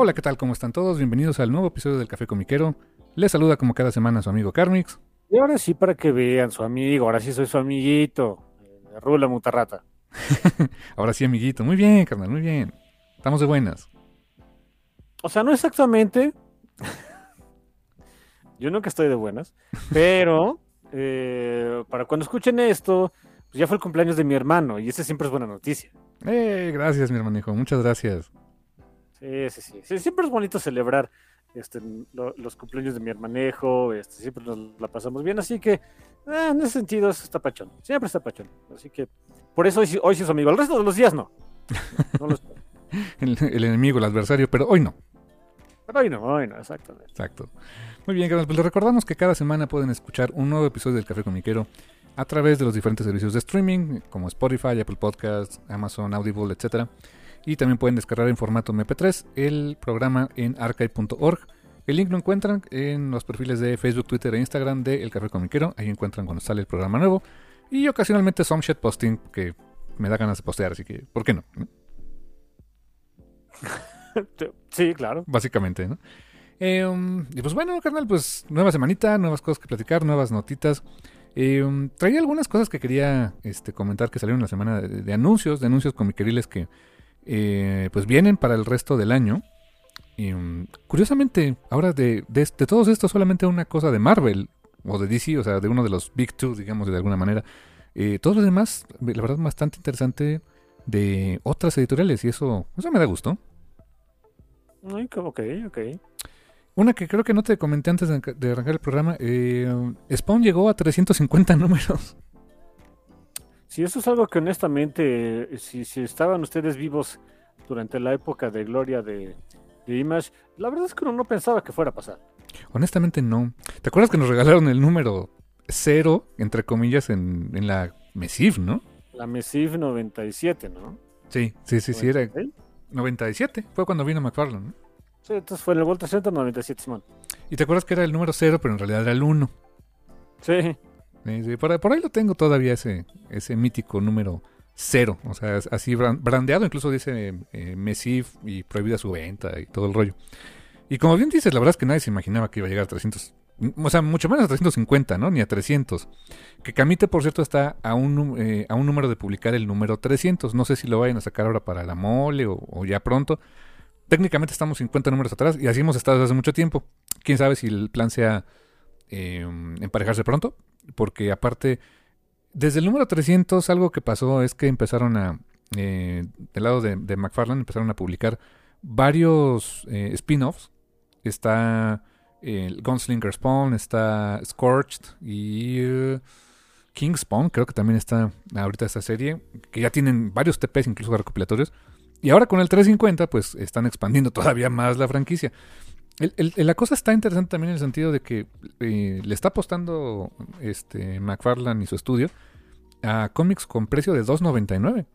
Hola, ¿qué tal? ¿Cómo están todos? Bienvenidos al nuevo episodio del Café Comiquero. Les saluda como cada semana su amigo Carmix. Y ahora sí, para que vean, su amigo, ahora sí soy su amiguito. Eh, Rula Mutarrata. Ahora sí, amiguito. Muy bien, carnal, muy bien. Estamos de buenas. O sea, no exactamente. Yo nunca estoy de buenas. Pero eh, para cuando escuchen esto, pues ya fue el cumpleaños de mi hermano. Y ese siempre es buena noticia. Eh, gracias, mi hermanijo. Muchas gracias. Sí, sí, sí. Sí, siempre es bonito celebrar este, lo- los cumpleaños de mi hermanejo. Este, siempre nos la pasamos bien. Así que, eh, en ese sentido, eso está pachón. Siempre está pachón. Así que, por eso hoy, sí- hoy sí es amigo. El resto de los días no. No. El, el enemigo, el adversario, pero hoy no. Pero hoy no, hoy no, exactamente. Exacto. Muy bien. Pues les recordamos que cada semana pueden escuchar un nuevo episodio del Café Comiquero a través de los diferentes servicios de streaming, como Spotify, Apple Podcasts, Amazon Audible, etcétera. Y también pueden descargar en formato MP3 el programa en archive.org. El link lo encuentran en los perfiles de Facebook, Twitter e Instagram de El Café Comiquero. Ahí encuentran cuando sale el programa nuevo. Y ocasionalmente some shit posting que me da ganas de postear, así que, ¿por qué no? Sí, claro. básicamente, ¿no? Eh, um, y pues bueno, carnal, pues nueva semanita, nuevas cosas que platicar, nuevas notitas. Eh, traía algunas cosas que quería este, comentar que salieron la semana de, de anuncios, de anuncios comiqueriles que eh, pues vienen para el resto del año. Y, um, curiosamente, ahora de, de, de todos estos solamente una cosa de Marvel o de DC, o sea, de uno de los Big Two, digamos de alguna manera. Eh, todos los demás, la verdad, bastante interesante de otras editoriales y eso, eso me da gusto. Ok, ok. Una que creo que no te comenté antes de, de arrancar el programa. eh, Spawn llegó a 350 números. Si eso es algo que honestamente, eh, si, si estaban ustedes vivos durante la época de gloria de, de Image, la verdad es que uno no pensaba que fuera a pasar. Honestamente no. ¿Te acuerdas que nos regalaron el número cero, entre comillas, en, en la Mesif, no? La Mesiv 97, ¿no? Sí, sí, sí, sí, era 96. 97. Fue cuando vino McFarlane. ¿no? Sí, entonces fue en el Volta Center 97, Simón. Y te acuerdas que era el número cero, pero en realidad era el 1. Sí, Sí, por, por ahí lo tengo todavía ese, ese mítico número cero. O sea, así bran- brandeado, incluso dice eh, Mesif y prohibida su venta y todo el rollo. Y como bien dices, la verdad es que nadie se imaginaba que iba a llegar a 300. O sea, mucho menos a 350, ¿no? Ni a 300. Que Camite, por cierto, está a un, eh, a un número de publicar el número 300. No sé si lo vayan a sacar ahora para la mole o, ya pronto. Técnicamente estamos 50 números atrás y así hemos estado desde hace mucho tiempo. Quién sabe si el plan sea eh, emparejarse pronto. Porque aparte, desde el número 300, algo que pasó es que empezaron a, eh, del lado de, de McFarlane, empezaron a publicar varios eh, spin-offs. Está eh, Gunslinger Spawn, está Scorched y eh, King Spawn, creo que también está ahorita esta serie, que ya tienen varios TPs, incluso recopilatorios. Y ahora con el 350, pues están expandiendo todavía más la franquicia. El- el- la cosa está interesante también en el sentido de que eh, le está apostando este McFarlane y su estudio a cómics con precio de 2.99.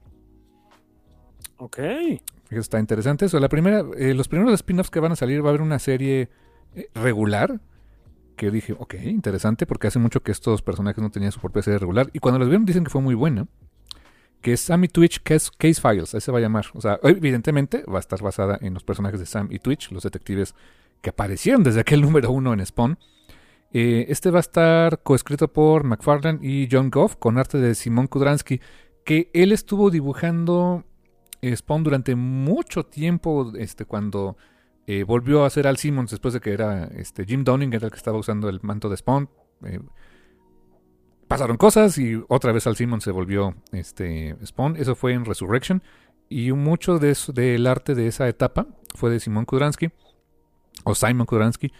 ok. Está interesante eso. La primera, eh, los primeros spin-offs que van a salir va a haber una serie eh, regular. Que dije, ok, interesante, porque hace mucho que estos personajes no tenían su propia serie regular. Y cuando los vieron dicen que fue muy buena. Que es Sam y Twitch Case, Case Files, así se va a llamar. O sea, evidentemente va a estar basada en los personajes de Sam y Twitch, los detectives que aparecieron desde aquel número uno en Spawn. Eh, este va a estar coescrito por McFarlane y John Goff, con arte de Simon Kudransky, que él estuvo dibujando Spawn durante mucho tiempo, este, cuando eh, volvió a ser Al Simmons después de que era este, Jim Downing, era el que estaba usando el manto de Spawn. Eh, pasaron cosas y otra vez Al Simmons se volvió este, Spawn. Eso fue en Resurrection. Y mucho de eso, del arte de esa etapa fue de Simon Kudransky. O Simon Kudransky.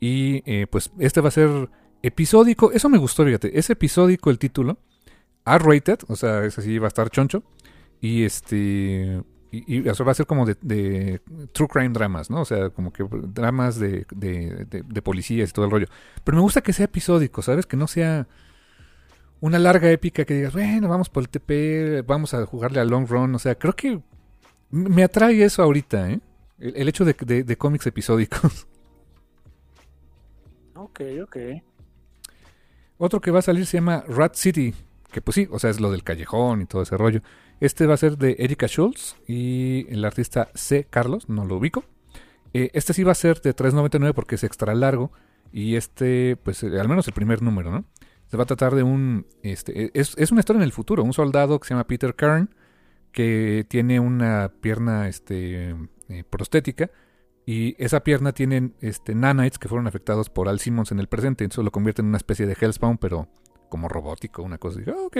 Y eh, pues este va a ser episódico. Eso me gustó, fíjate. Es episódico el título. R-rated. O sea, ese sí va a estar choncho. Y este. Y, eso va a ser como de, true crime dramas, ¿no? O sea, como que dramas de, de, de, policías y todo el rollo. Pero me gusta que sea episódico, ¿sabes? Que no sea una larga épica que digas, bueno, vamos por el TP, vamos a jugarle a long run. O sea, creo que me atrae eso ahorita, ¿eh? El, hecho de, de, cómics episódicos. Ok, ok. Otro que va a salir se llama Rat City, que pues sí, o sea, es lo del callejón y todo ese rollo. Este va a ser de Erika Schultz y el artista C. Carlos, no lo ubico. Eh, este sí va a ser de 3.99 porque es extra largo y este, pues eh, al menos el primer número, ¿no? Se va a tratar de un, este, e, es, es una historia en el futuro, un soldado que se llama Peter Kern que tiene una pierna este, eh, prostética y esa pierna tiene este, nanites que fueron afectados por Al Simmons en el presente, entonces lo convierte en una especie de Hellspawn, pero como robótico, una cosa. Y ok.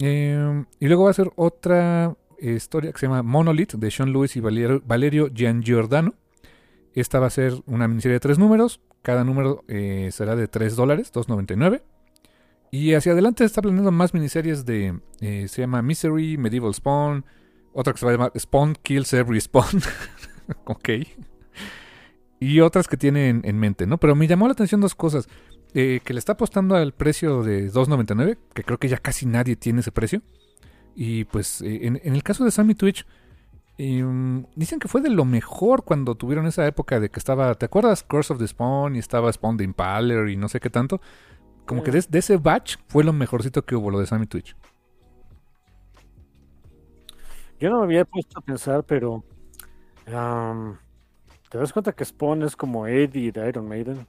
Em, y luego va a ser otra historia que se llama Monolith de Sean Lewis y Valerio, Valerio Giangiordano. Esta va a ser una miniserie de tres números. Cada número eh, será de 3 dólares, 2.99. Y hacia adelante está planeando más miniseries de... Eh, se llama Misery, Medieval Spawn. Otra que se va a llamar Spawn Kills Every Spawn. ok. Y otras que tiene en, mente, ¿no? Pero me llamó la atención dos cosas. Eh, que le está apostando al precio de 2.99, que creo que ya casi nadie tiene ese precio. Y pues eh, en, el caso de Sammy Twitch, em, dicen que fue de lo mejor cuando tuvieron esa época de que estaba, ¿te acuerdas? Curse of the Spawn y estaba Spawn the Impaler y no sé qué tanto. Como que de, ese batch fue lo mejorcito que hubo lo de Sammy Twitch. Yo no me había puesto a pensar, pero ¿te das cuenta que Spawn es como Eddie de Iron Maiden?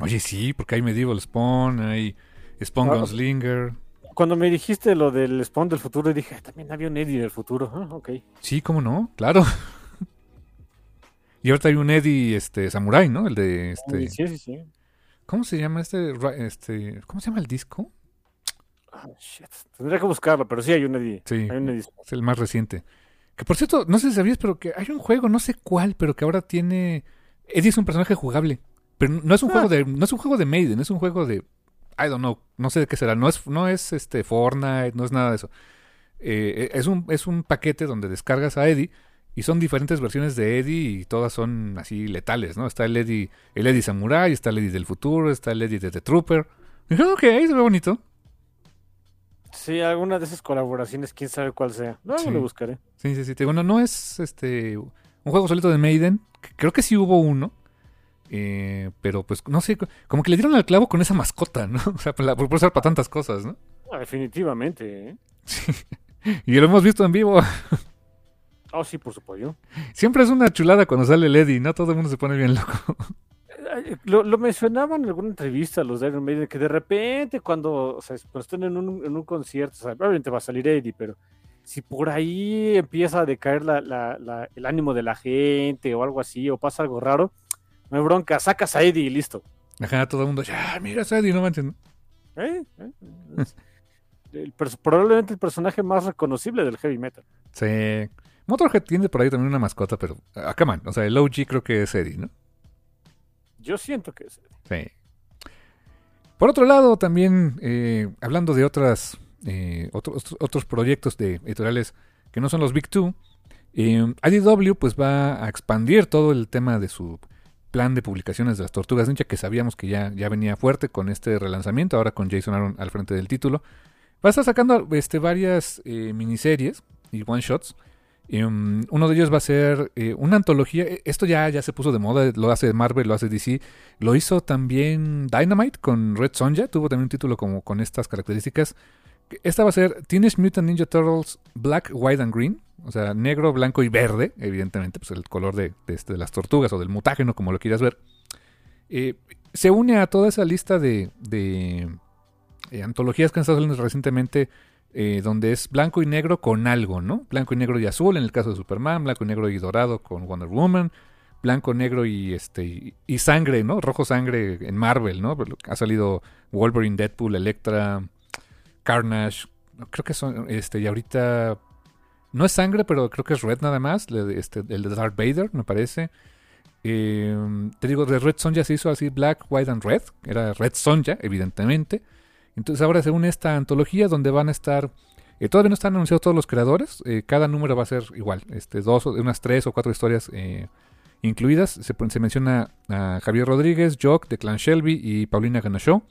Oye, sí, porque hay Medieval Spawn, hay Spawn Gunslinger. Cuando me dijiste lo del Spawn del futuro, dije, también había un Eddie del futuro. Ah, ok. Sí, cómo no, claro. y ahorita hay un Eddie este, Samurai, ¿no? El de este. Sí, sí, sí. ¿Cómo se llama este, este. ¿Cómo se llama el disco? Ah, shit. Tendría que buscarlo, pero sí hay un Eddie. Sí, es el más reciente. Que por cierto, no sé si sabías, pero que hay un juego, no sé cuál, pero que ahora tiene. Eddie es un personaje jugable. Pero no es un juego ah. de, no es un juego de Maiden, es un juego de, I don't know, no sé de qué será. No es, no es este Fortnite, no es nada de eso. Eh, es, un, es un paquete donde descargas a Eddie y son diferentes versiones de Eddie y todas son así letales, ¿no? Está el Eddie, el Eddie Samurai, está el Eddie del futuro, está el Eddie de The Trooper. Y ok, se ve bonito. Sí, alguna de esas colaboraciones, quién sabe cuál sea. Luego lo buscaré. Sí, sí, sí. Bueno, no es este un juego solito de Maiden. Creo que sí hubo uno eh, pero pues no sé, como que le dieron al clavo con esa mascota, ¿no? O sea, por, por, para tantas cosas, ¿no? Ah, definitivamente, ¿eh? Y lo hemos visto en vivo. Oh, sí, por supuesto. Siempre es una chulada cuando sale Eddie, ¿no? Todo el mundo se pone bien loco. Lo, lo mencionaban en alguna entrevista los de Iron Maiden, que de repente cuando, o sea, cuando estén en un, en un concierto, o sea, obviamente va a salir Eddie, pero si por ahí empieza a decaer la, la, el ánimo de la gente o algo así, o pasa algo raro, no hay bronca, sacas a Eddie y listo. Ajá, todo el mundo, ya, mira a Eddie, no manches. ¿Eh? ¿Eh? probablemente el personaje más reconocible del heavy metal. Sí. Motorhead tiene por ahí también una mascota, pero acá man, o sea, el OG creo que es Eddie, ¿no? Yo siento que. Sí. Por otro lado, también eh, hablando de otras eh, otros, otros proyectos de editoriales que no son los Big Two, eh, IDW pues va a expandir todo el tema de su plan de publicaciones de las Tortugas Ninja que sabíamos que ya, ya venía fuerte con este relanzamiento, ahora con Jason Aaron al frente del título. Va a estar sacando este, varias eh, miniseries y one shots. Um, uno de ellos va a ser eh, una antología. E, esto ya, ya se puso de moda, lo hace Marvel, lo hace DC. Lo hizo también Dynamite con Red Sonja. Tuvo también un título como con estas características. Esta va a ser Teenage Mutant Ninja Turtles Black, White and Green. O sea, negro, blanco y verde, evidentemente, pues el color de, este, de, las tortugas o del mutágeno, como lo quieras ver. Eh, se une a toda esa lista de, de eh, antologías que han estado saliendo recientemente eh, donde es blanco y negro con algo, ¿no? Blanco y negro y azul en el caso de Superman, blanco y negro y dorado con Wonder Woman, blanco, negro y este y, sangre, ¿no? Rojo sangre en Marvel, ¿no? Ha salido Wolverine, Deadpool, Electra, Carnage, creo que son este y ahorita no es sangre, pero creo que es red nada más, este, el de Darth Vader, me parece. Em, te digo, de Red Sonja se hizo así Black, White and Red, era Red Sonja, evidentemente. Entonces ahora se une esta antología donde van a estar eh, todavía no están anunciados todos los creadores. Eh, cada número va a ser igual. Este, dos, unas tres o cuatro historias eh, incluidas. Se, menciona a Javier Rodríguez, Jock de Clan Shelby y Paulina Ganachó.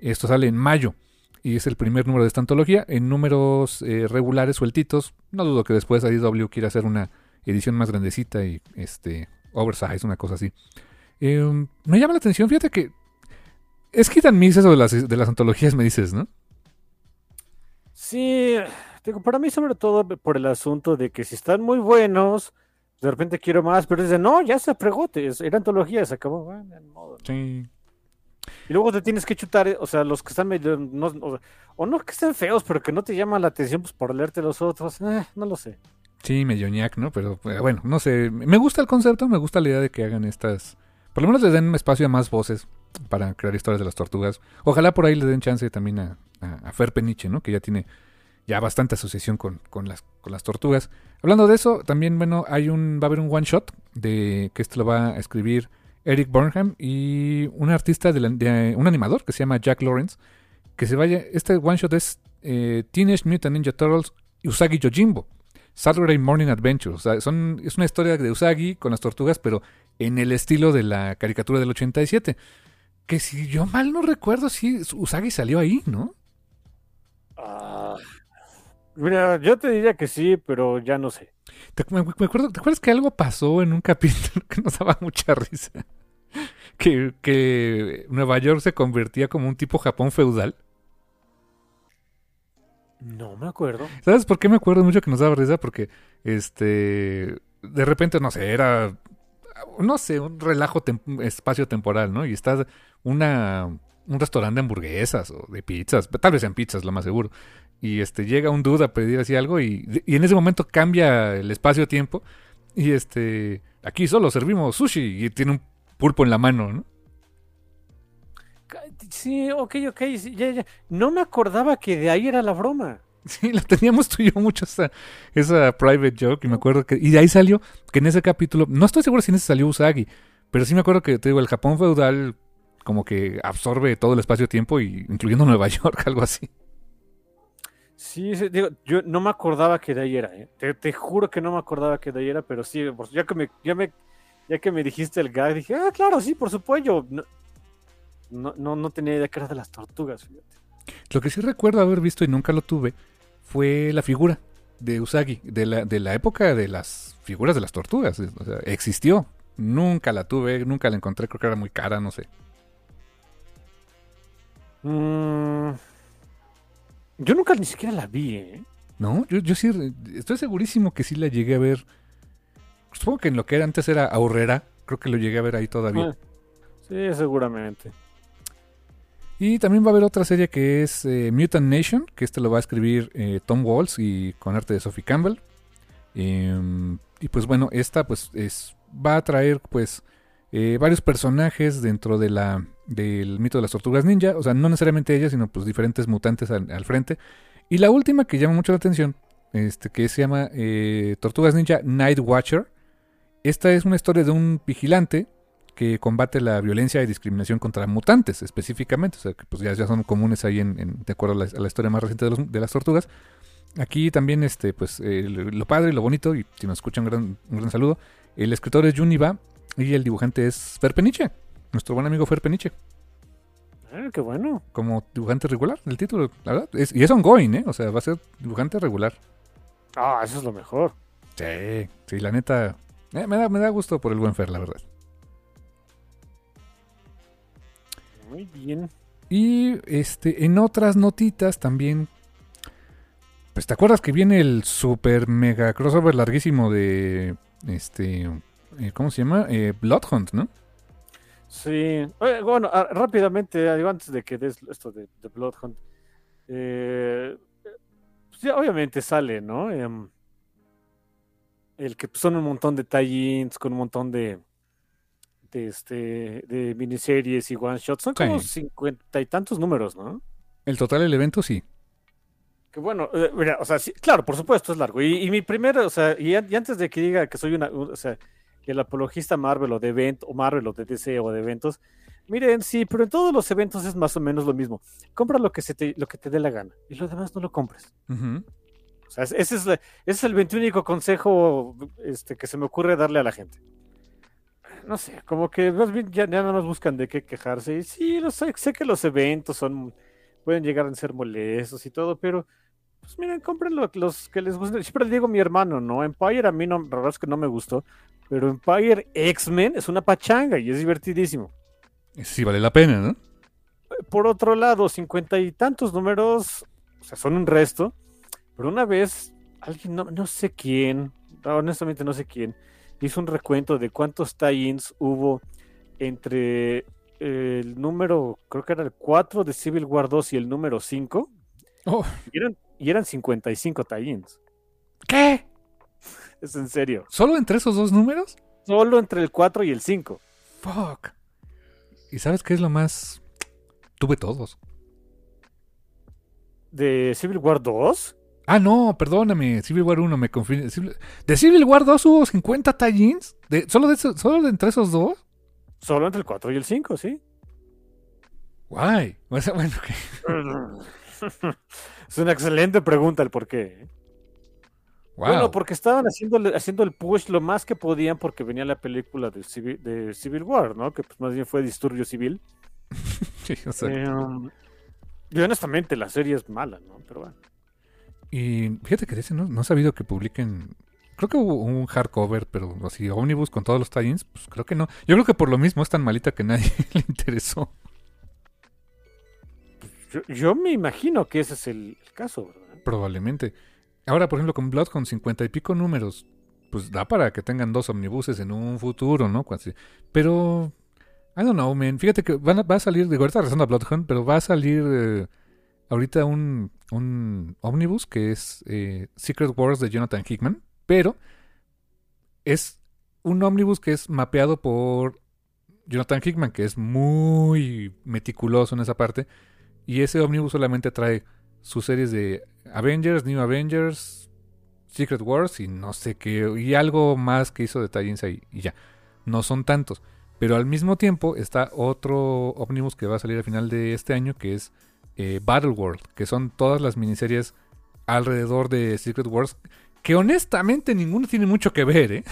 Esto sale en mayo y es el primer número de esta antología. En números regulares sueltitos, no dudo que después IDW quiera hacer una edición más grandecita y este oversize, una cosa así. Em, me llama la atención, fíjate que es que tan mis eso de las, de las antologías, me dices, ¿no? Sí, digo, para mí sobre todo por el asunto de que si están muy buenos, de repente quiero más, pero dicen, no, ya se pregote, era antología, se acabó. Bueno, modo, Sí. Y luego te tienes que chutar, o sea, los que están medio, no, o, no que estén feos, pero que no te llaman la atención pues por leerte los otros, eh, no lo sé. Sí, medio ñac, ¿no? Pero eh, bueno, no sé, me gusta el concepto, me gusta la idea de que hagan estas, por lo menos les den espacio a más voces para crear historias de las tortugas. Ojalá por ahí le den chance también a, a, a Fer Peniche, ¿no? Que ya tiene ya bastante asociación con, con, las, con las tortugas. Hablando de eso, también, bueno, hay un, va a haber un one shot de que esto lo va a escribir Eric Burnham y un artista, de, un animador que se llama Jack Lawrence, que se vaya, este one shot es eh, Teenage Mutant Ninja Turtles Usagi Yojimbo, Saturday Morning Adventure, son, es una historia de Usagi con las tortugas, pero en el estilo de la caricatura del 87. Que si yo mal no recuerdo, si Usagi salió ahí, ¿no? Ah, Mira, yo te diría que sí, pero ya no sé. ¿Te, me, acuerdo, ¿Te acuerdas que algo pasó en un capítulo que nos daba mucha risa? Que, que Nueva York se convertía como un tipo Japón feudal. No me acuerdo. ¿Sabes por qué me acuerdo mucho que nos daba risa? Porque, este, de repente, no sé, era, no sé, un relajo espacio temporal, ¿no? Y está una, un restaurante de hamburguesas o de pizzas, tal vez sean pizzas, lo más seguro y este llega un dude a pedir así algo y, en ese momento cambia el espacio-tiempo y este aquí solo servimos sushi y tiene un pulpo en la mano, ¿no? Sí, ok, ok, ya, ya. No me acordaba que de ahí era la broma. Sí, la teníamos tú y yo mucho esa, esa private joke y me acuerdo que... Y de ahí salió que en ese capítulo, no estoy seguro si en ese salió Usagi, pero sí me acuerdo que, te digo, el Japón feudal como que absorbe todo el espacio-tiempo, incluyendo Nueva York, algo así. Sí, digo, yo no me acordaba que de ahí era, ¿eh? te, juro que no me acordaba que de ahí era, pero sí, ya que me, ya me, ya que me dijiste el gag, dije, ah, claro, sí, por supuesto. No, no, no, tenía idea que era de las tortugas, fíjate. Lo que sí recuerdo haber visto y nunca lo tuve fue la figura de Usagi, de la, de la época de las figuras de las tortugas. O sea, existió. Nunca la tuve, nunca la encontré, creo que era muy cara, no sé. Mmm yo nunca ni siquiera la vi, ¿eh? No, yo, yo sí, estoy segurísimo que sí la llegué a ver. Supongo que en lo que era antes era Ahorrera, creo que lo llegué a ver ahí todavía. Ah, sí, seguramente. Y también va a haber otra serie que es eh, Mutant Nation, que este lo va a escribir eh, Tom Walls y con arte de Sophie Campbell. Em, y pues bueno, esta pues es, va a traer pues eh, varios personajes dentro de la del mito de las tortugas ninja, o sea, no necesariamente ellas, sino pues diferentes mutantes al, frente. Y la última que llama mucho la atención, este, que se llama Tortugas Ninja Night Watcher. Esta es una historia de un vigilante que combate la violencia y discriminación contra mutantes específicamente, o sea, que pues ya, ya son comunes ahí en, de acuerdo a la, historia más reciente de, las tortugas. Aquí también, este, pues, eh, lo padre y lo bonito, y si nos escuchan, un gran, un gran saludo. El escritor es Juniva y el dibujante es Fer Peniche nuestro buen amigo Fer Peniche. Ah, qué bueno. Como dibujante regular, el título, la verdad. y es ongoing, ¿eh? O sea, va a ser dibujante regular. Ah, eso es lo mejor. Sí, sí, la neta. Eh, me, da, me da gusto por el buen Fer, la verdad. Muy bien. Y este, en otras notitas también. Pues te acuerdas que viene el super mega crossover larguísimo de. Este. Eh, ¿Cómo se llama? Eh, Bloodhunt, ¿no? Sí, bueno, ah, rápidamente, antes de que des esto de, de Bloodhunt, eh, sí, obviamente sale, ¿no? Em, el que son un montón de tie-ins con un montón de, de, este, de miniseries y one-shots. Son como cincuenta y tantos números, ¿no? El total del evento sí. Que bueno, eh, mira, o sea, sí, claro, por supuesto es largo. Y, y mi primero, o sea, y, an- y antes de que diga que soy una, un- o sea, el apologista Marvel o de evento, o Marvel o de DC o de eventos, miren, sí, pero en todos los eventos es más o menos lo mismo. Compra lo que se te, lo que te dé la gana y lo demás no lo compres. O sea, es- ese es, la- ese es el 21 consejo este, que se me ocurre darle a la gente. No sé, como que más bien ya, ya nada más buscan de qué quejarse. Y sí, lo sé, sé que los eventos son pueden llegar a ser molestos y todo, pero pues miren, compren lo- los que les gusten. Siempre le digo a mi hermano, ¿no? Empire a mí no, la verdad es que no me gustó, pero Empire X-Men es una pachanga y es divertidísimo. Sí vale la pena, ¿no? Por otro lado, cincuenta y tantos números, o sea, son un resto, pero una vez alguien, no, no sé quién, honestamente no sé quién, hizo un recuento de cuántos tie-ins hubo entre el número, creo que era el 4 de Civil War 2 y el número 5, Oh, y eran, y eran 55 tie-ins. ¿Qué? Es en serio. ¿Solo entre esos dos números? Solo entre el 4 y el 5. Fuck. ¿Y sabes qué es lo más? Tuve todos. ¿De Civil War 2? Ah, no, perdóname. Civil War 1 me. Civil- ¿De Civil War 2 hubo 50 tie-ins? ¿De, ¿Solo, de ¿Solo de entre esos dos? Solo entre el 4 y el 5, sí. Guay. O sea, bueno, ok. es una excelente pregunta el por qué. ¿eh? Wow. Bueno, porque estaban haciendo, haciendo el push lo más que podían porque venía la película de Civil, de Civil War, ¿no? Que pues más bien fue Disturbio Civil. Sí, o sea, Eh, um, y honestamente la serie es mala, ¿no? Pero bueno. Y fíjate que ese no, no he sabido que publiquen. Creo que hubo un hardcover, pero así, Omnibus con todos los tie-ins, pues creo que no. Yo creo que por lo mismo es tan malita que nadie le interesó. Yo, yo me imagino que ese es el, el caso, ¿verdad? Probablemente. Ahora, por ejemplo, con Blood con cincuenta y pico números, pues da para que tengan dos omnibuses en un futuro, ¿no? Pero, I don't know, man. Fíjate que van a- va a salir, digo, ahorita regresando a Bloodhound, pero va a salir eh, ahorita un, un omnibus que es eh, Secret Wars de Jonathan Hickman, pero es un omnibus que es mapeado por Jonathan Hickman, que es muy meticuloso en esa parte, y ese omnibus solamente trae sus series de Avengers, New Avengers, Secret Wars y no sé qué, y algo más que hizo de tie-ins ahí, y ya. No son tantos. Pero al mismo tiempo está otro Omnibus que va a salir al final de este año, que es eh, Battle World, que son todas las miniseries alrededor de Secret Wars, que honestamente ninguno tiene mucho que ver, ¿eh?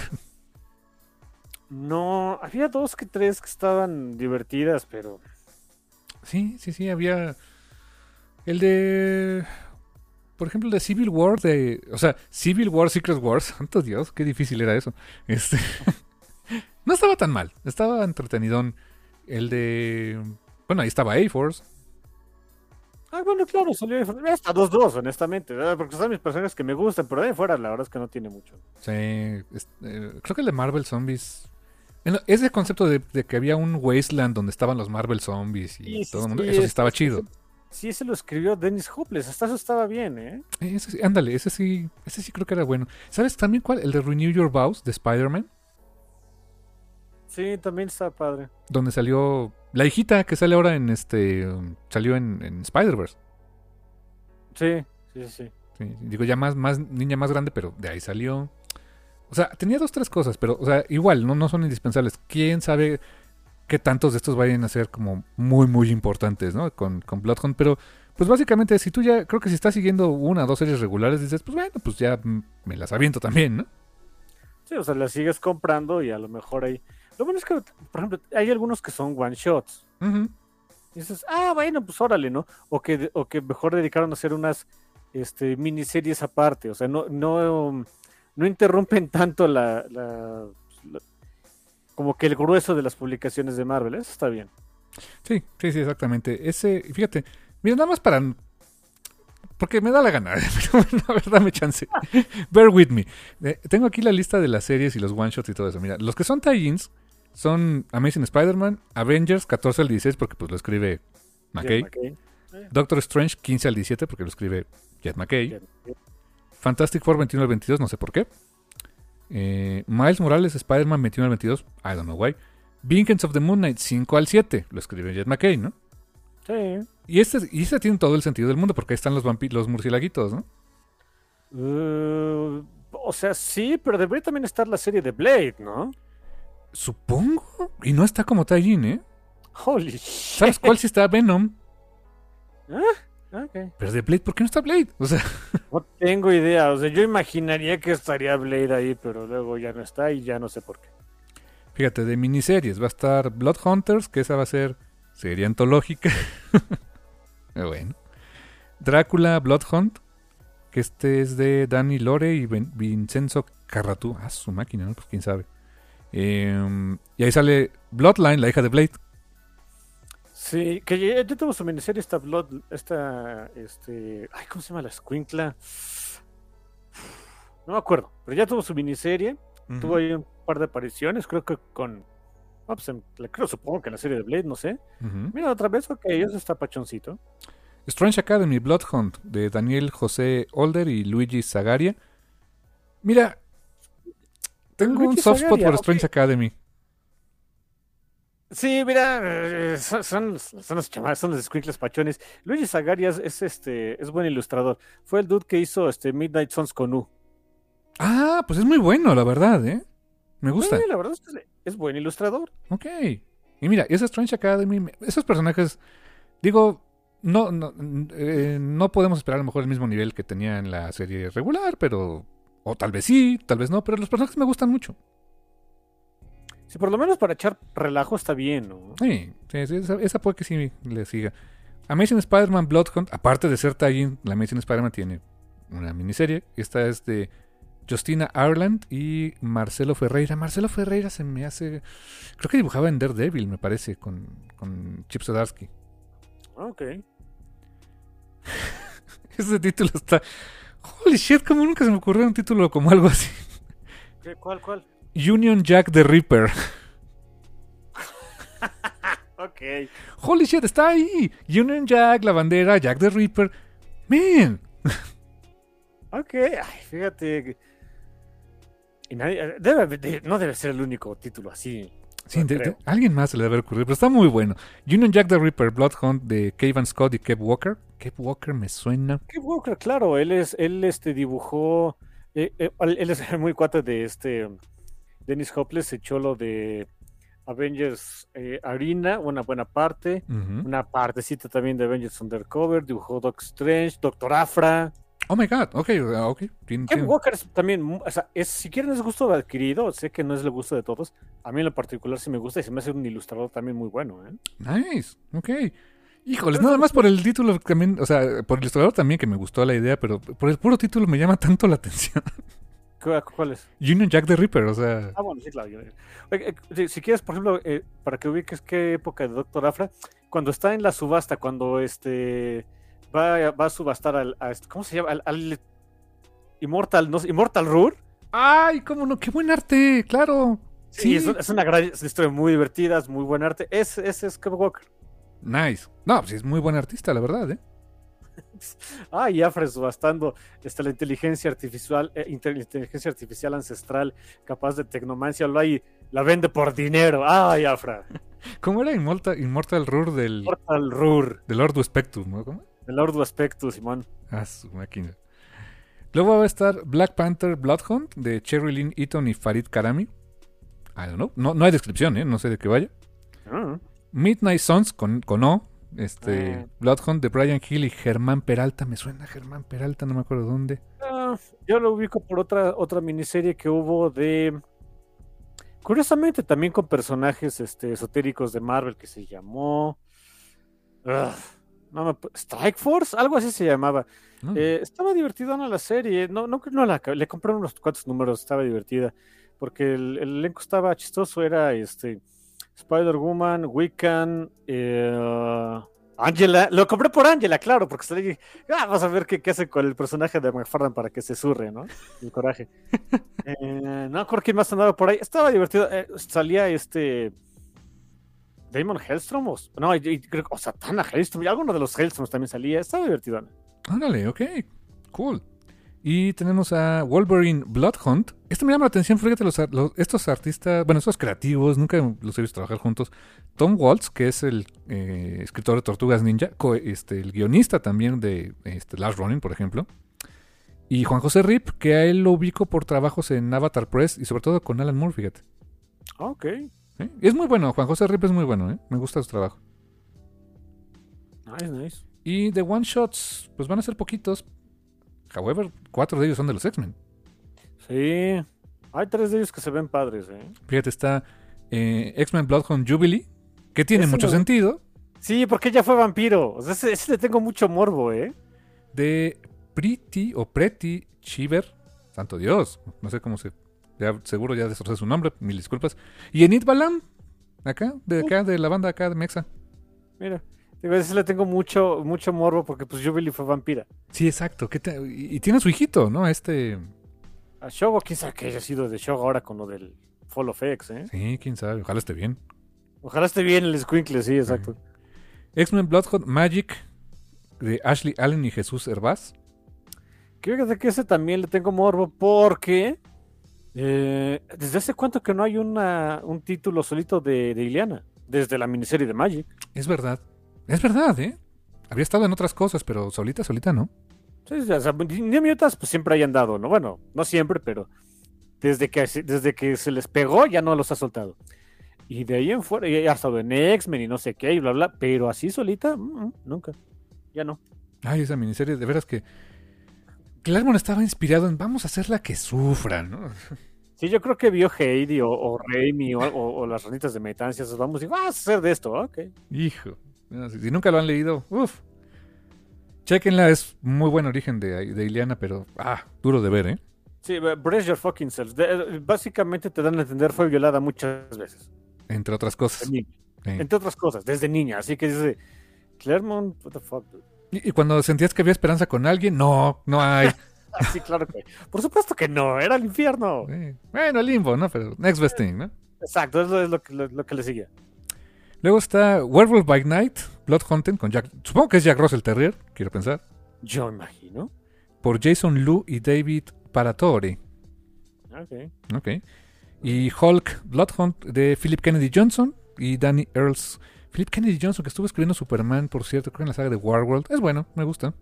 No, había dos que tres que estaban divertidas, pero Sí, sí, sí, había el de... Por ejemplo, el de Civil War, de... O sea, Civil War, Secret Wars, santo Dios, qué difícil era eso. Este... no estaba tan mal, estaba entretenidón. El de... Bueno, ahí estaba A-Force. Ah, bueno, claro, salió hasta dos dos, honestamente, ¿verdad? porque son mis personajes que me gustan, pero de ahí fuera la verdad es que no tiene mucho. Sí, es- eh, creo que el de Marvel Zombies... en lo- Ese concepto de, de que había un wasteland donde estaban los Marvel Zombies y Sí, todo el mundo, sí, eso sí es- estaba es- chido. Sí, ese lo escribió Dennis Hopeless, hasta eso estaba bien, ¿eh? Eh, Ese sí, ándale, ese sí, ese sí creo que era bueno. ¿Sabes también cuál? El de Renew Your Vows de Spider-Man. Sí, también está padre. donde salió la hijita que sale ahora en este um, salió en, en Spider-Verse. Sí, sí, sí. Sí, digo ya más más niña más grande, pero de ahí salió. O sea, tenía dos tres cosas, pero o sea, igual no no son indispensables. ¿Quién sabe qué tantos de estos vayan a ser como muy muy importantes, ¿no? Con con Bloodhound, pero pues básicamente si tú ya creo que si estás siguiendo una o dos series regulares dices, pues bueno, pues ya mm, me las aviento también, ¿no? Sí, o sea, la sigues comprando y a lo mejor ahí. Lo bueno es que, por ejemplo, hay algunos que son one shots. Y dices, ah, bueno, pues órale, ¿no? O que, o que mejor dedicaron a hacer unas este, miniseries aparte. O sea, no, no, no interrumpen tanto la, la- la- como que el grueso de las publicaciones de Marvel. Eso está bien. Sí, sí, sí, exactamente. Ese, fíjate, mira, nada más para... Porque me da la gana, pero bueno, a ver, dame chance. Bear with me. Eh, tengo aquí la lista de las series y los one-shots y todo eso. Mira, los que son tie-ins son Amazing Spider-Man, Avengers 14 al 16, porque pues lo escribe McKay. Eh. Doctor Strange 15 al 17 porque lo escribe Jet McKay. Fantastic Four 21 al 22, no sé por qué. Eh, Miles Morales Spider-Man 21 al 22, I don't know why. Vincents of the Moon Knight 5 al 7, lo escribe Jet McKay, ¿no? Sí. Y este, y este tiene todo el sentido del mundo porque ahí están los, los murciélaguitos, ¿no? Uh, o sea, sí, pero debería también estar la serie de Blade, ¿no? Supongo. Y no está como Taijin, ¿eh? Holy. ¿Sabes cuál sí está Venom? Ok. Pero de Blade, ¿por qué no está Blade? O sea, No tengo idea. O sea, yo imaginaría que estaría Blade ahí, pero luego ya no está y ya no sé por qué. fíjate, de miniseries va a estar Blood Hunters, que esa va a ser serie antológica. Eh, bueno. Drácula Blood Hunt, que este es de Danny Lore y Vin- Vincenzo Carratú. Ah, su máquina, ¿no? Pues quién sabe. Eh, y ahí sale Bloodline, la hija de Blade. Sí, que ya, ya tuvo su miniserie esta Blood, esta, este, ay, ¿cómo se llama la escuincla? No me acuerdo, pero ya tuvo su miniserie, tuvo ahí un par de apariciones, creo que con, ah, pues creo, supongo que en la serie de Blade, no sé. Mira, otra vez, ok, eso está pachoncito. Strange Academy Blood Hunt de Daniel José Older y Luigi Zagaria. Mira, tengo un soft spot por. Strange Academy. Sí, mira, eh, son, son, son los chamadas, son los squinkles pachones. Luigi Zagarias es este, es buen ilustrador. Fue el dude que hizo este Midnight Suns con U. Ah, pues es muy bueno, la verdad, ¿eh? Me gusta. Sí, la verdad es que es- buen ilustrador. Ok. Y mira, esa Strange Academy, esos personajes, digo, no, no, eh, no podemos esperar a lo mejor el mismo nivel que tenía en la serie regular, pero... O tal vez sí, tal vez no, pero los personajes me gustan mucho. Si por lo menos para echar relajo está bien, ¿no? Sí, sí, sí, esa, esa puede que sí le siga. Amazing Spider-Man Bloodhunt, aparte de ser tie la Amazing Spider-Man tiene una miniserie. Esta es de Justina Ireland y Marcelo Ferreira. Marcelo Ferreira se me hace... Creo que dibujaba en Daredevil, me parece, con, con Chip Zdarsky. Ok. Ese título está... Holy shit, como nunca se me ocurrió un título como algo así. ¿Qué- ¿Cuál, cuál? Union Jack the Ripper. Ok. Holy shit, está ahí. Union Jack, la bandera, Jack the Ripper. Man. Ok. Ay, fíjate. Y nadie, debe, de- no debe ser el único título así. Sí, alguien más se le debe haber ocurrido, pero está muy bueno. Union Jack the Ripper, Bloodhunt de Kevin Scott y Kev Walker. Kev Walker me suena. Qué Walker, claro, él es, él este dibujó, eh, eh, él es muy cuate de este Dennis Hopeless, se echó lo de Avengers eh, Arena, una buena parte, una partecita también de Avengers Undercover, dibujó Doc Strange, Doctor Afra. Oh my god, ok, ok. Tiene- Walker es también, o sea, es, si quieren es gusto adquirido, sé que no es el gusto de todos, a mí en lo particular sí me gusta y se me hace un ilustrador también muy bueno, ¿eh? Nice, ok. Híjoles, nada más por el título también, o sea, por el ilustrador también que me gustó la idea, pero por el puro título me llama tanto la atención. ¿Cu- ¿Cuál es? Union Jack the Ripper, o sea, Ah, bueno, sí, claro. eh, si, si quieres, por ejemplo, eh, para que ubiques qué época de Doctor Afra, cuando está en la subasta, cuando este va, va a subastar al, a este- ¿cómo se llama? Al, al Immortal, no Immortal Rur. ¡ay, cómo no! ¡Qué buen arte! ¡Claro! Sí, es, es una gran es una historia muy divertida, es muy buen arte. Ese, es Kev Walker. Nice. No, pues es muy buen artista, la verdad, ¿eh? Ah, y Afra subastando este, la inteligencia artificial, eh, inteligencia artificial ancestral capaz de tecnomancia, lo hay, la vende por dinero. Ay, Afra. ¿Cómo era Immortal, Immortal Rur del, Immortal Rur. del Ordo Spectrum, ¿no? ¿Cómo? El Ordo Aspecto, Simón. Ah, su máquina. Luego va a estar Black Panther Bloodhunt de Cherry Lynn Eaton y Farid Karami. I don't know. No, no hay descripción, ¿eh? No sé de qué vaya. Ah. Midnight Suns con, con O. Este, Ah. Bloodhunt de Brian Hill y Germán Peralta. Me suena Germán Peralta, no me acuerdo dónde. Ah, yo lo ubico por otra, otra miniserie que hubo de. Curiosamente, también con personajes este, esotéricos de Marvel que se llamó. ah, no me pu- Strike Force, algo así se llamaba. No. Eh, estaba divertida la serie. No, no, no la le compré unos cuantos números, estaba divertida. Porque el, el elenco estaba chistoso. Era este Spider-Woman, Wiccan, eh, Angela. Lo compré por Angela, claro, porque se le dije, ah, vamos a ver qué, qué hace con el personaje de McFarlane para que se surre, ¿no? El coraje. Eh, no creo que más andaba por ahí. Estaba divertido. eh, salía este. Damon Hellstrom o, no, y- creo o Satana Hellstrom, y alguno de los Hellstroms también salía, estaba divertido. Ándale, ok. Cool. Y tenemos a Wolverine Bloodhunt. Esto me llama la atención, fíjate, los, estos artistas, bueno, estos creativos, nunca los he visto trabajar juntos. Tom Waltz, que es el eh, escritor de Tortugas Ninja, co- este, el guionista también de este, Last Running, por ejemplo. Y Juan José Rip, que a él lo ubico por trabajos en Avatar Press y sobre todo con Alan Moore, fíjate. Ok, ¿eh? Es muy bueno, Juan José Rip es muy bueno, ¿eh? me gusta su trabajo. nice, nice. Y de One Shots, pues van a ser poquitos. However, cuatro de ellos son de los X-Men. Sí, hay tres de ellos que se ven padres, ¿eh? Fíjate, está eh, X-Men Bloodhound Jubilee, que tiene Ese mucho me- sentido, Sí, porque ella fue vampiro. O sea, ese, ese le tengo mucho morbo, ¿eh? de Pretty o Pretty Shiver, santo Dios, no sé cómo se... ya seguro ya destrocé su nombre, mil disculpas. Y Enid Balam, acá, de acá, de la banda acá de Mexa. Mira, digo, ese le tengo mucho, mucho morbo porque pues Jubilee fue vampira. Sí, exacto. ¿qué te- y, tiene su hijito, ¿no? Este... A Shogo, quién sabe que haya sido de Shogo ahora con lo del Fall of X, ¿eh? Sí, quién sabe, ojalá esté bien. Ojalá esté bien el Squinkle, sí, exacto. X-Men Bloodhound Magic, de Ashley Allen y Jesús. Que Fíjate que ese también le tengo morbo porque eh, desde hace cuánto que no hay una, un título solito de, de Ileana, desde la miniserie de Magic. Es verdad. Es verdad, ¿eh? Había estado en otras cosas, pero solita, solita, ¿no? Sí, o sea, pues siempre hayan dado, ¿no? Bueno, no siempre, pero desde que, se- desde que se les pegó ya no los ha soltado. Y de ahí en fuera, ya ha estado en X-Men y no sé qué, y bla, bla, pero así solita, mm, mm, nunca. Ya no. Ay, esa miniserie, de veras que. Claremont estaba inspirado en vamos a hacerla que sufra, ¿no? Sí, yo creo que vio Heidi o, o Raimi o, o- o las ranitas de metancias, vamos, y vas a hacer de esto, ok. Hijo. Si, nunca lo han leído, uff. Chequenla, es muy buen origen de, de Ileana, pero. Ah, duro de ver, ¿eh? Sí, brace your fucking self. De- eh, básicamente te dan a entender fue violada muchas veces. Entre otras cosas. de niña. Sí. Entre otras cosas, desde niña. Así que dice, Claremont, what the fuck, dude? Y, y cuando sentías que había esperanza con alguien, no, no hay. Ah, sí, claro que. Por supuesto que no, era el infierno. Sí. Bueno, el limbo, ¿no? Pero next best thing, ¿no? Exacto, es lo, es lo que, lo, lo que le seguía. Luego está Werewolf by Night, Blood Hunting, con Jack. Supongo que es Jack Russell Terrier, quiero pensar. Yo imagino. Por Jason Lu y David Paratore. Ok. Ok. Y Hulk Bloodhunt de Philip Kennedy Johnson y Danny Earls. Philip Kennedy Johnson, que estuvo escribiendo Superman, por cierto, creo en la saga de Warworld. Es bueno, me gusta.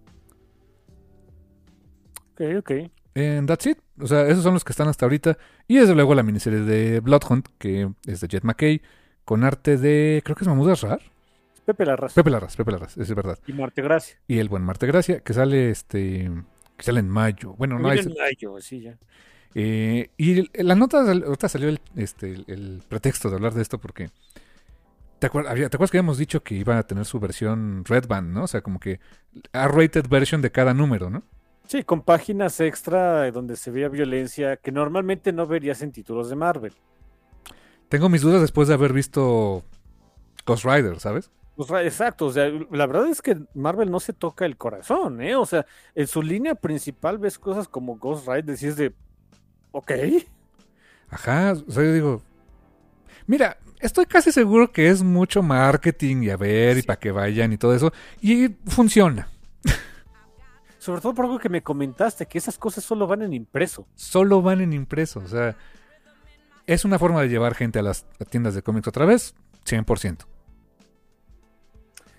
Ok, ok. And that's it. O sea, esos son los que están hasta ahorita. Y desde luego la miniserie de Bloodhunt, que es de Jet McKay, con arte de, creo que es Mahmoud Asrar. Pepe Larraz. Pepe Larraz, Pepe Larraz, es verdad. Y Marte Gracia. Y el buen Marte Gracia, que sale este. que sale en mayo. Bueno, no es. en mayo, sí, ya. Eh, y la nota, ahorita salió el, este, el, el pretexto de hablar de esto porque. ¿Te, acuer- había- ¿Te acuerdas que habíamos dicho que iba a tener su versión Red Band, ¿no? O sea, como que R-rated version de cada número, ¿no? Sí, con páginas extra eh, donde se veía violencia que normalmente no verías en títulos de Marvel. Tengo mis dudas después de haber visto Ghost Rider, ¿sabes? Pues, exacto, o sea, la verdad es que Marvel no se toca el corazón, ¿eh? O sea, en su línea principal ves cosas como Ghost Rider y es de, ok, Ajá, o sea, yo digo. Mira, estoy casi seguro que es mucho marketing y a ver y Sí. para que vayan y todo eso. Y funciona. sobre todo por algo que me comentaste, que esas cosas solo van en impreso. Solo van en impreso. O sea, es una forma de llevar gente a las a tiendas de cómics otra vez. 100%.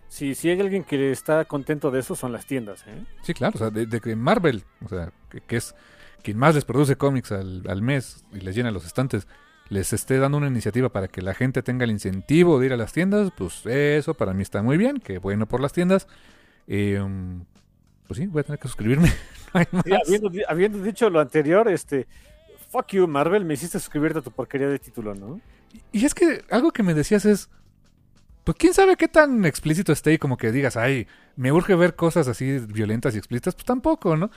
Si, si hay alguien que está contento de eso, son las tiendas, ¿eh? Sí, claro. O sea, de, de que Marvel, o sea, que, que es quien más les produce cómics al, al mes y les llena los estantes, les esté dando una iniciativa para que la gente tenga el incentivo de ir a las tiendas, pues eso para mí está muy bien. Que bueno por las tiendas. Eh, um, pues sí, voy a tener que suscribirme. No. Sí, habiendo, di- habiendo dicho lo anterior, este, fuck you, Marvel, me hiciste suscribirte a tu porquería de título, ¿no? Y es que algo que me decías es, pues quién sabe qué tan explícito esté y como que digas, ay, me urge ver cosas así violentas y explícitas, pues tampoco, ¿no?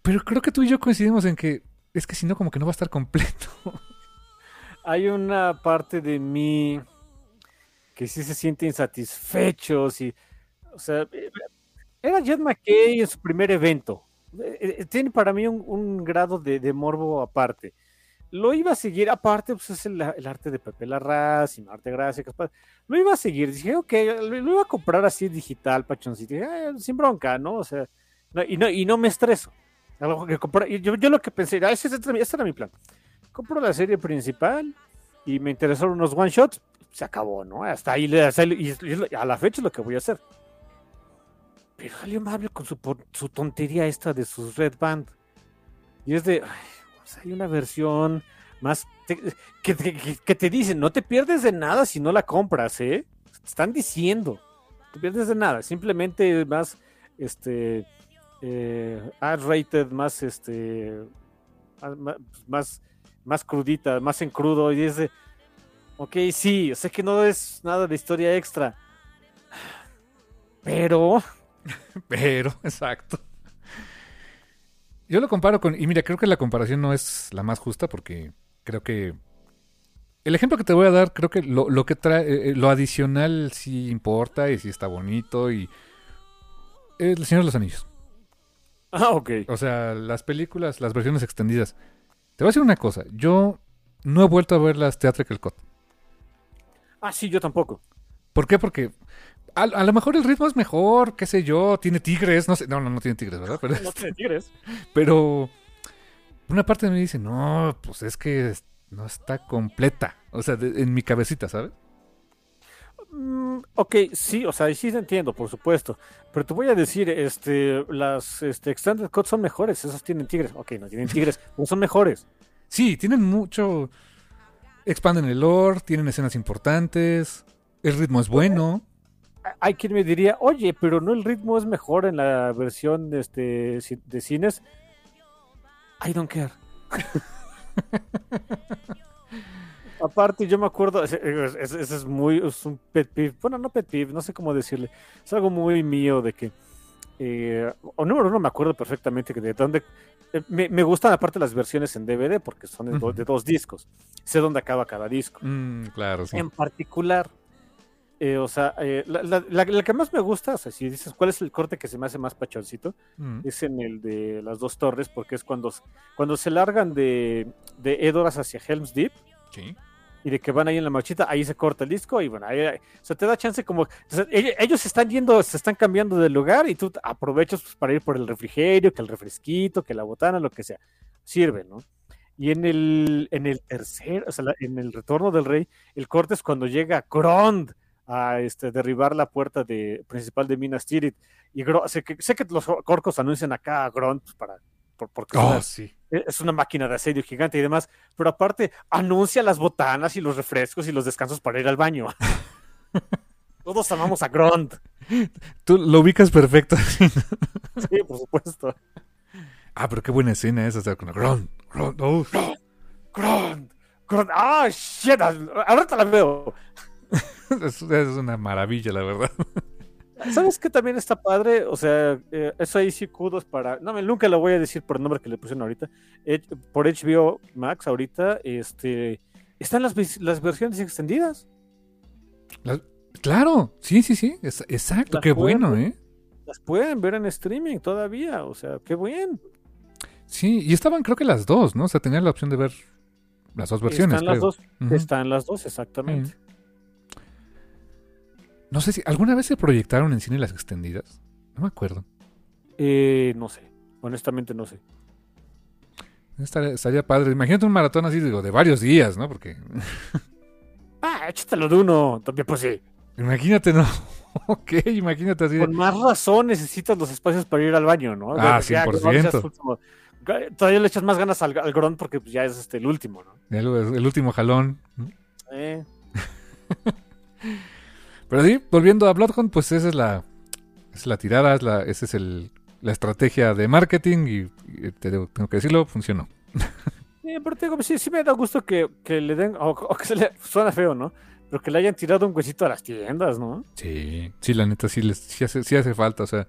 Pero creo que tú y yo coincidimos en que es que si no, como que no va a estar completo. Hay una parte de mí que sí se siente insatisfecho, sí. O sea, eh, era Jet McKay en su primer evento. Eh, eh, Tiene para mí un, un grado de, de morbo aparte. lo iba a seguir, aparte, pues es el, el arte de Pepe Larraz Gracia, Caspar, lo iba a seguir, dije, ok, lo, iba a comprar así digital, pachoncito, "Ah, sin bronca, ¿no? O sea, no, y, no, y no me estreso. Algo que comprar- yo, yo lo que pensé, era, ese, ese- ese era mi plan. Compro la serie principal y me interesaron unos one shots, se acabó, ¿no? Hasta ahí, hasta ahí- y, y a la fecha es lo que voy a hacer. Pero salió Marvel con su, tontería esta de sus Red Band. Y es de, sea, hay una versión más que, que- que te dicen, no te pierdes de nada si no la compras, ¿eh? Te están diciendo, no te pierdes de nada, simplemente más, este, eh, rated más, este, más, más- más, crudita, más en crudo, y es de, ok, sí, sé que no es nada de historia extra, pero Pero, exacto. Yo lo comparo con. Y mira, creo que la comparación no es la más justa porque creo que. El ejemplo que te voy a dar, creo que lo, lo que trae. eh, eh, lo adicional sí importa y sí está bonito y. El Señor de los Anillos. Ah, ok. O sea, las películas, las versiones extendidas. Te voy a decir una cosa. Yo no he vuelto a ver las Theatrical Cut. Ah, sí, yo tampoco. ¿Por qué? Porque a, a lo mejor el ritmo es mejor, qué sé yo, tiene tigres, no sé, no, no, no tiene tigres, ¿verdad? Pero, No te tigres. pero una parte de mí dice, no, pues es que no está completa, o sea, de- en mi cabecita, ¿sabes? Mm, ok, sí, o sea, sí te entiendo, por supuesto. Pero te voy a decir, este, las este, Extended Cuts son mejores, esas tienen tigres. Ok, no tienen tigres, son mejores. Sí, tienen mucho, expanden el lore, tienen escenas importantes, el ritmo es bueno. Hay quien me diría, oye, pero no el ritmo es mejor en la versión de, este, de cines. I don't care. Aparte, yo me acuerdo, ese ese es, muy, es un pet peeve, bueno, no pet peeve, no sé cómo decirle, es algo muy mío de que, eh, o número uno, me acuerdo perfectamente que de dónde, eh, me, me gustan aparte las versiones en DVD porque son de, do- de dos discos, sé dónde acaba cada disco. Mm, claro, sí. En particular, eh, o sea, eh, la, la- la- la que más me gusta, o sea, si dices cuál es el corte que se me hace más pachoncito, Mm. es en el de las dos torres, porque es cuando, cuando se largan de, de Edoras hacia Helm's Deep Sí. Y de que van ahí en la marchita, ahí se corta el disco y bueno, ahí, ahí- o sea, te da chance como, sea, ellos, están yendo, se están cambiando de lugar y tú aprovechas pues, para ir por el refrigerio, que el refresquito, que la botana, lo que sea, sirve, ¿no? Y en el, en el tercer, o sea, en el retorno del rey, el corte es cuando llega Grond a este, derribar la puerta de, principal de Minas Tirith. Y Gro- sé, que, sé que los corcos anuncian acá a Grond pues, para, porque es Oh, una- sí. es una máquina de asedio gigante y demás, pero aparte anuncia las botanas y los refrescos y los descansos para ir al baño. Todos amamos a Grond. Tú lo ubicas perfecto. Sí, por supuesto. ah, pero qué buena escena esa, o sea, con Gron, Gron, oh. Grond. Grond. Ah, shit. Ahorita la veo. es, es una maravilla, la verdad. ¿Sabes qué también está padre? O sea, eh, eso ahí sí kudos para... No, me- nunca lo voy a decir por el nombre que le pusieron ahorita. Eh, por HBO Max ahorita, este... Están las, las versiones extendidas. Las- claro, sí, sí, sí, es- exacto, Las qué pueden bueno. ¿eh? Las pueden ver en streaming todavía. O sea, qué bien. Sí, y estaban creo que las dos, ¿no? O sea, tenían la opción de ver las dos versiones. Están las creo. dos. Ujú. Están las dos, exactamente. No sé si alguna vez se proyectaron en cine las extendidas. No me acuerdo. Eh, no sé. Honestamente no sé. Estaría, estaría padre. Imagínate un maratón así, digo, de varios días, ¿no? Porque Ah, échatelo de uno. También pues sí. imagínate, ¿no? ok, imagínate así. Con más razón necesitas los espacios para ir al baño, ¿no? Ah, Ya, 100%. ya seas último. Todavía le echas más ganas al, al Gron porque pues, ya es este, el último, ¿no? El, el último jalón. ¿no? Eh, Pero sí, volviendo a Bloodhound, pues esa es la, es la tirada, es la, esa es el, la estrategia de marketing y, y te digo, tengo que decirlo, funcionó. sí, pero te digo, sí, sí me da gusto que, que le den, o, o que se le, suena feo, ¿no? Pero que le hayan tirado un huesito a las tiendas, ¿no? Sí, sí, la neta sí, les, sí, hace, sí hace falta, o sea,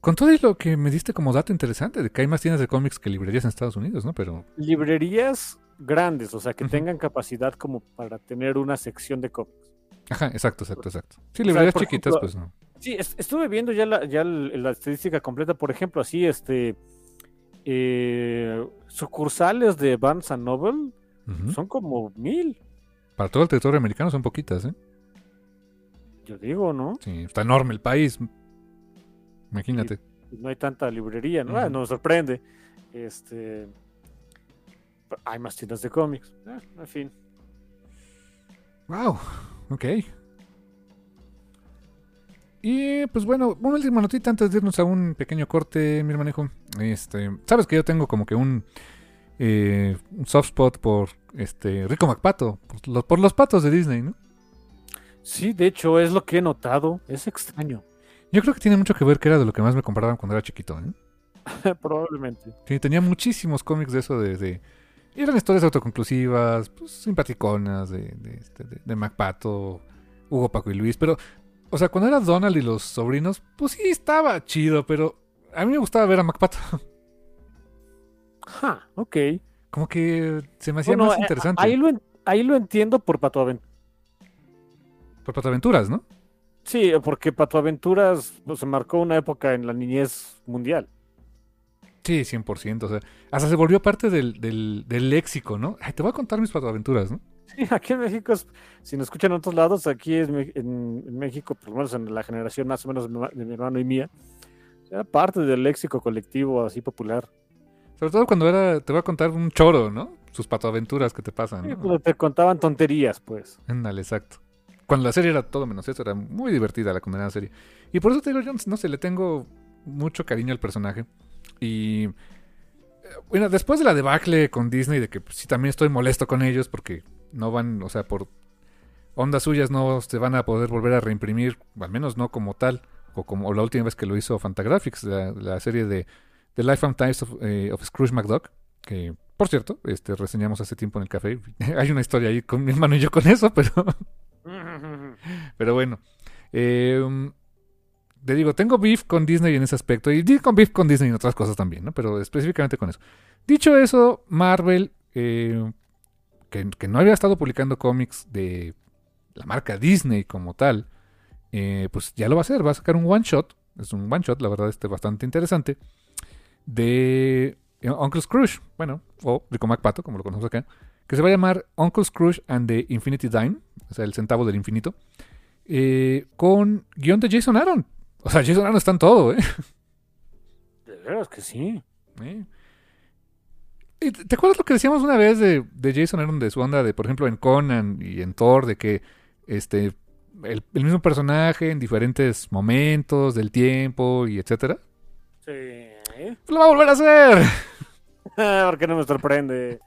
con todo y lo que me diste como dato interesante, de que hay más tiendas de cómics que librerías en Estados Unidos, ¿no? Pero, Librerías grandes, o sea, que tengan capacidad como para tener una sección de cómics. Ajá, exacto, exacto, exacto. Sí, librerías chiquitas, ejemplo, pues no. Sí, es- estuve viendo ya la, ya la estadística completa, por ejemplo, así, este, eh, sucursales de Barnes Noble son como mil, Para todo el territorio americano son poquitas, ¿eh? yo digo, ¿no? Sí, está enorme el país. Imagínate. No hay tanta librería, ¿no? Ah, no me sorprende. Este, hay más tiendas de cómics. Ah, en fin. Wow, ok. Y pues bueno, una última notita antes de irnos a un pequeño corte, mi hermanejo. Este, sabes que yo tengo como que un, eh, un soft spot por este Rico MacPato, por los, por los patos de Disney, ¿no? Sí, de hecho, es lo que he notado. Es extraño. Yo creo que tiene mucho que ver que era de lo que más me compraban cuando era chiquito, ¿eh? Probablemente. Sí, tenía muchísimos cómics de eso de... de- y eran historias autoconclusivas, pues, simpaticonas, de, de, este, de, de MacPato, Hugo, Paco y Luis. Pero, o sea, cuando era Donald y los sobrinos, pues sí estaba chido, pero a mí me gustaba ver a MacPato. Ja, ok. Como que se me hacía Bueno, más eh, interesante. Ahí lo, en- ahí lo entiendo por Pato Aventuras. Por Pato Aventuras, ¿no? Sí, porque Pato Aventuras pues, se marcó una época en la niñez mundial. Sí, 100%. O sea, hasta se volvió parte del, del, del léxico, ¿no? Ay, te voy a contar mis Pato Aventuras, ¿no? Sí, aquí en México, es- si nos escuchan en otros lados, aquí es en, en México, por lo menos en la generación más o menos de mi, hermano y mía, era parte del léxico colectivo así popular. Sobre todo cuando era... Te voy a contar un choro, ¿no? Sus Pato Aventuras que te pasan, Sí, ¿no? cuando te contaban tonterías, pues. Ándale, exacto. Cuando la serie era todo menos eso, era muy divertida la condenada serie. Y por eso te digo, yo no sé, le tengo mucho cariño al personaje. Y bueno, después de la debacle con Disney, de que pues, sí también estoy molesto con ellos porque no van, o sea, por ondas suyas no se van a poder volver a reimprimir, al menos no como tal, o como la última vez que lo hizo Fantagraphics, la, la serie de The Life and Times of, eh, of Scrooge McDuck, que por cierto, este reseñamos hace tiempo en el café. Hay una historia ahí con mi hermano y yo con eso, pero pero bueno. eh, te digo, tengo beef con Disney en ese aspecto. Y con beef con Disney en otras cosas también, ¿no? Pero específicamente con eso. Dicho eso, Marvel, eh, que, que no había estado publicando cómics de la marca Disney como tal, eh, pues ya lo va a hacer. Va a sacar un one shot. Es un one shot, la verdad, este bastante interesante. De eh, Uncle Scrooge. Bueno, o Rico MacPato, como lo conocemos acá. Que se va a llamar Uncle Scrooge and the Infinity Dime. O sea, el centavo del infinito. con guion de Jason Aaron. O sea, Jason Aaron está en todo, ¿eh? De veras que sí. ¿Eh? ¿Y ¿Te acuerdas lo que decíamos una vez de, de Jason Aaron, de su onda, de por ejemplo en Conan y en Thor, de que este el, el mismo personaje en diferentes momentos del tiempo y etcétera? Sí. Pues lo va a volver a hacer. Porque no me sorprende.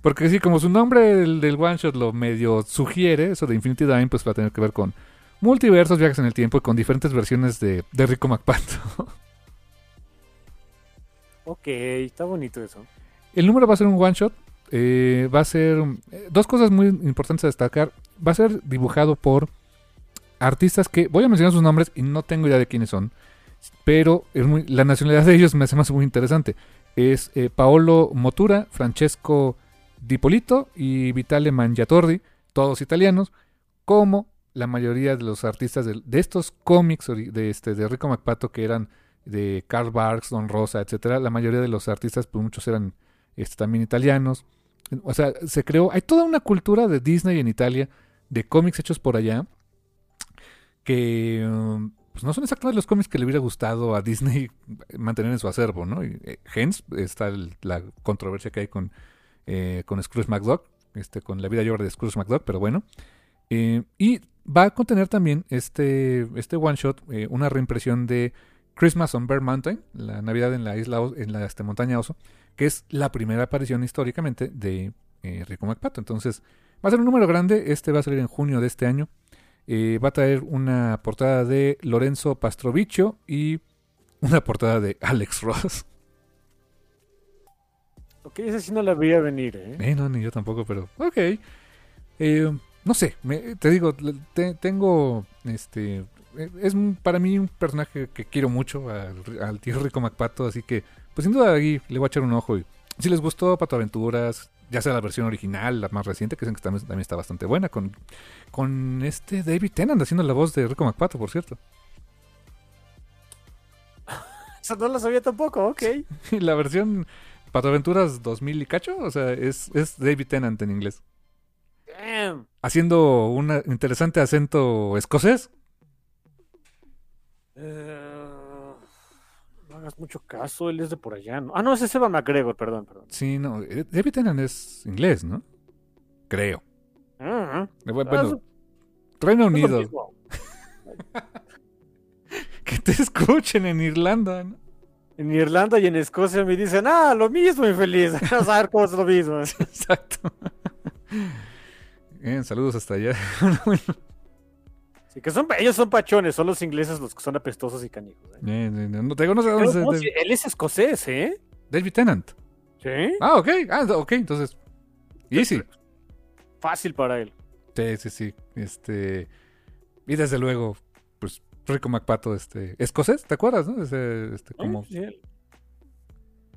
Porque sí, como su nombre del, del one shot lo medio sugiere, eso de Infinity Dime, pues va a tener que ver con multiversos, viajes en el tiempo y con diferentes versiones de, de Rico MacPato. Ok, está bonito eso. El número va a ser un one shot. eh, va a ser eh, dos cosas muy importantes a destacar. Va a ser dibujado por artistas que voy a mencionar sus nombres y no tengo idea de quiénes son. Pero es muy- la nacionalidad de ellos me hace más muy interesante. Es eh, Paolo Motura, Francesco Di Polito y Vitale Mangiatordi, todos italianos, como la mayoría de los artistas de, de estos cómics de, este, de Rico MacPato que eran de Karl Barks, Don Rosa, etcétera. La mayoría de los artistas, pues muchos eran este, también italianos. O sea, se creó, hay toda una cultura de Disney en Italia, de cómics hechos por allá, que um, pues no son exactamente los cómics que le hubiera gustado a Disney mantener en su acervo, ¿no? Y, eh, hence está la controversia que hay con, eh, con Scrooge McDuck, este, con la vida y de Scrooge McDuck, pero bueno. Eh, y va a contener también este, este one shot, eh, una reimpresión de Christmas on Bear Mountain, la Navidad en la isla, en la este, montaña Oso, que es la primera aparición históricamente de eh, Rico MacPato. Entonces, va a ser un número grande, este va a salir en junio de este año. Va a traer una portada de Lorenzo Pastroviccio y una portada de Alex Ross. Ok, ese sí no la veía venir, ¿eh? Eh, no, ni yo tampoco, pero ok. Eh, no sé, me- te digo, te- tengo, este, eh, es un- para mí un personaje que quiero mucho, al, al tío Rico MacPato, así que, pues sin duda ahí le voy a echar un ojo. Y, si les gustó Pato Aventuras, ya sea la versión original, la más reciente, que dicen que también, también está bastante buena, con, con este David Tennant haciendo la voz de Rico MacPato, por cierto. Eso no lo sabía tampoco, ok. La versión Patoaventuras 2000 y cacho, o sea, es, es David Tennant en inglés. Damn. Haciendo un interesante acento escocés. Eh, no hagas mucho caso, él es de por allá. ¿no? Ah, no, ese es Evan McGregor, perdón, perdón. Sí, no, eh, David Tennant es inglés, ¿no? Creo. Ah, Bueno, Reino Unido. Que te escuchen en Irlanda, ¿no? En Irlanda y en Escocia me dicen, ah, lo mismo, infeliz. A saber cómo es lo mismo. Exacto. Bien, saludos hasta allá. Sí, que son, ellos son pachones, son los ingleses los que son apestosos y canijos. ¿eh? Bien, bien, bien. no, te digo, no sé dónde Pero, él es escocés, ¿eh? David Tennant. Sí. Ah, ok. Ah, ok, entonces. Easy. Fácil para él. Sí, sí, sí. Este. Y desde luego, pues, Rico McPato, este. Escocés, ¿te acuerdas, no? Ese, este, como. Sí, él.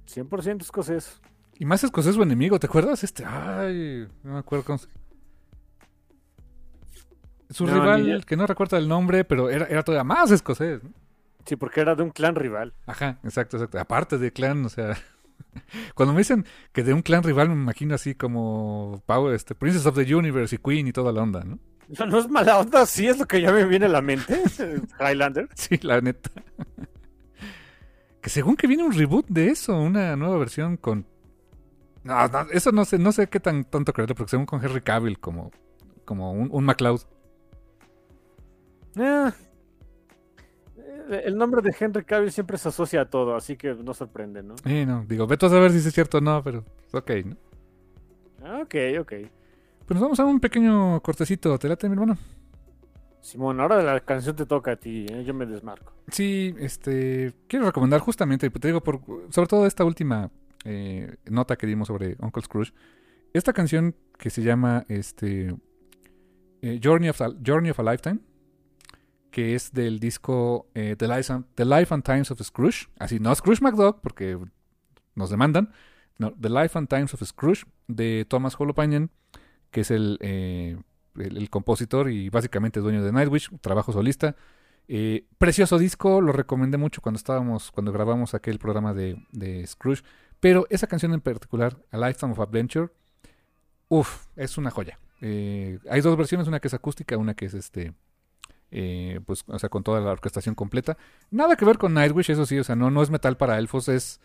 100% escocés. Y más escocés su enemigo, ¿te acuerdas? Este. Ay, no me acuerdo cómo se. Su No, rival, que no recuerdo el nombre, pero era, era todavía más escocés, ¿no? Sí, porque era de un clan rival. Ajá, exacto, exacto. Aparte de clan, o sea. Cuando me dicen que de un clan rival, me imagino así como Power, este, Princess of the Universe y Queen y toda la onda, ¿no? No, no es mala onda, sí es lo que ya me viene a la mente. Highlander. Sí, la neta. que según que viene un reboot de eso, una nueva versión con. No, no, eso no sé, no sé qué tan tanto creerlo, porque según con Henry Cavill como, como un, un MacLeod. Eh, El nombre de Henry Cavill siempre se asocia a todo, así que no sorprende, ¿no? Eh, no, digo, vete a saber si es cierto o no, pero ok, ¿no? Ah, Ok, ok. Pues nos vamos a un pequeño cortecito, ¿te late, mi hermano? Simón, ahora la canción te toca a ti, ¿eh? yo me desmarco. Sí, este, quiero recomendar justamente, te digo, por, sobre todo esta última eh, nota que dimos sobre Uncle Scrooge, esta canción que se llama este, eh, Journey, of a, Journey of a Lifetime, que es del disco eh, The, Life and, Times of Scrooge, así no Scrooge McDuck, porque nos demandan, no, The Life and Times of Scrooge, de Thomas Holopainen, que es el, eh, el, compositor y básicamente dueño de Nightwish, trabajo solista. Eh, precioso disco, lo recomendé mucho cuando estábamos, cuando grabamos aquel programa de, Scrooge. Pero esa canción en particular, A Lifetime of Adventure, uff, es una joya. Hay dos versiones, una que es acústica, una que es este, eh, pues, o sea, con toda la orquestación completa. Nada que ver con Nightwish, eso sí, o sea, no, no es metal para elfos, es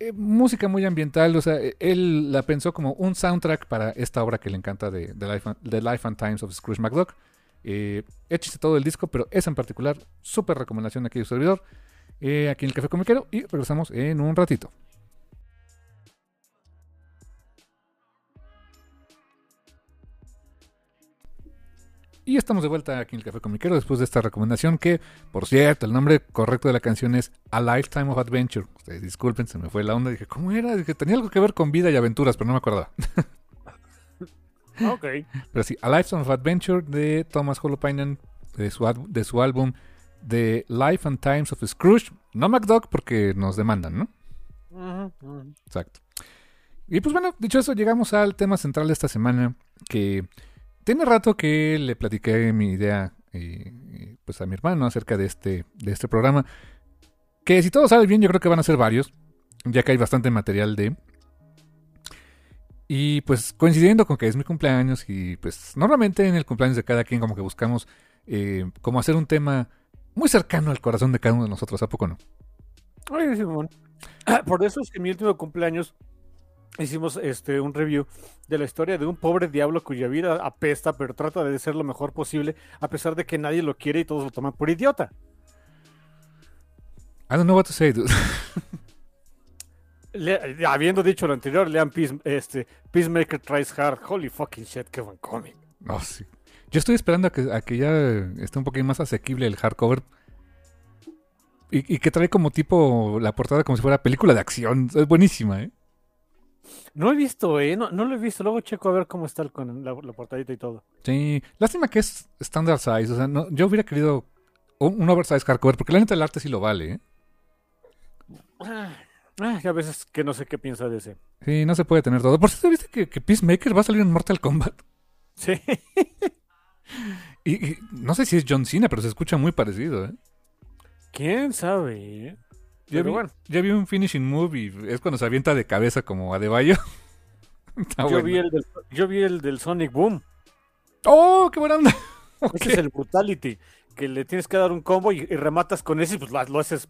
eh, música muy ambiental, o sea, eh, él la pensó como un soundtrack para esta obra que le encanta de The Life and, The Life and Times of Scrooge McDuck. Eh, échese todo el disco, pero esa en particular, súper recomendación aquí de su servidor, eh, aquí en el Café Comiquero, y regresamos en un ratito. Y estamos de vuelta aquí en el Café Comiquero después de esta recomendación que, por cierto, el nombre correcto de la canción es A Lifetime of Adventure. Ustedes disculpen, se me fue la onda. Dije, ¿cómo era? Dije, tenía algo que ver con vida y aventuras, pero no me acordaba. Ok. Pero sí, A Lifetime of Adventure de Thomas Holopainen, de su, de su álbum The Life and Times of Scrooge. No MacDuck porque nos demandan, ¿no? Exacto. Y pues bueno, dicho eso, llegamos al tema central de esta semana, que tiene rato que le platiqué mi idea eh, eh, pues a mi hermano acerca de este, de este programa, que si todo sale bien yo creo que van a ser varios, ya que hay bastante material de... Y pues coincidiendo con que es mi cumpleaños y pues normalmente en el cumpleaños de cada quien como que buscamos eh, hacer un tema muy cercano al corazón de cada uno de nosotros, ¿a poco no? Oye, Simón. Ah, Por eso es que mi último cumpleaños hicimos este un review de la historia de un pobre diablo cuya vida apesta, pero trata de ser lo mejor posible, a pesar de que nadie lo quiere y todos lo toman por idiota. I don't know what to say, dude. Le- habiendo dicho lo anterior, lean Peace- este, Peacemaker Tries Hard. Holy fucking shit, qué buen cómic. No, sí. Yo estoy esperando a que, a que ya esté un poquito más asequible el hardcover. Y, y que trae como tipo la portada como si fuera película de acción. Es buenísima, ¿eh? No he visto, eh, no, no lo he visto. Luego checo a ver cómo está el- con la, la portadita y todo. Sí. Lástima que es standard size. O sea, no, yo hubiera querido un, un oversize hardcover. Porque la neta el arte sí lo vale, ¿eh? Ah, ah, a veces que no sé qué piensa de ese. Sí, no se puede tener todo. Por cierto, ¿viste que, que Peacemaker va a salir en Mortal Kombat? Sí. Y, y no sé si es John Cena, pero se escucha muy parecido, ¿eh? ¿Quién sabe? Ya Pero vi, bueno, ya vi un finishing move y es cuando se avienta de cabeza como a De Bayo. Está yo, bueno. vi el del, yo vi el del Sonic Boom. ¡Oh, qué buena onda! Ese es el Brutality. Que le tienes que dar un combo y, y rematas con ese y pues lo, lo haces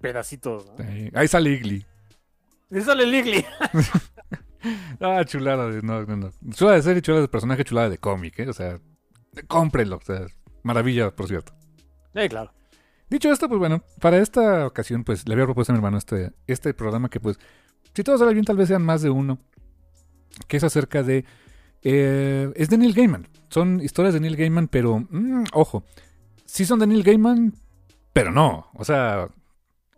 pedacitos. ¿no? Sí, Ahí sale Igly. Y sale Ligly. Ah, chulada de, no, no, no. Chulada de serie, chulada de personaje, chulada de cómic, ¿eh? O sea, cómprenlo. O sea, maravilla, por cierto. Sí, claro. Dicho esto, pues bueno, para esta ocasión, pues le había propuesto a mi hermano este, este programa que, pues, si todo sale bien, tal vez sean más de uno. Que es acerca de. eh, es de Neil Gaiman. Son historias de Neil Gaiman, pero. mm, ojo. Sí son de Neil Gaiman, pero no. O sea.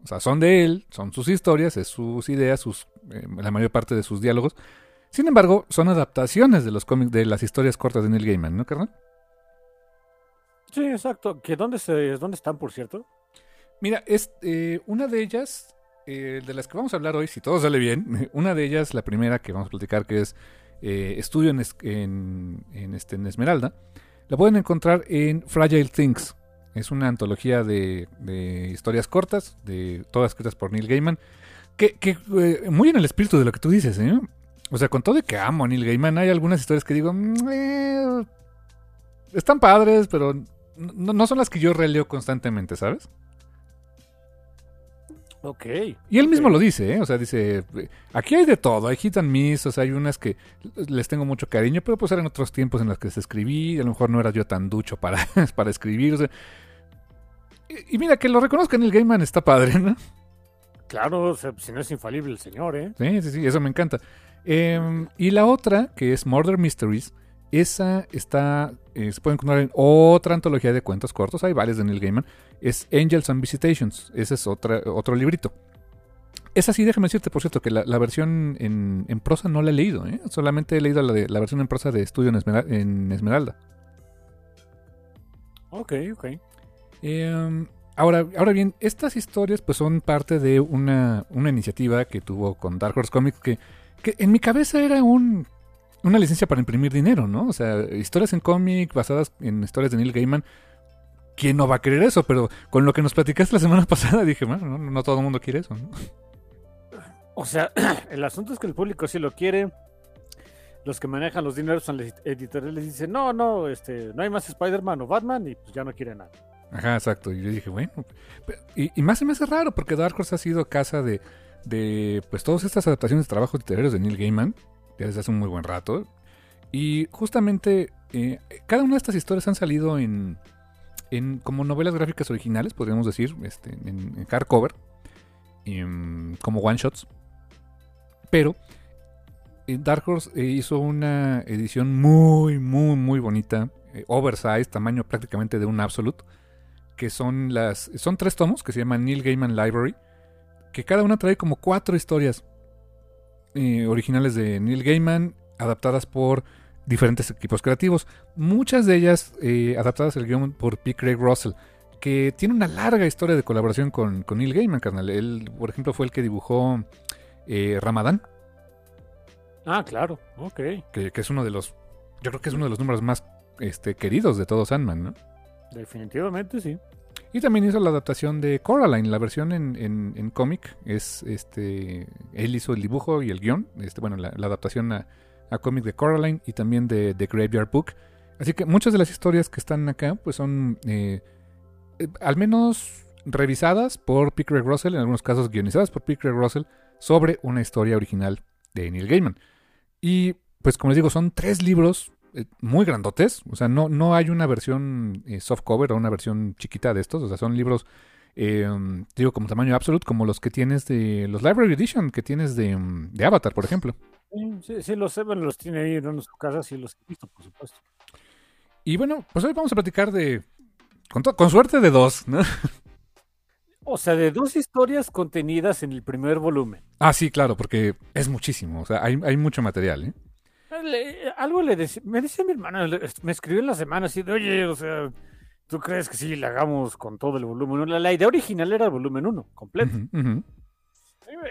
O sea, son de él, son sus historias, es sus ideas, sus, eh, la mayor parte de sus diálogos. Sin embargo, son adaptaciones de los cómics, de las historias cortas de Neil Gaiman, ¿no, carnal? Sí, exacto. ¿Que dónde, se, ¿Dónde están, por cierto? Mira, es, eh, una de ellas, eh, de las que vamos a hablar hoy, si todo sale bien, una de ellas, la primera que vamos a platicar, que es eh, Estudio en, en, este, en Esmeralda, la pueden encontrar en Fragile Things. Es una antología de, de historias cortas, de todas escritas por Neil Gaiman, que, que, muy en el espíritu de lo que tú dices, ¿eh? O sea, con todo de que amo a Neil Gaiman, hay algunas historias que digo, "Mm, están padres, pero no, no son las que yo releo constantemente, ¿sabes? Ok. Y él mismo lo dice, ¿eh? O sea, dice, aquí hay de todo, hay hit and miss, o sea, hay unas que les tengo mucho cariño, pero pues eran otros tiempos en los que se escribí, y a lo mejor no era yo tan ducho para, para escribir, o sea. Y, y mira, que lo reconozcan el Gaiman está padre, ¿no? Claro, o sea, si no es infalible el señor, ¿eh? Sí, sí, sí, eso me encanta. Eh, y la otra, que es Murder Mysteries, esa está, eh, se puede encontrar en otra antología de cuentos cortos, hay varios de Neil Gaiman, es Angels and Visitations, ese es otra, otro librito. Esa sí, déjame decirte, por cierto, que la, la versión en, en prosa no la he leído, ¿eh? solamente he leído la, de, la versión en prosa de Estudio en, Esmera- en Esmeralda. Ok, ok. Eh, ahora, ahora bien, estas historias pues son parte de una, una iniciativa que tuvo con Dark Horse Comics que, que en mi cabeza era un, una licencia para imprimir dinero, ¿no? O sea, historias en cómic basadas en historias de Neil Gaiman. ¿Quién no va a querer eso? Pero con lo que nos platicaste la semana pasada dije, bueno, no, no todo el mundo quiere eso, ¿no? O sea, el asunto es que el público sí lo quiere. Los que manejan los dineros son editoriales dicen, no, no, este, no hay más Spider-Man o Batman y pues ya no quieren nada. Ajá, exacto. Y yo dije, bueno. Y, y más se me hace raro porque Dark Horse ha sido casa de, de pues todas estas adaptaciones de trabajos literarios de Neil Gaiman desde hace un muy buen rato. Y justamente eh, cada una de estas historias han salido en, en como novelas gráficas originales, podríamos decir, este, en, en hardcover, y, mm, como one shots. Pero eh, Dark Horse eh, hizo una edición muy, muy, muy bonita, oversize, tamaño prácticamente de un Absolute, que son las, son tres tomos que se llaman Neil Gaiman Library, que cada una trae como cuatro historias eh, originales de Neil Gaiman, adaptadas por diferentes equipos creativos. Muchas de ellas eh, adaptadas al guion por P. Craig Russell, que tiene una larga historia de colaboración con, con Neil Gaiman, carnal. Él, por ejemplo, fue el que dibujó eh, Ramadán, Ah, claro, ok. que, que es uno de los, yo creo que es uno de los números más este, queridos de todo Sandman, ¿no? Definitivamente sí. Y también hizo la adaptación de Coraline, la versión en, en, en cómic. Es este. Él hizo el dibujo y el guion. Este, bueno, la, adaptación a, a cómic de Coraline y también de The Graveyard Book. Así que muchas de las historias que están acá, pues son eh, al menos revisadas por P. Russell, en algunos casos guionizadas por P. Russell, sobre una historia original de Neil Gaiman. Y pues como les digo, son tres libros muy grandotes. O sea, no, no hay una versión eh, softcover o una versión chiquita de estos. O sea, son libros, eh, digo, como tamaño absolute, como los que tienes de los Library Edition que tienes de, mm, de Avatar, por ejemplo. Sí, sí, los Seven los tiene ahí en su casa, sí los he visto, por supuesto. Y bueno, pues hoy vamos a platicar de, con, con suerte, de dos, ¿no? O sea, de dos historias contenidas en el primer volumen. Ah, sí, claro, porque es muchísimo. O sea, hay, hay mucho material, ¿eh? Le- algo le decía, me decía mi hermana, le- me escribió en la semana así de, oye, o sea, ¿tú crees que sí le hagamos con todo el volumen 1? La, la idea original era el volumen 1, completo.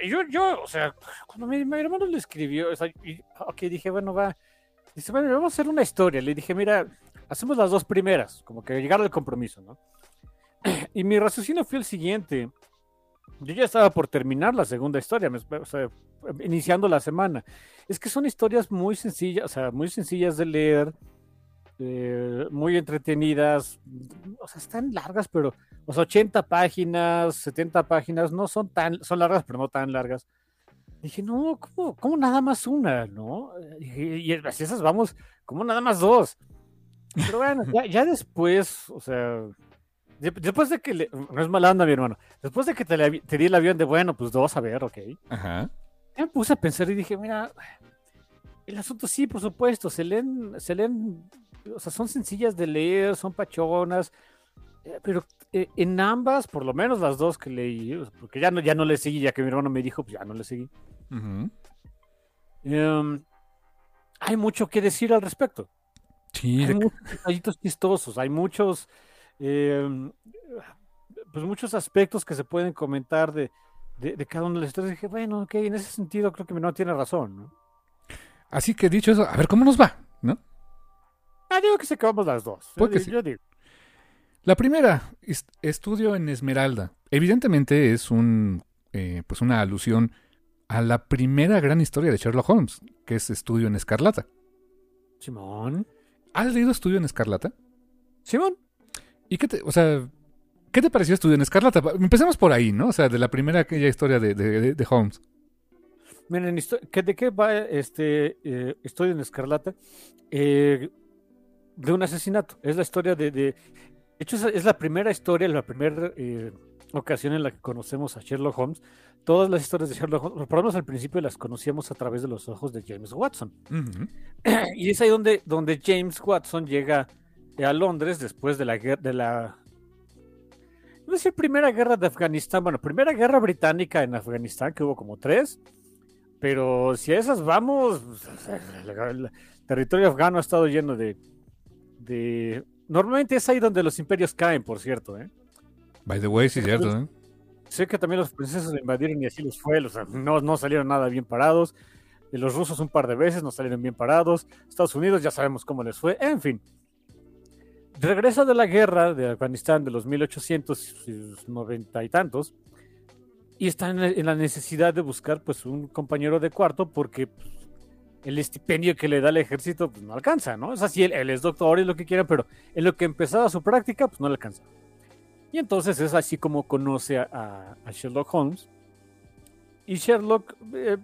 Y yo, yo, o sea, cuando mi, mi hermano le escribió, o sea, y, ok, dije, bueno, va. Dice, bueno, vamos a hacer una historia. Le dije, mira, hacemos las dos primeras, como que llegar al compromiso, ¿no? Y mi raciocinio fue el siguiente. Yo ya estaba por terminar la segunda historia, me- o sea, iniciando la semana. Es que son historias muy sencillas, o sea, muy sencillas de leer, eh, muy entretenidas. O sea, están largas, pero, o sea, 80 páginas, 70 páginas, no son tan, son largas, pero no tan largas. Dije, no, ¿cómo, cómo nada más una, no? Dije, y así esas vamos, como nada más dos. Pero bueno, ya, ya después, o sea, de- después de que le, no es mala onda, mi hermano, después de que te, le te di el avión de, bueno, pues dos, a ver, ok. Ajá. Ya me puse a pensar y dije, mira, el asunto sí, por supuesto, se leen, se leen, o sea, son sencillas de leer, son pachonas, eh, pero eh, en ambas, por lo menos las dos que leí, porque ya no, ya no le seguí, ya que mi hermano me dijo, pues ya no le seguí. Em, hay mucho que decir al respecto. Sí, Hay de- muchos detallitos chistosos, hay muchos, em, pues muchos aspectos que se pueden comentar de, de, de cada una de las historias. Dije, bueno, ok, en ese sentido creo que mi hermano tiene razón, ¿no? Así que dicho eso, a ver cómo nos va, ¿no? Ah, digo que se acabamos las dos. Yo sí. yo digo. La primera, es- estudio en Esmeralda. Evidentemente es un, eh, pues una alusión a la primera gran historia de Sherlock Holmes, que es Estudio en Escarlata. Simón. ¿Has leído Estudio en Escarlata? Simón. ¿Y qué te, o sea, qué te pareció Estudio en Escarlata? Empecemos por ahí, ¿no? O sea, de la primera aquella historia de, de- de- de Holmes. Miren, histo- ¿qué- ¿de qué va este eh, Estoy en Escarlata? Eh, de un asesinato. Es la historia de... de... de hecho, es, la primera historia, la primera eh, ocasión en la que conocemos a Sherlock Holmes. Todas las historias de Sherlock Holmes, por lo menos al principio las conocíamos a través de los ojos de James Watson. Y es ahí donde, donde James Watson llega a Londres después de la de la... No sé, primera guerra de Afganistán, bueno, primera guerra británica en Afganistán, que hubo como tres, pero si a esas vamos, el territorio afgano ha estado lleno de... de... Normalmente es ahí donde los imperios caen, por cierto, ¿eh? By the way, sí es cierto, ¿eh? Sé que también los franceses lo invadieron y así les fue, o sea, no, no salieron nada bien parados. Los rusos un par de veces no salieron bien parados. Estados Unidos ya sabemos cómo les fue. En fin. Regresa de la guerra de Afganistán de los 1890 y tantos. Y está en la, necesidad de buscar pues un compañero de cuarto porque pues, el estipendio que le da el ejército pues no alcanza, ¿no? Es así, él, él es doctor y lo que quiera, pero en lo que empezaba su práctica pues no le alcanza. Y entonces es así como conoce a, Sherlock Holmes. Y Sherlock, eh,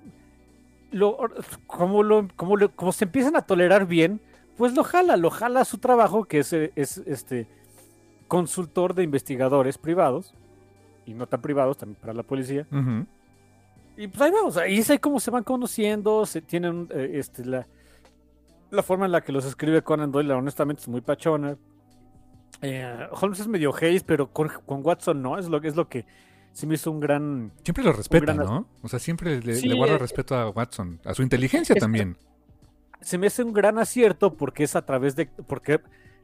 lo, como, como se empiezan a tolerar bien, pues lo jala, lo jala a su trabajo, que es, eh, es este consultor de investigadores privados, y no tan privados, también para la policía. Y pues ahí vamos, ahí es ahí como se van conociendo, se tienen eh, este, la, la forma en la que los escribe Conan Doyle, honestamente es muy pachona. Eh, Holmes es medio haze, pero con, con Watson no, es lo, es lo que se me hizo un gran... Siempre lo respeta, gran ¿no? O sea, siempre le, Sí, le guarda eh, respeto a Watson, a su inteligencia es- también. Se me hace un gran acierto porque es a través de... Porque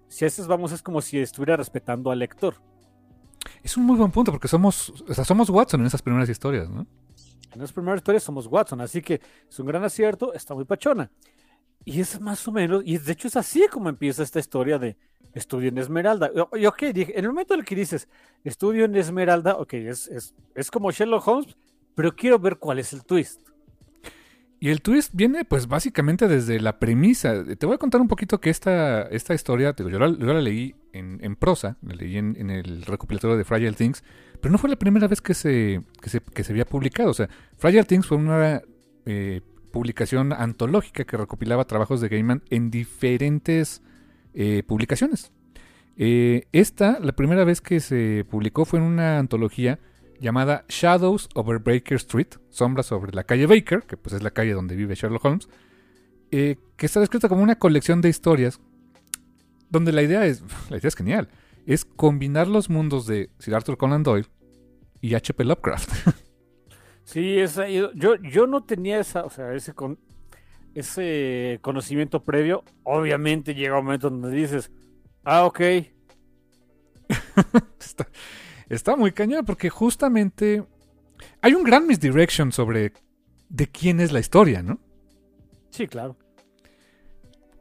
si a veces vamos es como si estuviera respetando al lector. Es un muy buen punto porque somos, o sea, somos Watson en esas primeras historias, ¿no? En las primeras historias somos Watson, así que es un gran acierto, está muy pachona. Y es más o menos, y de hecho es así como empieza esta historia de estudio en Esmeralda. Y ok, dije, en el momento en el que dices estudio en Esmeralda, ok, es, es, es como Sherlock Holmes, pero quiero ver cuál es el twist. Y el twist viene, pues, básicamente desde la premisa. Te voy a contar un poquito que esta, esta historia, yo, la, leí en, en prosa, la leí en, en el recopilatorio de Fragile Things, pero no fue la primera vez que se, que se, que se había publicado. O sea, Fragile Things fue una eh, publicación antológica que recopilaba trabajos de Gaiman en diferentes eh, publicaciones. Eh, esta, la primera vez que se publicó fue en una antología llamada Shadows over Baker Street, sombras sobre la calle Baker, que pues es la calle donde vive Sherlock Holmes, eh, que está descrita como una colección de historias donde la idea es, la idea es genial, es combinar los mundos de Sir Arthur Conan Doyle y H.P. Lovecraft. Sí, es ahí- yo, yo no tenía esa, o sea, ese, con, ese conocimiento previo. Obviamente llega un momento donde dices, ah, ok, está, está muy cañón porque justamente hay un gran misdirection sobre de quién es la historia, ¿no? sí, claro.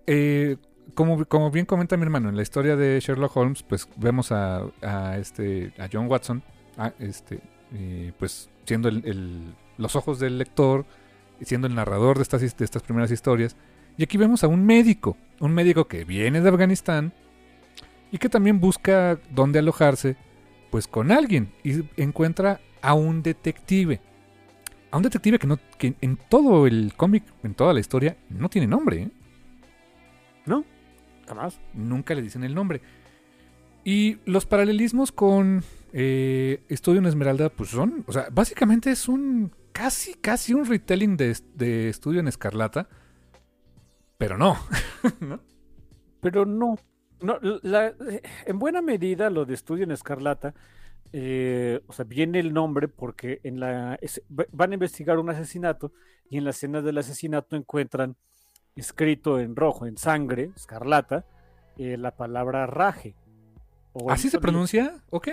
Eh, como, como bien comenta mi hermano, en la historia de Sherlock Holmes, pues vemos a, a este, a John Watson, a este, eh, pues siendo el- el- los ojos del lector, y siendo el narrador de estas, de estas primeras historias. Y aquí vemos a un médico, un médico que viene de Afganistán y que también busca dónde alojarse, pues con alguien, y encuentra a un detective. A un detective que, no, que en todo el cómic, en toda la historia, no tiene nombre. ¿eh? ¿No? Jamás. nunca le dicen el nombre. Y los paralelismos con eh, Estudio en Esmeralda, pues son, o sea, básicamente es un casi, casi un retelling de, de Estudio en Escarlata, pero no. Pero no. No la- eh, en buena medida lo de Estudio en Escarlata, eh, o sea, viene el nombre porque en la, es- van a investigar un asesinato y en la escena del asesinato encuentran escrito en rojo, en sangre, escarlata, eh, la palabra raje. O ¿Así se pronuncia? Ok.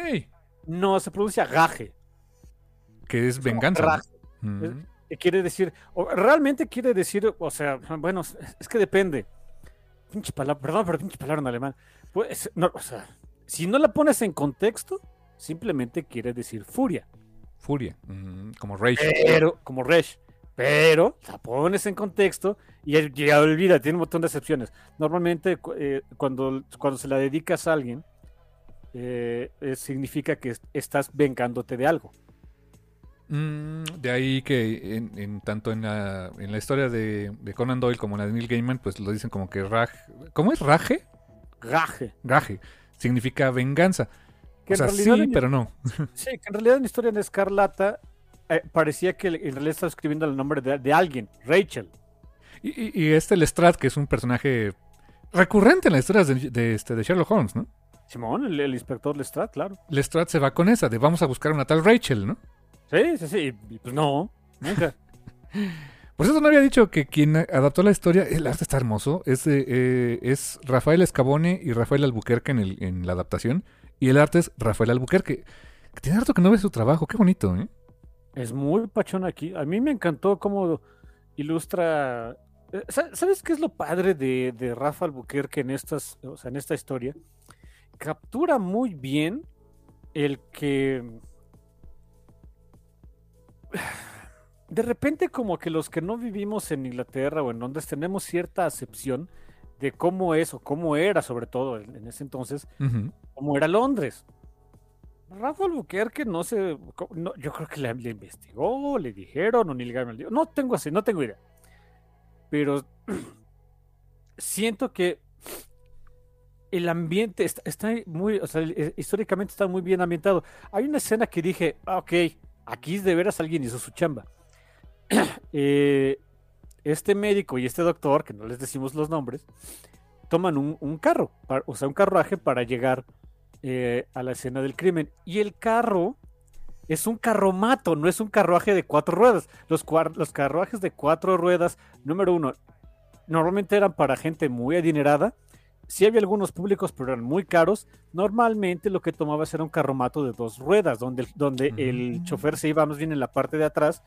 No, se pronuncia gaje. Que es venganza. raje. Mm. Quiere decir, o realmente quiere decir, o sea, bueno, es que depende. Pinche palabra, perdón, pero pinche palabra en alemán. Pues, no, o sea, si no la pones en contexto, simplemente quiere decir furia. Furia. Mm, como Rage. Pero, como Resh. Pero la pones en contexto y ya, ya olvida, tiene un montón de excepciones. Normalmente, eh, cuando, cuando se la dedicas a alguien, eh, eh, significa que est- estás vengándote de algo. Mm, de ahí que en, en- tanto en la, en la historia de, de Conan Doyle como en la de Neil Gaiman, pues lo dicen como que Raj... ¿Cómo es? ¿Raje? Gaje. Gaje. Significa venganza. Que o en sea, realidad sí, en- pero no. Sí, que en realidad en Historia en Escarlata eh, parecía que en realidad estaba escribiendo el nombre de, de alguien, Rachel. Y, y- y este Lestrade, que es un personaje recurrente en las historias de, de, este, de Sherlock Holmes, ¿no? Simón, el, el inspector Lestrade, claro. Lestrade se va con esa, de vamos a buscar una tal Rachel, ¿no? Sí, sí, sí. Pues no, nunca. Por eso no había dicho que quien adaptó la historia, el arte está hermoso, es, eh, eh, es Rafael Escabone y Rafael Albuquerque en, el- en la adaptación, y el arte es Rafael Albuquerque, que tiene harto que no ve su trabajo, qué bonito, ¿eh? es muy pachón aquí. A mí me encantó cómo ilustra. eh, sa- ¿Sabes qué es lo padre de, de Rafa Albuquerque en estas, o sea, en esta historia? Captura muy bien el que de repente como que los que no vivimos en Inglaterra o en Londres tenemos cierta acepción de cómo es o cómo era sobre todo en, ese entonces, Ujú. cómo era Londres. Rafa Albuquerque no sé, no, yo creo que le, le investigó, le dijeron, o Neil Gaiman le dijo, no tengo así, no tengo idea. Pero siento que el ambiente está, está muy, o sea, eh, históricamente está muy bien ambientado. Hay una escena que dije, ah, ok, aquí de veras alguien hizo su chamba. Eh, este médico y este doctor, que no les decimos los nombres, toman un, carro, pa- o sea, un carruaje para llegar eh, a la escena del crimen. Y el carro es un carromato, no es un carruaje de cuatro ruedas. Los, los carruajes de cuatro ruedas, número uno, normalmente eran para gente muy adinerada. Sí había algunos públicos, pero eran muy caros. Normalmente lo que tomabas era un carromato de dos ruedas, donde, el- donde el chofer se iba más bien en la parte de atrás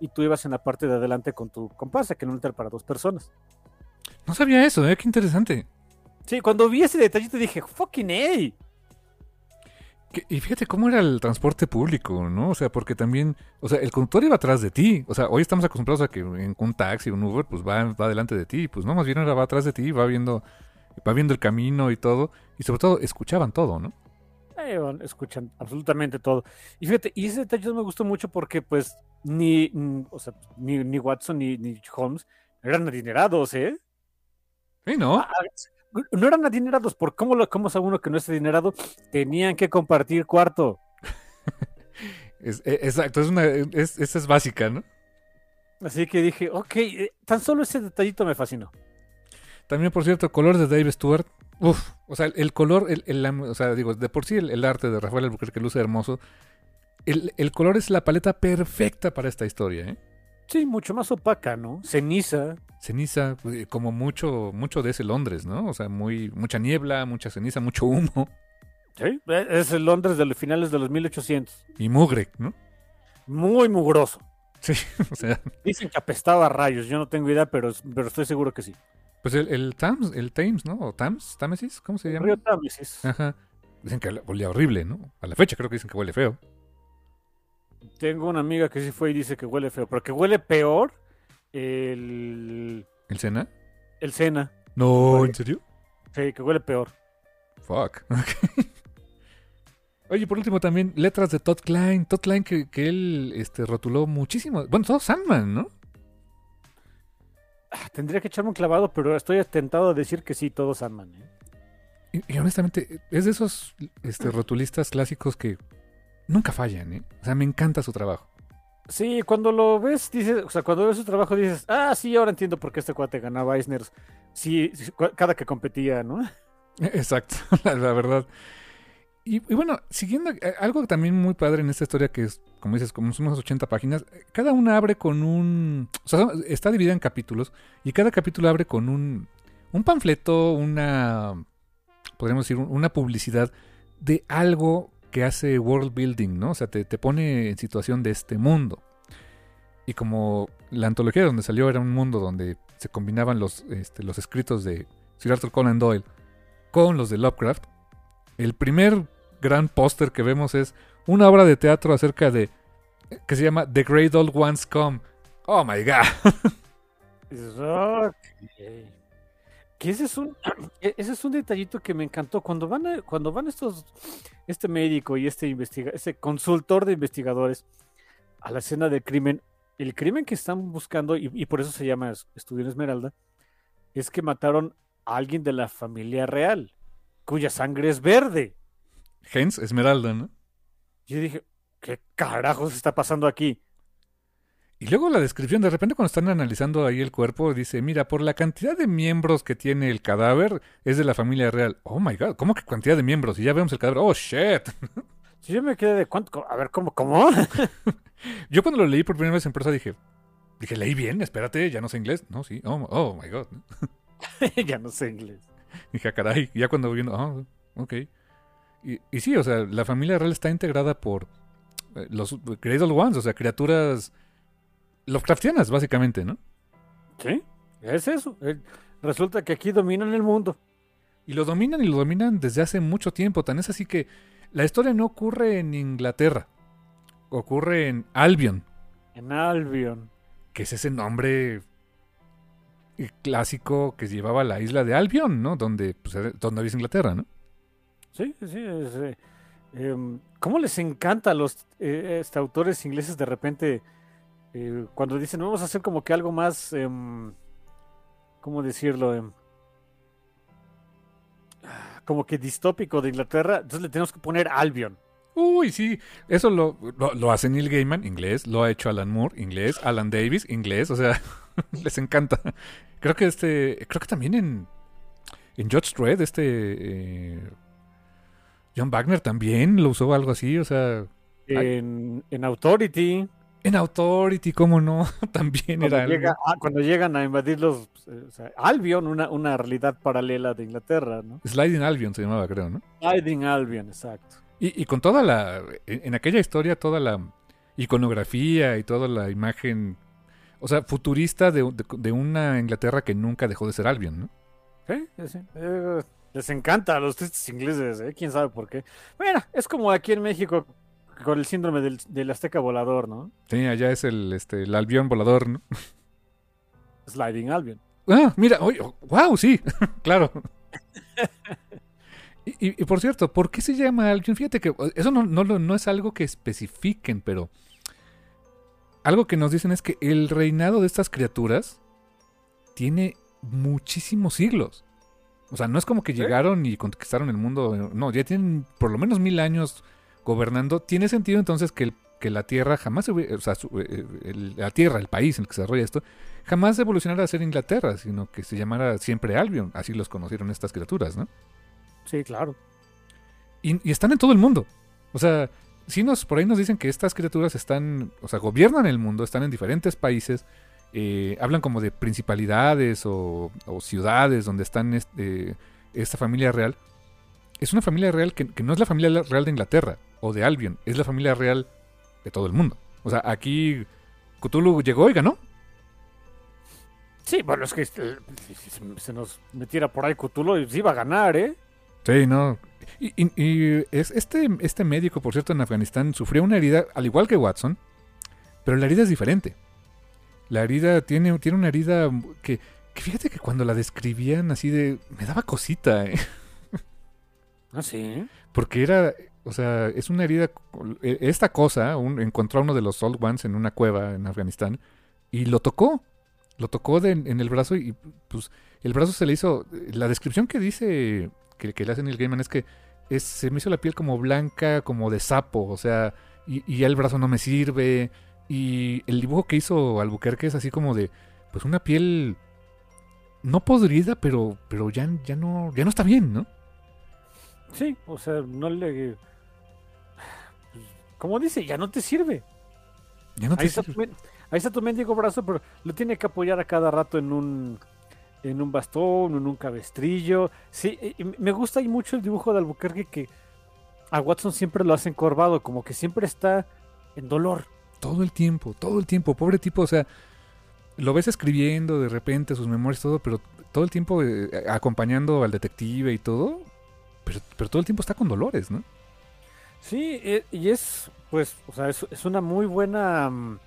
y tú ibas en la parte de adelante con tu comparsa, que no era para dos personas. No sabía eso, ¿eh? Qué interesante. Sí, cuando vi ese detallito dije, fucking hey. Y fíjate cómo era el transporte público, ¿no? O sea, porque también, o sea, el conductor iba atrás de ti. O sea, hoy estamos acostumbrados a que en un taxi, un Uber, pues va, va delante de ti. Pues no, más bien ahora va atrás de ti, va viendo, va viendo el camino y todo. Y sobre todo, escuchaban todo, ¿no? Eh, bueno, escuchan absolutamente todo. Y fíjate, y ese detalle me gustó mucho porque pues ni, mm, o sea, ni, ni Watson ni, ni Holmes eran adinerados, ¿eh? Sí, ¿no? Ah, No eran adinerados por cómo, lo, cómo sabe uno que no es adinerado, tenían que compartir cuarto. Es- e- exacto, es una, es, esa es básica, ¿no? Así que dije, ok, eh, tan solo ese detallito me fascinó. También, por cierto, color de Dave Stewart. Uf, o sea, el color, el, el- o sea, digo, de por sí el, el arte de Rafael Albuquerque luce hermoso. El, el color es la paleta perfecta para esta historia, ¿eh? Sí, mucho más opaca, ¿no? Ceniza. Ceniza, eh, como mucho, mucho de ese Londres, ¿no? O sea, muy, mucha niebla, mucha ceniza, mucho humo Sí, eh, es el Londres de los finales de los 1800. y mugre, ¿no? Muy mugroso. Sí, o sea, Dicen que apestaba a rayos, yo no tengo idea, pero, pero estoy seguro que sí. Pues el, el Thames, el Thames, ¿no? O Thames, Támesis, ¿cómo se llama? Río Támesis. Ajá. Dicen que olía horrible, ¿no? A la fecha creo que dicen que huele feo. Tengo una amiga que sí fue y dice que huele feo, pero que huele peor el, ¿El Sena? el Sena. No, Huele. ¿en serio? Sí, que huele peor. Fuck. Ok. Oye, por último también, letras de Todd Klein. Todd Klein que, que él este, rotuló muchísimo. Bueno, todo Sandman, ¿no? Ah, Tendría que echarme un clavado, pero estoy tentado a decir que sí, todo Sandman. ¿eh? Y, y honestamente, es de esos este, rotulistas clásicos que nunca fallan, ¿eh? O sea, me encanta su trabajo. Sí, cuando lo ves, dices, o sea, cuando ves su trabajo dices, ah, sí, ahora entiendo por qué este cuate ganaba Eisner. Sí, cada que competía, ¿no? Exacto, la, la verdad. Y, bueno, siguiendo eh, algo también muy padre en esta historia que es, como dices, como son unas 80 páginas, eh, cada una abre con un... O sea, está dividida en capítulos y cada capítulo abre con un, un panfleto, una... Podríamos decir, un- una publicidad de algo que hace world building, ¿no? O sea, te, te pone en situación de este mundo. Y como la antología donde salió era un mundo donde se combinaban los, este, los escritos de Sir Arthur Conan Doyle con los de Lovecraft, el primer gran póster que vemos es una obra de teatro acerca de que se llama The Great Old Ones Come. Oh my god. "Ok". Que ese es un e- ese es un detallito que me encantó cuando van cuando van estos este médico y este investiga este consultor de investigadores a la escena del crimen, el crimen que están buscando y, y por eso se llama Es- Estudio en Esmeralda es que mataron a alguien de la familia real cuya sangre es verde. Hens, Esmeralda, ¿no? Yo dije, ¿qué carajos está pasando aquí? Y luego la descripción, de repente cuando están analizando ahí el cuerpo, dice, mira, por la cantidad de miembros que tiene el cadáver, es de la familia real. Oh my god, ¿cómo que cantidad de miembros? Y ya vemos el cadáver. Oh shit. Si yo me quedé de cuánto, a ver, ¿cómo, cómo? Yo cuando lo leí por primera vez en prosa dije, dije, leí bien, espérate, ya no sé inglés. No, sí, oh, oh my god. ya no sé inglés. Dije, ah, caray, ya cuando viendo, ah, ok. Y, y sí, o sea, la familia real está integrada por eh, los Great Old Ones, o sea, criaturas Lovecraftianas, básicamente, ¿no? Sí, es eso. Eh, Resulta que aquí dominan el mundo. Y lo dominan y lo dominan desde hace mucho tiempo. Tan es así que la historia no ocurre en Inglaterra, ocurre en Albion, En Albion. que es ese nombre eh, clásico que llevaba la isla de Albion, ¿no? Donde, pues, donde había Inglaterra, ¿no? Sí, sí. es, eh, em, ¿Cómo les encanta a los eh, este, autores ingleses de repente eh, cuando dicen vamos a hacer como que algo más, em, ¿cómo decirlo? Em, como que distópico de Inglaterra, entonces le tenemos que poner Albion. Uy, sí, eso lo, lo, lo hace Neil Gaiman, inglés, lo ha hecho Alan Moore, inglés, Alan Davis, inglés, o sea, les encanta. Creo que este, creo que también en, en Judge Dredd, este eh, John Wagner también lo usó algo así, o sea. En, en Authority, en Authority, ¿cómo no? también cuando, era llega- algo. ah, cuando llegan a invadir los... eh, o sea, Albion, una, una realidad paralela de Inglaterra, ¿no? Sliding Albion se llamaba, creo, ¿no? Hiding Albion, exacto. Y, y con toda la, en, en aquella historia, toda la iconografía y toda la imagen, o sea, futurista de, de- de una Inglaterra que nunca dejó de ser Albion, ¿no? Sí, sí. Eh, les encanta a los tristes ingleses, ¿eh? ¿Quién sabe por qué? Bueno, es como aquí en México con el síndrome del, del azteca volador, ¿no? Sí, allá es el, este, el Albion volador, ¿no? Sliding Albion. Ah, mira, oye, wow, sí, claro. Y, y- y por cierto, ¿por qué se llama Albion? Fíjate que eso no, no, no es algo que especifiquen, pero algo que nos dicen es que el reinado de estas criaturas tiene muchísimos siglos. O sea, no es como que llegaron y conquistaron el mundo. No, ya tienen por lo menos mil años gobernando. Tiene sentido entonces que, el- que la Tierra jamás, o sea, su- eh, el- la Tierra, el país en el que se desarrolla esto, jamás evolucionara a ser Inglaterra, sino que se llamara siempre Albion. Así los conocieron estas criaturas, ¿no? Sí, claro. Y, y están en todo el mundo. O sea, sí nos, por ahí nos dicen que estas criaturas están, o sea, gobiernan el mundo, están en diferentes países, eh, hablan como de principalidades o, o ciudades donde están este, esta familia real. Es una familia real que, que no es la familia real de Inglaterra o de Albion, es la familia real de todo el mundo. O sea, aquí Cthulhu llegó y ganó. Sí, bueno, es que se nos metiera por ahí Cthulhu, sí iba a ganar, ¿eh? Sí, no. Y, y- y es, este, este médico, por cierto, en Afganistán sufrió una herida, al igual que Watson, pero la herida es diferente. La herida tiene, tiene una herida que, que fíjate que cuando la describían así de... me daba cosita, ¿eh? Ah, sí. Porque era, o sea, es una herida, eh, esta cosa, un- encontró a uno de los Old Ones en una cueva en Afganistán y lo tocó, lo tocó de- en el brazo y pues el brazo se le hizo, la descripción que dice, que, que le hacen el Gaiman es que es, se me hizo la piel como blanca, como de sapo, o sea, y, y ya el brazo no me sirve y el dibujo que hizo Albuquerque es así como de, pues una piel no podrida, pero, pero ya, ya no, ya no está bien, ¿no? Sí, o sea, no le. Como dice, ya no te sirve. Ya no te Ahí está, sirve. tu, ahí está tu mendigo brazo, pero lo tiene que apoyar a cada rato en un en un bastón, en un cabestrillo. Sí, y- y me gusta ahí mucho el dibujo de Albuquerque que a Watson siempre lo hace encorvado, como que siempre está en dolor. Todo el tiempo, todo el tiempo. Pobre tipo, o sea, lo ves escribiendo de repente sus memorias, todo, pero todo el tiempo eh, acompañando al detective y todo. Pero, pero todo el tiempo está con dolores, ¿no? Sí, e- y es, pues, o sea, es, es una muy buena mm,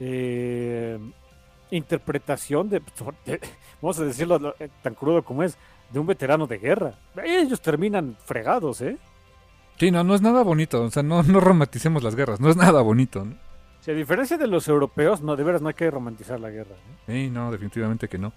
eh, interpretación de, de- vamos a decirlo lo- eh, tan crudo como es, de un veterano de guerra. Ellos terminan fregados, ¿eh? Sí, no, no es nada bonito. O sea, no, no romanticemos las guerras. No es nada bonito, ¿no? Si a diferencia de los europeos, no, de veras no hay que romantizar la guerra. ¿no? Sí, no, definitivamente que no.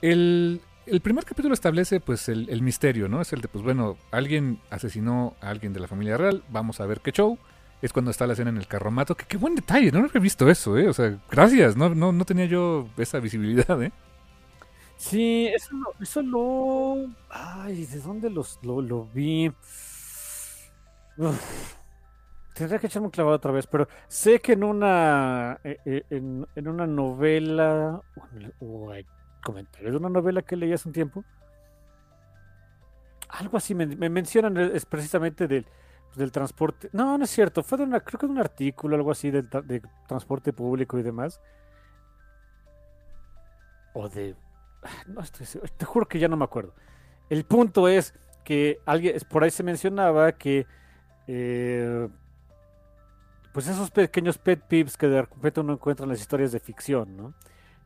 El, el primer capítulo establece, pues, el, el misterio, ¿no? Es el de, pues, bueno, alguien asesinó a alguien de la familia real. Vamos a ver qué show. Es cuando está la escena en el carromato. Que qué buen detalle, no había visto eso, ¿eh? O sea, gracias. No, no, no tenía yo esa visibilidad, ¿eh? Sí, eso lo, eso lo, ay, ¿de dónde los, lo, lo vi? Uf, tendría que echarme un clavado otra vez, pero sé que en una, eh, eh, en, una novela, o hay comentarios de una novela que leí hace un tiempo, algo así me, me mencionan eh, es precisamente del, del transporte. No, no es cierto, fue de una, creo que de un artículo, algo así del de transporte público y demás. O de no estoy seguro, te juro que ya no me acuerdo. El punto es que alguien, por ahí se mencionaba que pues esos pequeños pet peeves que de repente uno encuentra en las historias de ficción, ¿no?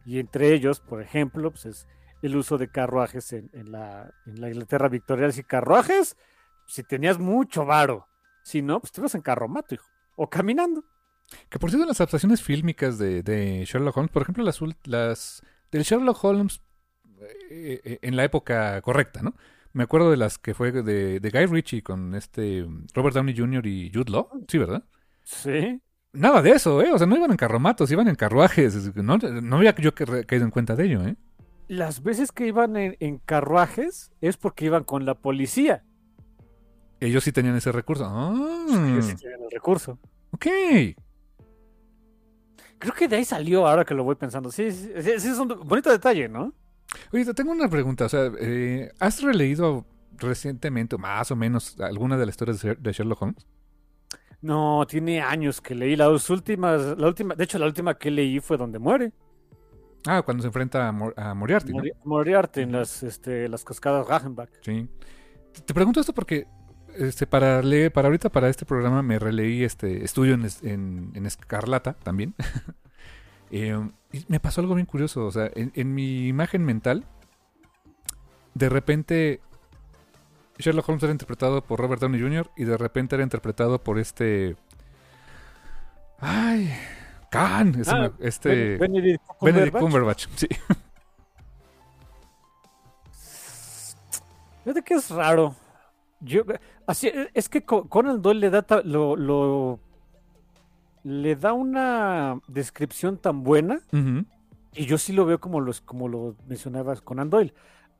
Y entre ellos, por ejemplo, pues es el uso de carruajes en, la, en la Inglaterra victoriana. Si carruajes, si tenías mucho varo. Si no, pues te ibas en carromato, hijo. O caminando. Que por cierto, las adaptaciones fílmicas de, de Sherlock Holmes, por ejemplo, las, las del Sherlock Holmes eh, eh, en la época correcta, ¿no? Me acuerdo de las que fue de, de Guy Ritchie con este Robert Downey Jr. y Jude Law, sí, ¿verdad? Sí. Nada de eso, ¿eh? O sea, no iban en carromatos, iban en carruajes. No, no había yo caído en cuenta de ello, ¿eh? Las veces que iban en, en carruajes es porque iban con la policía. Ellos sí tenían ese recurso. Ah, Ellos sí tenían el recurso. ok. Creo que de ahí salió ahora que lo voy pensando. Sí, sí, sí, sí, es un bonito detalle, ¿no? Oye, te tengo una pregunta. O sea, eh, ¿has releído recientemente, más o menos, alguna de las historias de Sherlock Holmes? No, tiene años que leí las últimas, la última, de hecho la última que leí fue donde muere, Ah, cuando se enfrenta a, Mor- a Moriarty, Moriarty en las, este, las cascadas Ragenbach. Sí. Te- pregunto esto porque este, para leer, para ahorita, para este programa, me releí este estudio en, en, en Escarlata también. Eh, y me pasó algo bien curioso. O sea, en, en mi imagen mental, de repente Sherlock Holmes era interpretado por Robert Downey Jr. y de repente era interpretado por este. Ay, Khan, Ah, me- este Benedict Benedict Cumberbatch. Cumberbatch. Sí. Fíjate que es raro. Yo, así, es que Co- Conan Doyle le da, lo, lo- le da una descripción tan buena y yo sí lo veo como, los, como lo mencionabas Conan Doyle.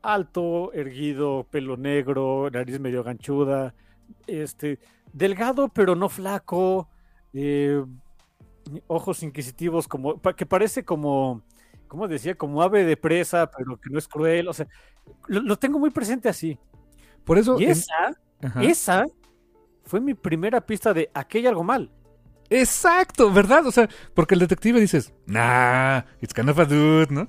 Alto, erguido, pelo negro, nariz medio ganchuda, este, delgado pero no flaco, eh, ojos inquisitivos como, que parece como, ¿cómo decía? Como ave de presa, pero que no es cruel, o sea, lo, lo tengo muy presente así. Por eso. Y esa, esa fue mi primera pista de aquí hay algo mal. Exacto, ¿verdad? O sea, porque el detective dices, nah, it's kind of a dude, ¿no?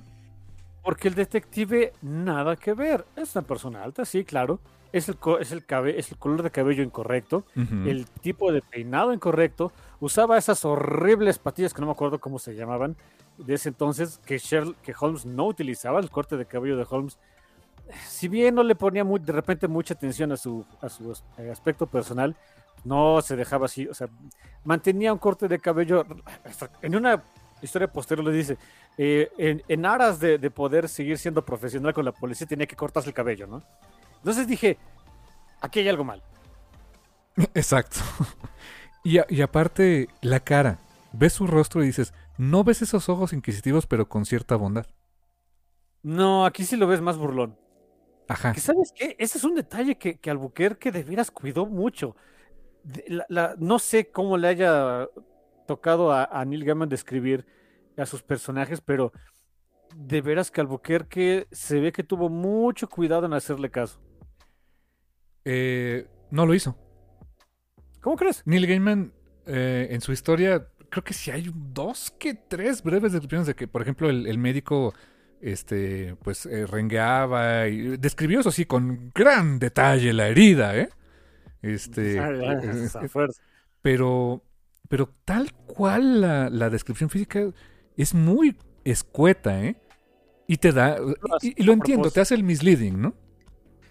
Porque el detective nada que ver. Es una persona alta, sí, claro. Es el, co- es el, cabe- es el color de cabello incorrecto, el tipo de peinado incorrecto. Usaba esas horribles patillas que no me acuerdo cómo se llamaban de ese entonces, que, Sherl- que Holmes no utilizaba, el corte de cabello de Holmes. Si bien no le ponía muy, de repente mucha atención a su, a su eh, aspecto personal, no se dejaba así, o sea, mantenía un corte de cabello. En una historia posterior le dice, eh, en, en aras de, de poder seguir siendo profesional con la policía, tenía que cortarse el cabello, ¿no? Entonces dije, aquí hay algo mal. Exacto. Y, a- y aparte, la cara. Ves su rostro y dices, no ves esos ojos inquisitivos, pero con cierta bondad. No, aquí sí lo ves más burlón. Ajá. Que sabes qué, ese es un detalle que, que Albuquerque de veras cuidó mucho. De- la- la- no sé cómo le haya tocado a, a Neil Gaiman describir a sus personajes, pero de veras que Albuquerque se ve que tuvo mucho cuidado en hacerle caso. Eh, no lo hizo. ¿Cómo crees? Neil Gaiman, eh, en su historia, creo que sí hay dos que tres breves descripciones de que, por ejemplo, el, el médico este, pues eh, rengueaba y describió eso sí con gran detalle la herida, ¿eh? Este, Ah, eh, pero, pero tal cual la, la descripción física es muy escueta, ¿eh? Y te da, y, y lo entiendo, te hace el misleading, ¿no?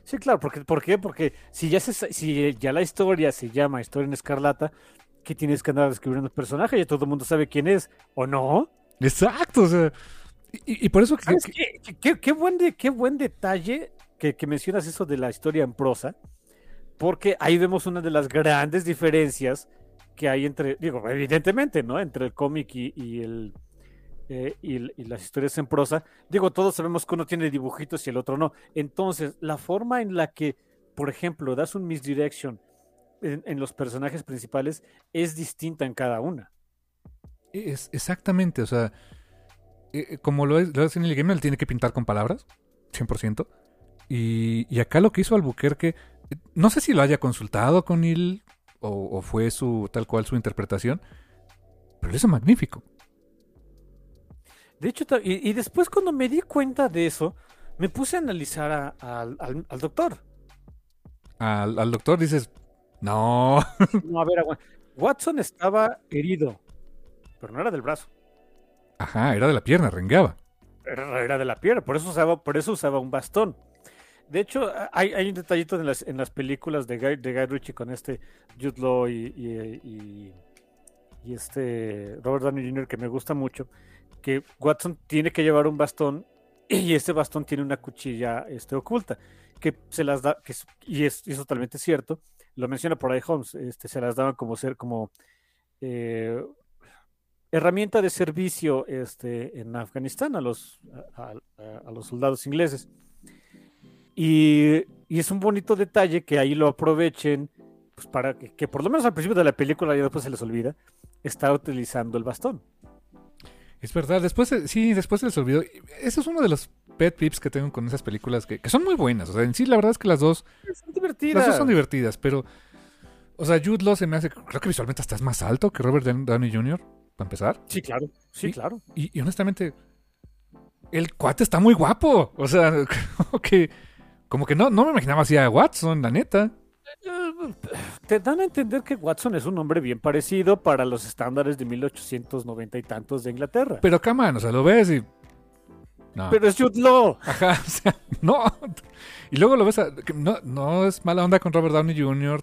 Sí, claro, porque, ¿por qué? Porque si ya, se, si ya la historia se llama Historia en Escarlata, que tienes que andar describiendo el personaje? Ya todo el mundo sabe quién es, ¿o no? Exacto, o sea, y, y por eso que, ¿Sabes que- qué? Qué- qué- qué buen, de- qué buen detalle que, que mencionas eso de la historia en prosa, porque ahí vemos una de las grandes diferencias que hay entre, digo, evidentemente, ¿no? Entre el cómic y, y el, eh, y, el- las historias en prosa. Digo, todos sabemos que uno tiene dibujitos y el otro no. Entonces, la forma en la que, por ejemplo, das un misdirection en, en los personajes principales es distinta en cada una. Es exactamente, o sea, eh, eh, como lo es, hace Neil Gaiman, él tiene que pintar con palabras, 100%. Y, y acá lo que hizo Albuquerque, no sé si lo haya consultado con o, o fue su tal cual su interpretación, pero lo hizo magnífico. De hecho, y, y después cuando me di cuenta de eso, me puse a analizar a- al, al- al doctor. Al, al doctor dices, no, No, a ver, Watson estaba herido, pero no era del brazo, ajá, era de la pierna, rengueaba. era, era de la pierna, por eso usaba, por eso usaba un bastón. De hecho, hay un detallito en las, en las películas de Guy, de Guy Ritchie con este Jude Law y, y- y- y este Robert Downey Jr. que me gusta mucho, que Watson tiene que llevar un bastón y este bastón tiene una cuchilla este, oculta, que se las da, y es, totalmente cierto, lo menciona por ahí Holmes, este, se las daban como ser como eh, herramienta de servicio este, en Afganistán a los, a, los soldados ingleses. Y, y es un bonito detalle que ahí lo aprovechen, pues para que, que por lo menos al principio de la película y después se les olvida, está utilizando el bastón. Es verdad, después, eh, sí, después se les olvidó. Eso es uno de los pet peeves que tengo con esas películas que, que son muy buenas. O sea, en sí, la verdad es que las dos Son divertidas. Las dos son divertidas, pero. O sea, Jude Law se me hace. Creo que visualmente hasta es más alto que Robert Down- Downey Jr., para empezar. Sí, claro. Sí, claro. Y, y honestamente. El cuate está muy guapo. O sea, como que. Como que no, no me imaginaba así a Watson, la neta. Te dan a entender que Watson es un hombre bien parecido para los estándares de 1890 y tantos de Inglaterra. Pero, come on, o sea, lo ves y. No. Pero es Jude Law. Ajá, o sea, no. Y luego lo ves. a- no, no es mala onda con Robert Downey Jr.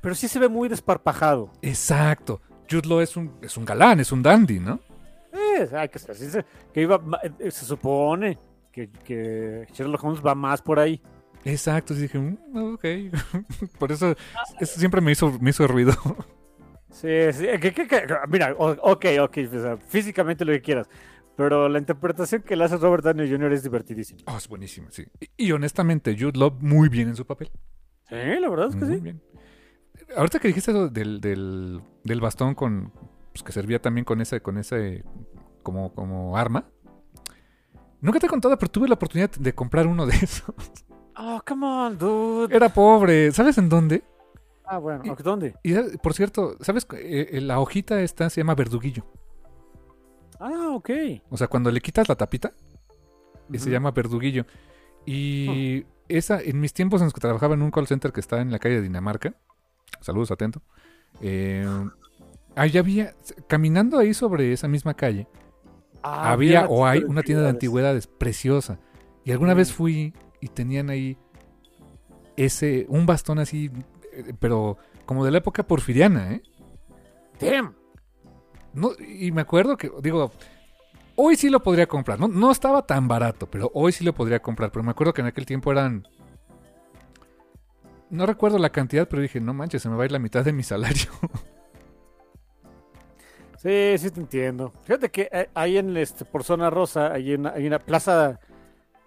Pero sí se ve muy desparpajado. Exacto. Jude Law es un, es un galán, es un dandy, ¿no? Eh, ay, que, que iba, eh, se supone que, que Sherlock Holmes va más por ahí. Exacto, sí dije, "Mm, ok. Por eso, eso siempre me hizo, me hizo ruido. Sí, sí, que- que- que- mira, ok, ok, o sea, físicamente lo que quieras, pero la interpretación que le hace Robert Downey Jr. es divertidísima. Oh, es buenísimo, sí. Y, y honestamente, Jude Law muy bien en su papel. Sí, la verdad es que muy sí. bien. Ahorita que dijiste eso del, del, del bastón con pues, que servía también con ese, con ese como, como arma. Nunca te he contado, pero tuve la oportunidad de comprar uno de esos. Oh, come on, dude. Era pobre. ¿Sabes en dónde? Ah, bueno, ok, ¿dónde? Y por cierto, ¿sabes? Eh, eh, la hojita esta se llama verduguillo. Ah, ok. O sea, cuando le quitas la tapita, y se llama Verduguillo. Y esa, en mis tiempos en los que trabajaba en un call center que está en la calle de Dinamarca, saludos atento, eh, ahí había, caminando ahí sobre esa misma calle, Ah, había o hay una tienda de antigüedades. antigüedades preciosa. Y alguna vez Mm. fui y tenían ahí ese, un bastón así, eh, pero como de la época porfiriana, ¿eh? Damn. No, y me acuerdo que, digo, hoy sí lo podría comprar. No, no estaba tan barato, pero hoy sí lo podría comprar. Pero me acuerdo que en aquel tiempo eran. No recuerdo la cantidad, pero dije, no manches, se me va a ir la mitad de mi salario. Sí, sí te entiendo. Fíjate que eh, ahí en este, por zona rosa, hay una, hay una plaza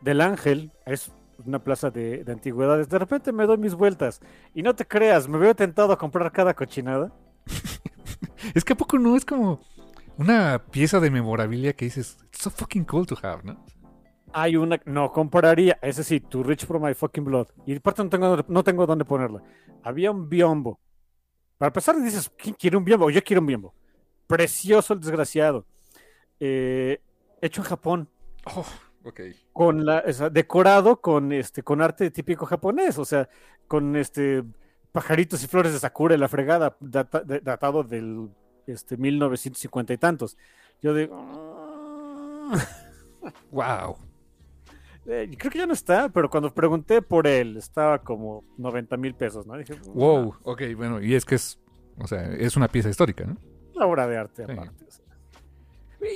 del Ángel, es una plaza de, de antigüedades. De repente me doy mis vueltas y no te creas, me veo tentado a comprar cada cochinada. es que a poco no es como una pieza de memorabilia que dices, it's so fucking cool to have, ¿no? Hay una, no compraría, ese sí, to reach for my fucking blood. Y aparte no tengo, no tengo dónde ponerla. Había un biombo. Para empezar dices, ¿quién quiere un biombo? Yo quiero un biombo. Precioso el desgraciado. Eh, hecho en Japón. Oh, ok. con la, o sea, decorado con este, con arte típico japonés, o sea, con este pajaritos y flores de sakura y la fregada, data- de- datado del este 1950 y tantos. Yo digo, "Mm". Wow. Eh, creo que ya no está, pero cuando pregunté por él, estaba como 90 mil pesos, ¿no? Dije, Wow. Ok, bueno, y es que es, o sea, es una pieza histórica, ¿no? Una obra de arte Sí. aparte. o sea.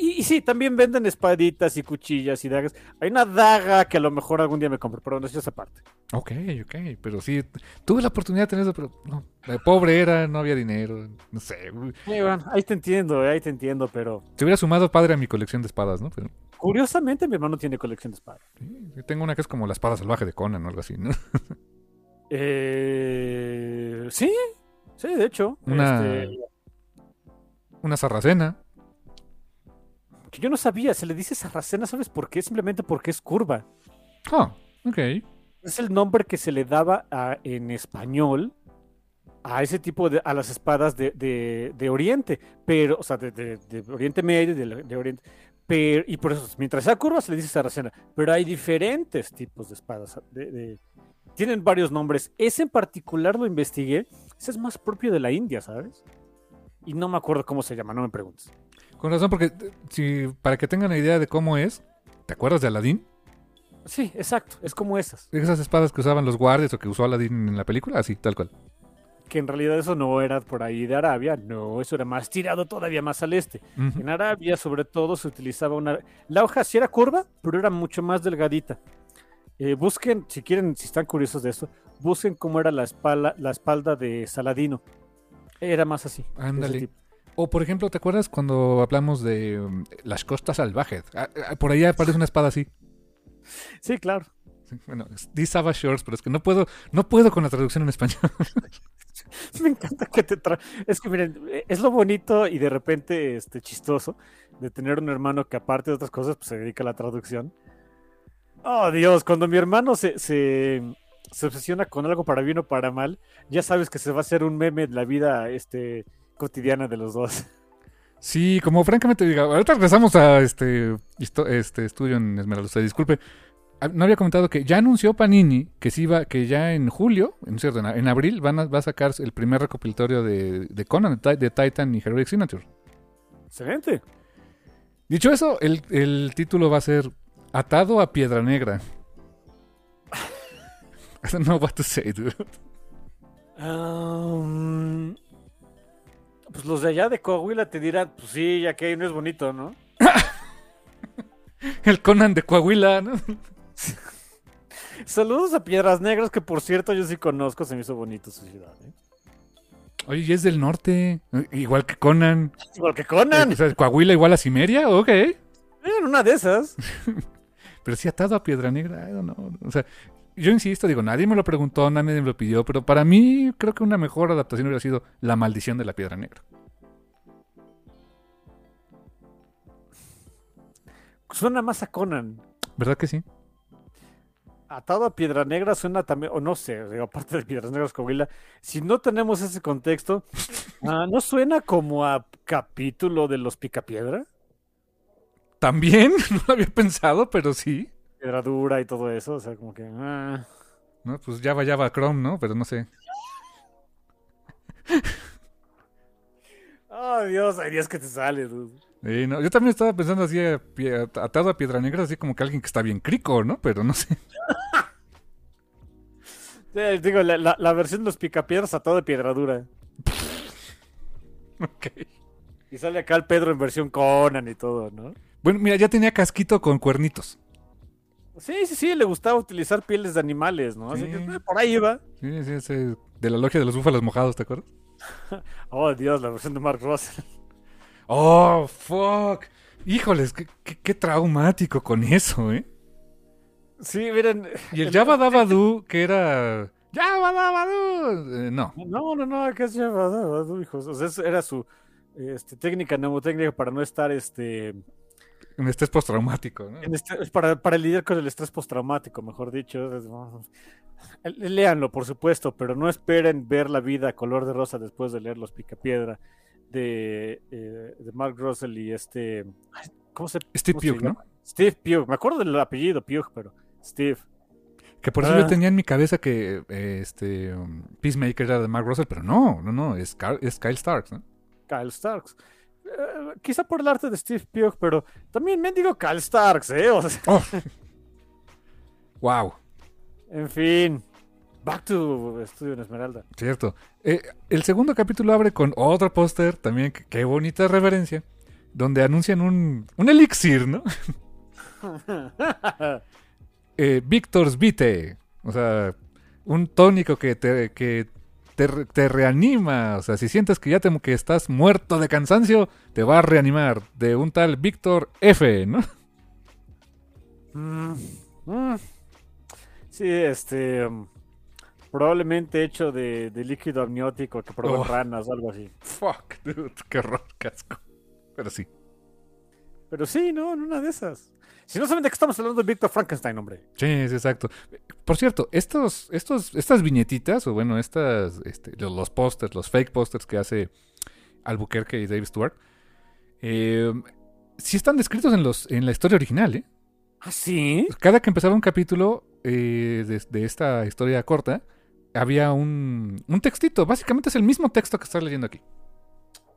Y, y sí, también venden espaditas y cuchillas y dagas. Hay una daga que a lo mejor algún día me compro, pero no es esa parte. Ok, ok, pero sí, tuve la oportunidad de tener eso, pero no, pobre era, no había dinero, no sé. Sí, bueno, ahí te entiendo, eh, ahí te entiendo, pero Se hubiera sumado padre a mi colección de espadas, ¿no? Pero curiosamente mi hermano tiene colección de espadas. sí, tengo una que es como la espada salvaje de Conan o algo así, ¿no? Eh, sí, sí, de hecho. Una- este, Una sarracena. Que yo no sabía, se le dice sarracena, ¿sabes por qué? Simplemente porque es curva. Ah, ok. Es el nombre que se le daba a- en español a ese tipo de, a las espadas de, de- de Oriente, pero, o sea, de, de- Oriente Medio, de, de Oriente, pero, y por eso, mientras sea curva se le dice sarracena, pero hay diferentes tipos de espadas, tienen varios nombres, ese en particular lo investigué, ese es más propio de la India, ¿sabes? Y no me acuerdo cómo se llama, no me preguntes. Con razón, porque si, para que tengan una idea de cómo es, ¿te acuerdas de Aladdin? Sí, exacto, es como esas, Esas espadas que usaban los guardias o que usó Aladdin en la película, así, tal cual. que en realidad eso no era por ahí de Arabia, no, eso era más tirado todavía más al este. En Arabia, sobre todo, se utilizaba una. La hoja sí era curva, pero era mucho más delgadita. Eh, busquen, si quieren, si están curiosos de eso, busquen cómo era la espalda, la espalda de Saladino. Era más así. Ándale. O por ejemplo, ¿te acuerdas cuando hablamos de um, las costas salvajes? Ah, ah, por ahí aparece una espada así. Sí, claro. Sí, Bueno, These Savage Shores, pero es que no puedo, no puedo con la traducción en español. Me encanta que te tra... Es que miren, eh, es lo bonito y de repente este, chistoso de tener un hermano que aparte de otras cosas pues, se dedica a la traducción. Oh Dios, cuando mi hermano se, se, se obsesiona con algo para bien o para mal, ya sabes que se va a hacer un meme de la vida este, cotidiana de los dos. Sí, como francamente diga, ahorita regresamos a este, este estudio en Esmeralda. Usted disculpe. Ah, No había comentado que ya anunció Panini que sí va, que ya en julio, en cierto, en, en abril van a, va a sacar el primer recopilatorio de, de Conan, de, Ti- de Titan y Heroic Signature. Excelente. Dicho eso, el, el título va a ser Atado a Piedra Negra. I don't know what to say, dude. Um, pues los de allá de Coahuila te dirán, pues sí, ya que ahí no es bonito, ¿no? El Conan de Coahuila, ¿no? Saludos a Piedras Negras, que por cierto yo sí conozco, se me hizo bonito su ciudad. ¿eh? Oye, y es del norte, eh, igual que Conan. Igual que Conan. O sea, Coahuila igual a Cimeria, ok. En una de esas. Pero sí atado a Piedra Negra, I don't know. O sea, yo insisto, digo, nadie me lo preguntó, nadie me lo pidió, pero para mí creo que una mejor adaptación hubiera sido La Maldición de la Piedra Negra. Suena más a Conan. ¿Verdad que sí? Atado a Piedra Negra suena también, o no sé, digo, aparte de Piedras Negras Coahuila, si no tenemos ese contexto, ah, ¿no suena como a capítulo de los Picapiedra? También, no lo había pensado, pero sí. Piedra dura y todo eso, o sea, como que... ah. ¿no? Pues Java Java Chrome, ¿no? Pero no sé. Oh, Dios, hay días que te sale, dude. Sí, no, Yo también estaba pensando así, eh, pie- atado a Piedra Negra, así como que alguien que está bien crico, ¿no? Pero no sé. Sí, digo, la, la, la versión de los picapiedras a todo de piedra dura. Ok. Y sale acá el Pedro en versión Conan y todo, ¿no? Bueno, mira, ya tenía casquito con cuernitos. Sí, sí, sí, le gustaba utilizar pieles de animales, ¿no? Así Sí. que eh, por ahí iba. Sí, sí, ese de la logia de los búfalos mojados, ¿te acuerdas? Oh, Dios, la versión de Mark Russell. Oh, fuck. Híjoles, qué, qué- qué traumático con eso, ¿eh? Sí, miren. Y el Java Dabadoo, que era... Java Dabadoo. Eh, no. No, no, no, ¿qué es llevado, hijos? O sea, era su este, técnica mnemotécnica para no estar este, Un estrés postraumático, ¿no? en este- es para, para lidiar con el estrés postraumático, mejor dicho. Es- Léanlo, por supuesto, pero no esperen ver la vida color de rosa después de leer Los Picapiedra de, eh, de Mark Russell y este. ¿Cómo se, Steve Pugh, ¿no? Steve Pugh. Me acuerdo del apellido Pugh, pero Steve. Que por eso Ah. yo tenía en mi cabeza que eh, este um, Peacemaker era de Mark Russell, pero no, no, no, es, Car- es Kyle Starks, ¿no? Kyle Starks. Eh, quizá por el arte de Steve Pugh, pero también me digo Kyle Starks, ¿eh? O sea, Oh. wow, en fin. Back to Estudio en Esmeralda. cierto. Eh, el segundo capítulo abre con otro póster, también, qué bonita referencia, donde anuncian un, un elixir, ¿no? Eh, Victor's Vite, o sea, un tónico que te, que te, re- te reanima, o sea, si sientes que ya te, que estás muerto de cansancio, te va a reanimar, de un tal Víctor F, ¿no? Mm, mm. Sí, este. probablemente hecho de, de líquido amniótico que en Oh. ranas o algo así. Fuck, dude, qué horror, casco. Pero sí. Pero sí, no, en una de esas. Si no saben de qué estamos hablando de Víctor Frankenstein, hombre. Sí, sí, exacto. Por cierto, estos, estos, estas viñetitas, o bueno, estas, este, los, los pósters, los fake pósters que hace Albuquerque y Dave Stewart, eh, sí están descritos en, los, en la historia original, ¿eh? ¿Ah, sí? Cada que empezaba un capítulo eh, de, de esta historia corta, había un, un textito. Básicamente es el mismo texto que estás leyendo aquí.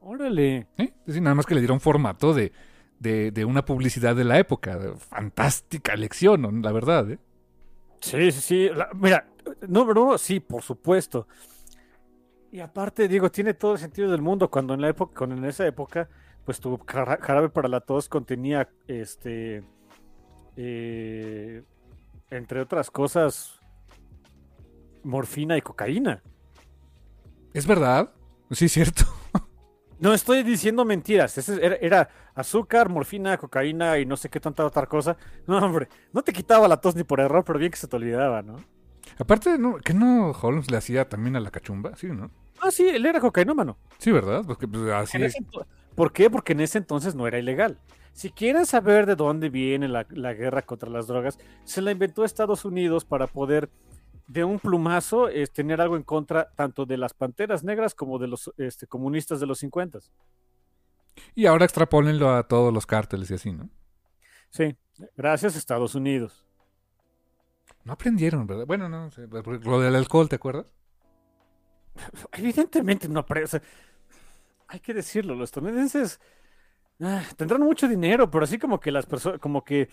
Órale. ¿eh? Es decir, nada más que le dieron formato de, de, de una publicidad de la época. Fantástica lección, ¿no? la verdad. ¿eh? Sí, sí, sí. La- mira, número uno, sí, por supuesto. Y aparte, digo, tiene todo el sentido del mundo cuando en la época, cuando en esa época, pues tu jara- jarabe para la tos contenía, este, eh, entre otras cosas, morfina y cocaína. ¿Es verdad? Sí, cierto. No estoy diciendo mentiras. ese era, era azúcar, morfina, cocaína y no sé qué tanta otra cosa. No, hombre, no te quitaba la tos ni por error, pero bien que se te olvidaba, ¿no? Aparte, ¿no? ¿que no Holmes le hacía también a la cachumba? Sí, ¿no? Ah, sí, él era cocainómano. Sí, ¿verdad? Porque pues, así ¿Por qué? Porque en ese entonces no era ilegal. Si quieren saber de dónde viene la, la guerra contra las drogas, se la inventó Estados Unidos para poder de un plumazo es, tener algo en contra tanto de las panteras negras como de los este, comunistas de los 50. Y ahora extrapólenlo a todos los cárteles y así, ¿no? Sí, gracias Estados Unidos. No aprendieron, ¿verdad? Bueno, no, lo del alcohol, ¿te acuerdas? Evidentemente no aprende. hay que decirlo, los estadounidenses ah, tendrán mucho dinero, pero así como que las personas, como que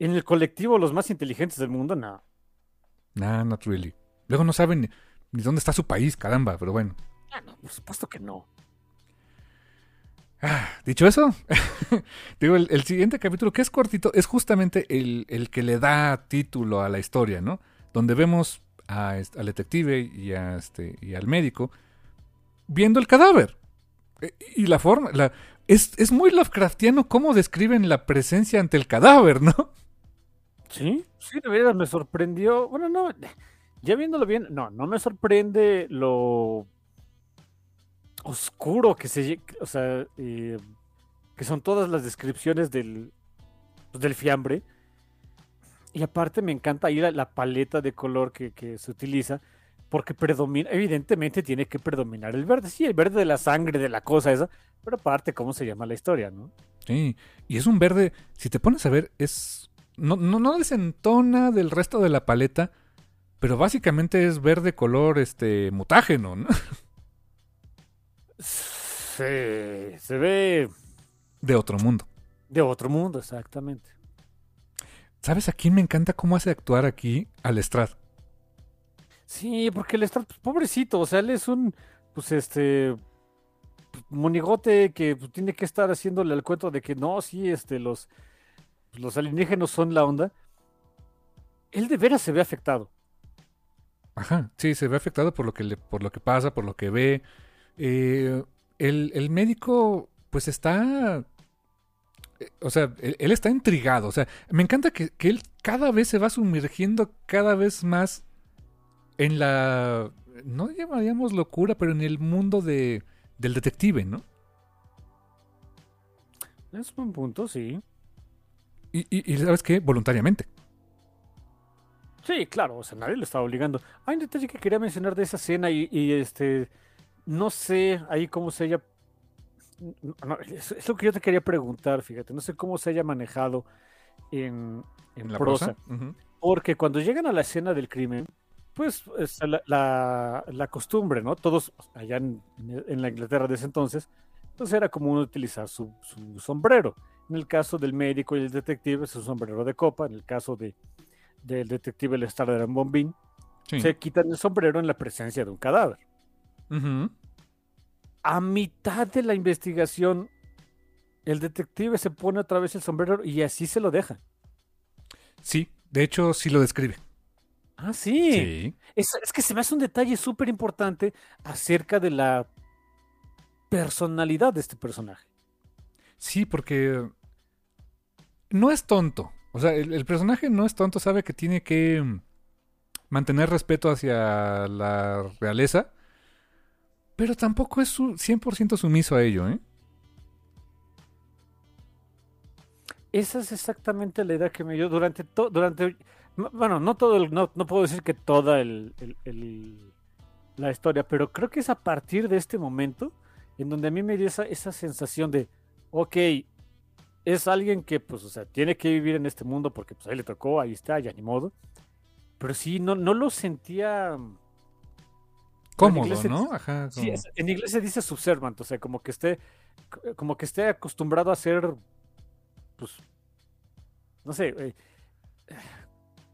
en el colectivo los más inteligentes del mundo, no. Nah, not really. Luego no saben ni, ni dónde está su país, caramba, pero bueno. Ah, no, por supuesto que no. Ah, dicho eso, digo, el, el siguiente capítulo, que es cortito, es justamente el, el que le da título a la historia, ¿no? Donde vemos a, al detective y, a este, y al médico viendo el cadáver. E- Y la forma, la, es, es muy Lovecraftiano cómo describen la presencia ante el cadáver, ¿no? Sí, sí, de veras me sorprendió. Bueno, no, ya viéndolo bien, no, no me sorprende lo oscuro que se, o sea, eh, que son todas las descripciones del, pues, del fiambre. Y aparte me encanta ahí la, la paleta de color que, que se utiliza, porque predomina, evidentemente tiene que predominar el verde. Sí, el verde de la sangre, de la cosa esa, pero aparte cómo se llama la historia, ¿no? Sí, y es un verde, si te pones a ver, es no, no, no desentona del resto de la paleta, pero básicamente es verde color este mutágeno, ¿no? Sí, se ve De otro mundo. de otro mundo, exactamente. ¿Sabes a quién me encanta cómo hace actuar aquí? Al Estrad. Sí, porque el Star, pues, pobrecito, o sea, él es un, pues este, pues, monigote que pues, tiene que estar haciéndole el cuento de que no, sí, este, los, los alienígenas son la onda. Él de veras se ve afectado. Ajá, sí, se ve afectado por lo que, le, por lo que pasa, por lo que ve. Eh, el, el médico, pues está... eh, O sea, él, él está intrigado. O sea, me encanta que, que él cada vez se va sumergiendo cada vez más en la... No llamaríamos locura, pero en el mundo de, del detective, ¿no? Es un punto, sí. Y, y, y ¿sabes qué? Voluntariamente. Sí, claro, o sea, nadie lo estaba obligando. Hay un detalle que quería mencionar de esa escena y, y, este, no sé ahí cómo se haya... no, es, es lo que yo te quería preguntar, fíjate, no sé cómo se haya manejado en, en En la prosa. Porque cuando llegan a la escena del crimen, pues es la, la- la costumbre, ¿no? Todos allá en, en la Inglaterra de ese entonces, pues era común utilizar su, su sombrero. En el caso del médico y el detective, es un sombrero de copa. En el caso de, del detective, el estar de bombín, Sí. se quitan el sombrero en la presencia de un cadáver. A mitad de la investigación, el detective se pone otra vez el sombrero y así se lo deja. Sí, de hecho sí lo describe. Ah, sí. Sí. Es, es que se me hace un detalle súper importante acerca de la personalidad de este personaje. Sí, porque no es tonto. O sea, el, personaje no es tonto, sabe que tiene que mm, mantener respeto hacia la realeza, pero tampoco es su 100% sumiso a ello, ¿eh? Esa es exactamente la idea que me dio durante todo, durante, no- bueno, no todo, el- no, no puedo decir que toda el- el- la historia, pero creo que es a partir de este momento en donde a mí me dio esa, esa sensación de, ok, es alguien que, pues, o sea, tiene que vivir en este mundo porque, pues, ahí le tocó, ahí está, ya ni modo. Pero sí, no, no lo sentía... Cómodo, inglés se ¿no? Ajá. Sí, en inglés se dice subservant, o sea, como que esté, como que esté acostumbrado a ser, pues, no sé, eh,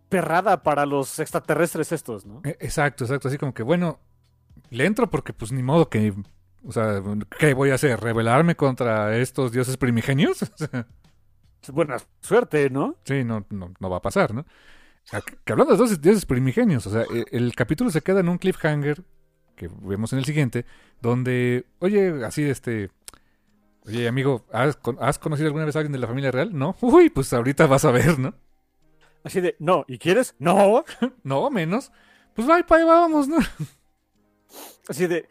perrada para los extraterrestres estos, ¿no? Eh, Exacto, exacto. Así como que, bueno, le entro porque pues ni modo que... O sea, ¿qué voy a hacer? ¿Rebelarme contra estos dioses primigenios? Buena suerte, ¿no? Sí, no, no, no va a pasar, ¿no? Ah, Que hablando de dos dioses primigenios, o sea, e- el capítulo se queda en un cliffhanger que vemos en el siguiente, donde, oye, así, este, oye, amigo, ¿has, con- has conocido alguna vez a alguien de la familia real? No, uy, pues ahorita vas a ver, ¿no? Así de, no, ¿y quieres? No. No, menos. Pues va, vamos, ¿no? Así de,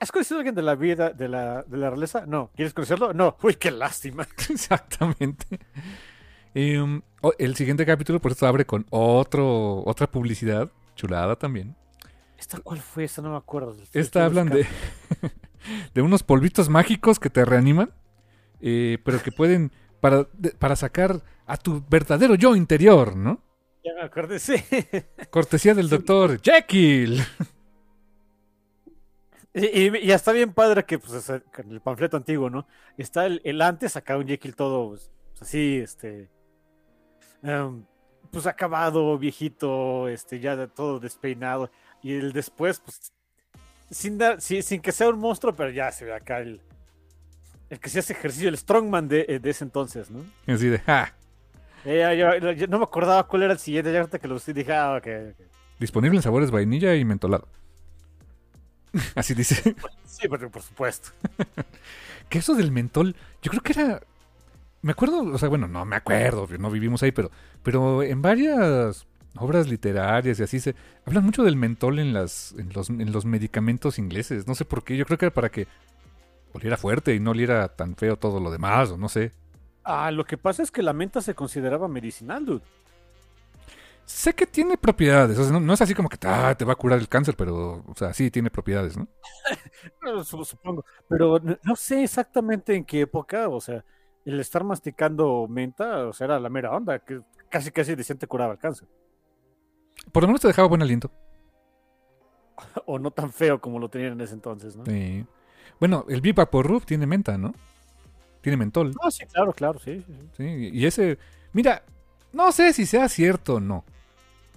¿has conocido a alguien de la vida, de la, de la realeza? No. ¿Quieres conocerlo? No. Uy, qué lástima. Exactamente. Y, um, el siguiente capítulo, por eso abre con otro, otra publicidad, chulada también. ¿Esta cuál fue? Esta no me acuerdo. Esta hablan de, de unos polvitos mágicos que te reaniman, eh, pero que pueden para, de- para sacar a tu verdadero yo interior, ¿no? Ya me acordé, sí. Cortesía del doctor Jekyll. Y, y- está bien padre que, pues, el panfleto antiguo, ¿no? Está el, el antes, acá un Jekyll todo, pues, así, este. em, pues acabado, viejito, este, ya todo despeinado. Y el después, pues, sin, dar, sí, sin que sea un monstruo, pero ya se ve acá el. El que se hace ejercicio, el strongman de, eh, de ese entonces, ¿no? Así de, ja, Eh, no me acordaba cuál era el siguiente, ya ahorita que lo usé dije, ah, ok, disponible en sabores vainilla y mentolado. Así dice. Sí, por, por supuesto. Que eso del mentol, yo creo que era. Me acuerdo, o sea, bueno, no me acuerdo, no vivimos ahí, pero, pero en varias obras literarias y así se hablan mucho del mentol en las, en los, en los medicamentos ingleses. No sé por qué, yo creo que era para que oliera fuerte y no oliera tan feo todo lo demás, o no sé. Ah, lo que pasa es que la menta se consideraba medicinal, dude. Sé que tiene propiedades, o sea, no, no es así como que ah, te va a curar el cáncer, pero, o sea, sí tiene propiedades, ¿no? Su- Supongo. Pero no, sé exactamente en qué época, o sea, el estar masticando menta, o sea, era la mera onda, que casi casi decente curaba el cáncer. Por lo menos te dejaba buen aliento. o no tan feo como lo tenían en ese entonces, ¿no? Sí. Bueno, el Big Rub tiene menta, ¿no? Tiene mentol. Ah, sí, claro, claro, sí, sí, sí. Sí, y ese... Mira, no sé si sea cierto o no,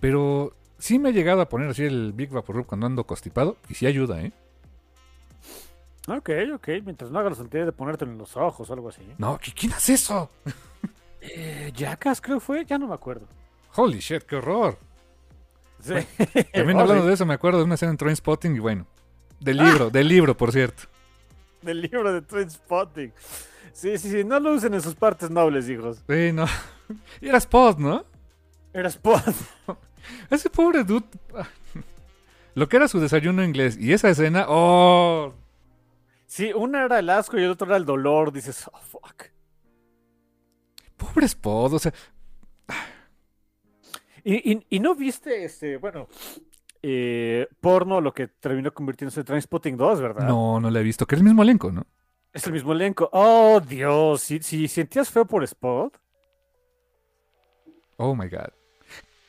pero sí me he llegado a poner así el Big Rub cuando ando constipado y sí ayuda, ¿eh? Ok, ok, mientras no hagas la sentido de ponértelo en los ojos o algo así. No, ¿qui- ¿quién hace eso? Eh, Jackass creo fue, ya no me acuerdo. Holy shit, qué horror. Sí. También hablando de eso, me acuerdo de una escena en Trainspotting y bueno, del libro, del libro, por cierto. Del libro de Twin Spotting. Sí, sí, sí, no lo usen en sus partes nobles, hijos. Sí, no. Y era Spot, ¿no? Era Spot. Ese pobre dude. Lo que era su desayuno inglés y esa escena, oh, Sí, una era el asco y el otro era el dolor. Dices, oh, fuck. pobre Spot, o sea, Y, y, y no viste, este, bueno, eh, porno, lo que terminó convirtiéndose en Trainspotting 2, ¿verdad? no, no la he visto, que es el mismo elenco, ¿no? Es el mismo elenco. Oh, Dios. Si, si sentías feo por Spot. Oh my god.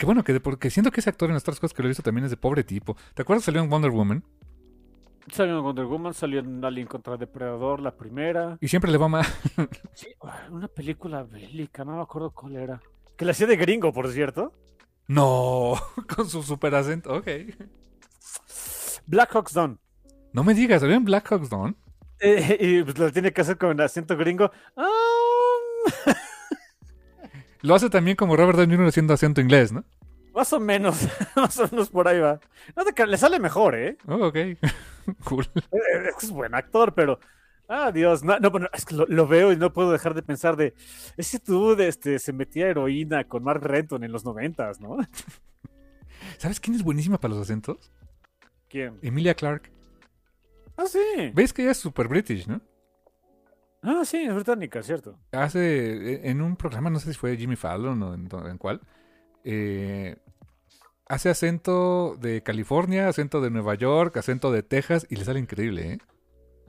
Qué bueno que de- porque siento que ese actor en otras cosas que lo he visto también es de pobre tipo. ¿Te acuerdas salió en Wonder Woman? Salió en Wonder Woman, salió en Alien contra Depredador, la primera. Y siempre le va mal. Sí, una película bélica, no me acuerdo cuál era. Que la hacía de gringo, por cierto. No, con su super acento. Ok. Black Hawk's Down. No me digas, ¿salió en Black Hawk's Down? Eh, y pues lo tiene que hacer con acento gringo. Um, Lo hace también como Robert Downey Jr. haciendo acento inglés, ¿no? más o menos, más o menos por ahí va. No te le sale mejor, ¿eh? Oh, ok. cool. Eh, Es buen actor, pero. Ah, Dios, no, no, bueno, es que lo, lo veo y no puedo dejar de pensar de. Ese dude este, se metía heroína con Mark Renton en los noventas, ¿no? ¿Sabes quién es buenísima para los acentos? ¿Quién? Emilia Clark. Ah, sí. ¿Ves que ella es super British, no? Ah, sí, es británica, cierto. Hace eh, en un programa, no sé si fue Jimmy Fallon o en, en cuál, eh, hace acento de California, acento de Nueva York, acento de Texas y le sale increíble, ¿eh?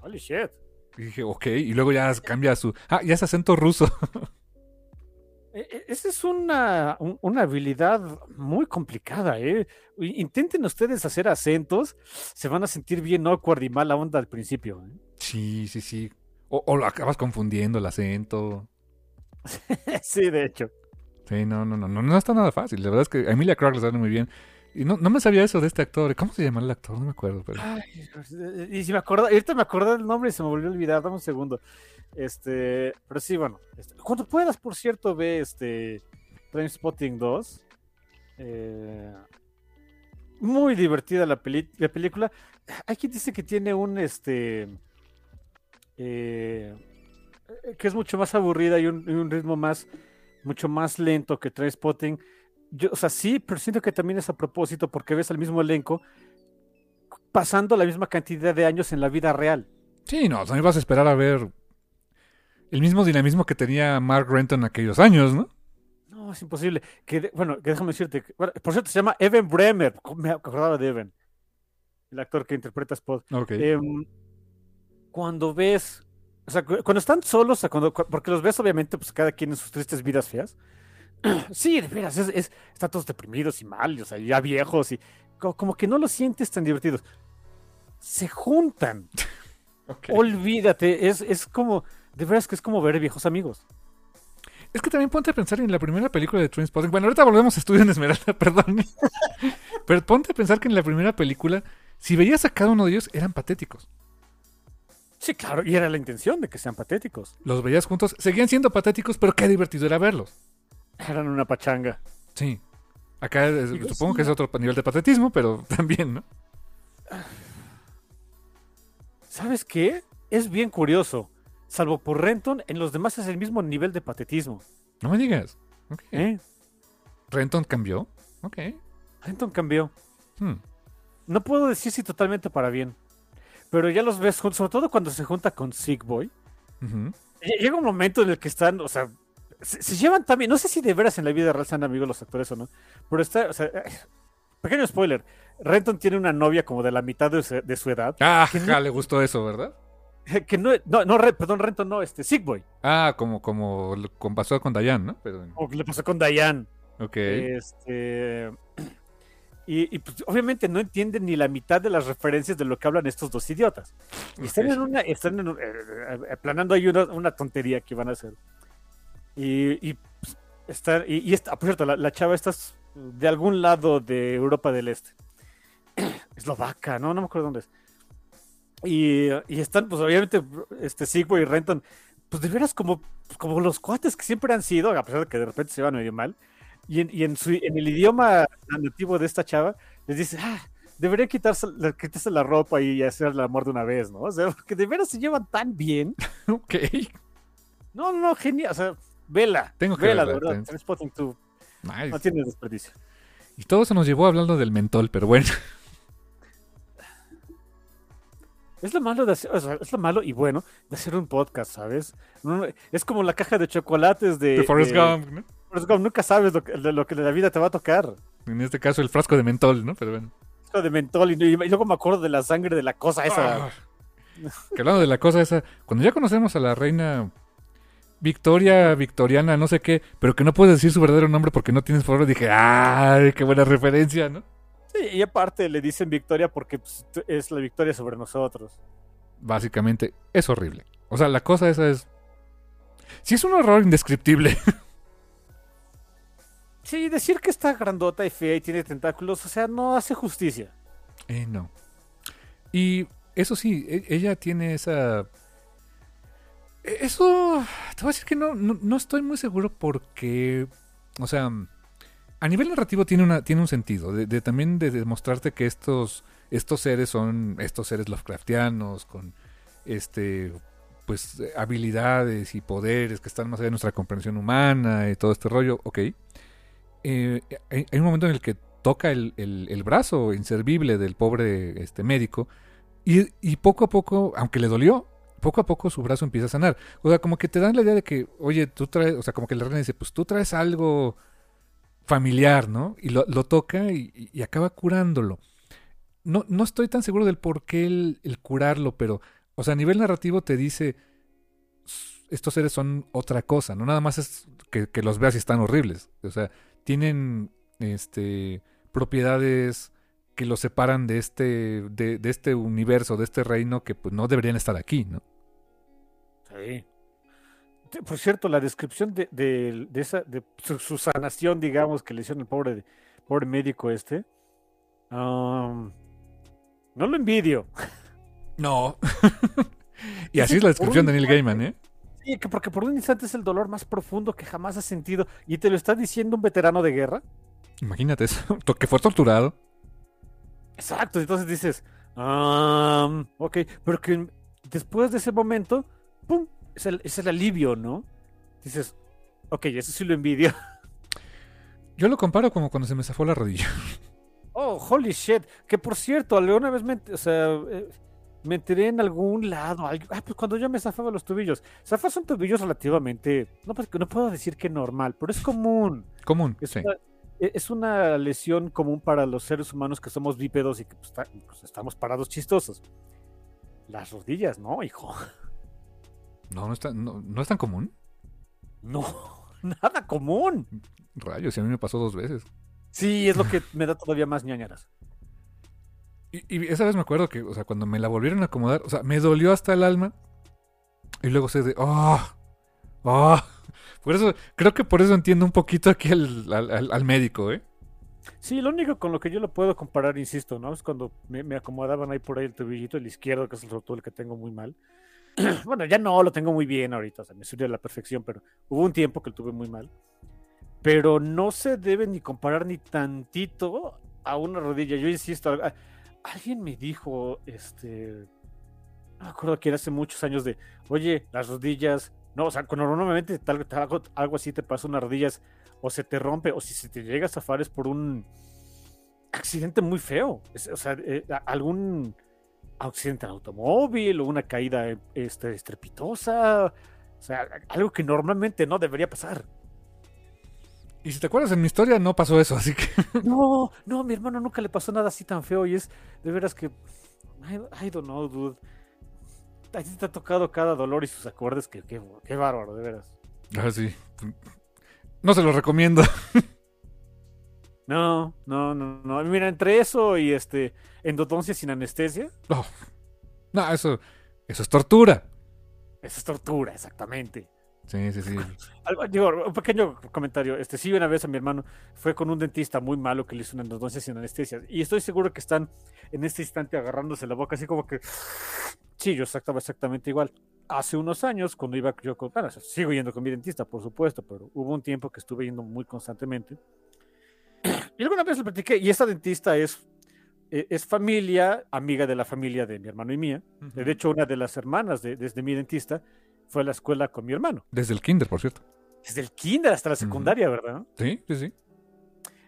Holy shit. Y dije, ok, y luego ya cambia su... Ah, ya es acento ruso. E- e- Esa es una, un- una habilidad muy complicada, ¿eh? Intenten ustedes hacer acentos, se van a sentir bien awkward y mala onda al principio. ¿eh? sí, sí, sí. O, o lo acabas confundiendo el acento. sí, de hecho. Sí, no, no, no, no, no está nada fácil. La verdad es que a Emilia Clarke le sale muy bien. Y no, no me sabía eso de este actor. ¿Cómo se llama el actor? No me acuerdo, pero... Ay, y si me acuerdo, ahorita me acordé del nombre y se me volvió a olvidar, dame un segundo. Este, pero sí, bueno, este, cuando puedas, por cierto, ve este Trainspotting 2. Eh, muy divertida la, peli- la película. Hay quien dice que tiene un este eh, que es mucho más aburrida y un, y un ritmo más mucho más lento que Trainspotting. Yo, o sea, sí, pero siento que también es a propósito porque ves al mismo elenco pasando la misma cantidad de años en la vida real. Sí, no, también vas a esperar a ver el mismo dinamismo que tenía Mark Renton en aquellos años, ¿no? No, es imposible. Que bueno, que déjame decirte. que- bueno, por cierto, se llama Evan Bremer. Me acordaba de Evan, el actor que interpreta a Spot. Ok. Em, cuando ves, o sea, cu- cuando están solos, o sea, cuando, cu- porque los ves obviamente, pues cada quien en sus tristes vidas feas. sí, de veras, es, es- están todos deprimidos y mal, o sea, ya viejos y co- como, que no los sientes tan divertidos. Se juntan, olvídate, es, es como, de veras que es como ver viejos amigos. Es que también ponte a pensar en la primera película de Trainspotting. Bueno, ahorita volvemos a Estudio en Esmeralda, perdón. Pero ponte a pensar que en la primera película, si veías a cada uno de ellos, eran patéticos. Sí, claro, y era la intención de que sean patéticos. Los veías juntos, seguían siendo patéticos, pero qué divertido era verlos. Eran una pachanga. Sí. Acá eh, Digo, supongo sí. que es otro nivel de patetismo, pero también, ¿no? ¿Sabes qué? Es bien curioso. Salvo por Renton, en los demás es el mismo nivel de patetismo. No me digas. Ok. ¿eh? Renton cambió. Ok. Renton cambió. Hmm. No puedo decir si totalmente para bien. Pero ya los ves juntos, sobre todo cuando se junta con Sick Boy. Llega un momento en el que están, o sea, se, se llevan también. No sé si de veras en la vida real sean amigos los actores o no. Pero está, o sea, pequeño spoiler. Renton tiene una novia como de la mitad de su, de su edad. Ah, Que no- ja, le gustó eso, ¿verdad? que no, no, no, perdón, Renton no, este, Sigboy. Ah, como, como como pasó con Dayan, ¿no? Pero, O que le pasó con Dayan. ok. Este. Y, y, pues, obviamente no entienden ni la mitad de las referencias de lo que hablan estos dos idiotas. Y están en una, están en eh, eh, planeando ahí una, una tontería que van a hacer. Y, y, pues, y, y esta- por cierto, la, la chava está de algún lado de Europa del Este. Eslovaca, no, no me acuerdo dónde es. Y, y están, pues obviamente, este Sigbo y Renton, pues de veras como, pues, como los cuates que siempre han sido, a pesar de que de repente se van medio mal. Y en, y en, su, en el idioma nativo de esta chava, les dice, ah, debería quitarse, la- quitarse la ropa y hacer el amor de una vez, ¿no? O sea, porque de veras se llevan tan bien. Ok. No, no, no, genial. O sea, vela. Tengo que vela, verla, de verdad. Trainspotting tú. Nice. No tienes desperdicio. Y todo se nos llevó hablando del mentol, pero bueno. Es lo malo de hacer, o sea, es lo malo y bueno de hacer un podcast, ¿sabes? No, es como la caja de chocolates de, De Forrest de Gump, ¿no? Forrest Gump. Nunca sabes lo que, de lo que la vida te va a tocar. En este caso, el frasco de mentol, ¿no? Pero bueno. Esto de mentol y, y luego me acuerdo de la sangre de la cosa esa. Ah. Que hablando de la cosa esa, cuando ya conocemos a la reina Victoria, Victoriana, no sé qué, pero que no puedes decir su verdadero nombre porque no tienes favor, dije, ¡ay, qué buena referencia, ¿no? Sí, y aparte le dicen victoria porque pues, es la victoria sobre nosotros. Básicamente, es horrible. O sea, la cosa esa es... Sí, es un horror indescriptible. Sí, decir que está grandota y fea y tiene tentáculos, o sea, no hace justicia. Eh, no. Y eso sí, e- ella tiene esa... e- Eso, te voy a decir que no, no, no estoy muy seguro porque, o sea, a nivel narrativo tiene, una, tiene un sentido, de, de también de demostrarte que estos, estos seres son estos seres Lovecraftianos con, este, pues, habilidades y poderes que están más allá de nuestra comprensión humana y todo este rollo, ok. Eh, hay, un momento en el que toca el, brazo inservible del pobre este, médico y, poco a poco, aunque le dolió, poco a poco su brazo empieza a sanar. O sea, como que te dan la idea de que, oye, tú traes, o sea, como que la reina dice, pues tú traes algo familiar, ¿no? Y lo, toca y, acaba curándolo. No, no estoy tan seguro del por qué el, curarlo, pero, o sea, a nivel narrativo te dice, "S- estos seres son otra cosa, no nada más es que los veas y están horribles. O sea, tienen este propiedades que los separan de este de, de este universo, de este reino que pues no deberían estar aquí, ¿no? Sí. Por cierto, la descripción de, de- de esa, de su, su sanación, digamos, que le hicieron el pobre, pobre médico este, um, no lo envidio. No. y así es la descripción de Neil Gaiman, ¿eh? Sí, que porque por un instante es el dolor más profundo que jamás has sentido y te lo está diciendo un veterano de guerra. Imagínate eso, que fue torturado. Exacto, entonces dices, um, ok, pero que después de ese momento, ¡pum! Es el, es el alivio, ¿no? Dices, ok, eso sí lo envidio. Yo lo comparo como cuando se me zafó la rodilla. Oh, holy shit. Que por cierto, alguna vez me, o sea, eh, me enteré en algún lado. algo- Ah, pues cuando yo me zafaba los tobillos. Zafar son tobillos relativamente. No, pues, no puedo decir que normal, pero es común. Común, Es, sí. una, e- es una lesión común para los seres humanos que somos bípedos y que pues, está- pues, estamos parados chistosos. Las rodillas, no, hijo. No, no es tan, no, no es tan común. No, nada común. Rayos, y a mí me pasó dos veces. Sí, es lo que me da todavía más ñañaras. Y, esa vez me acuerdo que, o sea, cuando me la volvieron a acomodar, o sea, me dolió hasta el alma. Y luego se de, ¡oh! ¡oh! Por eso, creo que por eso entiendo un poquito aquí al, al- médico, ¿eh? Sí, lo único con lo que yo lo puedo comparar, insisto, ¿no? Es cuando me, acomodaban ahí por ahí el tobillito, el izquierdo, que es el que tengo muy mal. bueno, ya no, lo tengo muy bien ahorita, o sea, me sirve a la perfección, pero hubo un tiempo que lo tuve muy mal. Pero no se debe ni comparar ni tantito a una rodilla. Yo insisto, alguien me dijo, este, no me acuerdo que era hace muchos años de, oye, las rodillas, no, o sea, cuando normalmente tal, tal- algo, algo así te pasa unas rodillas, o se te rompe, o si se te llega a zafar es por un accidente muy feo. Es- o sea, eh, algún accidente en automóvil o una caída este, estrepitosa. O sea, algo que normalmente no debería pasar. Y si te acuerdas, en mi historia no pasó eso, así que... No, no, a mi hermano nunca le pasó nada así tan feo y es de veras que. I, I don't know, dude. a ti te ha tocado cada dolor y sus acordes, que qué, qué bárbaro, de veras. Ah, sí. No se lo recomiendo. No, no, no, no. Mira, entre eso y este endodoncia sin anestesia, No, no, eso, eso es tortura. eso es tortura, exactamente. Sí, sí, sí. Digo, un pequeño comentario. Este, sí, una vez a mi hermano fue con un dentista muy malo que le hizo una endodoncia sin anestesia. Y estoy seguro que están en este instante agarrándose la boca, así como que. Sí, yo estaba exactamente igual. Hace unos años, cuando iba yo con. Bueno, sigo yendo con mi dentista, por supuesto, pero hubo un tiempo que estuve yendo muy constantemente. Y alguna vez le platiqué, y esta dentista es, eh, es familia, amiga de la familia de mi hermano y mía. De hecho, una de las hermanas de, desde mi dentista fue a la escuela con mi hermano. Desde el kinder, por cierto. Desde el kinder hasta la secundaria, ¿verdad? Sí, sí, sí.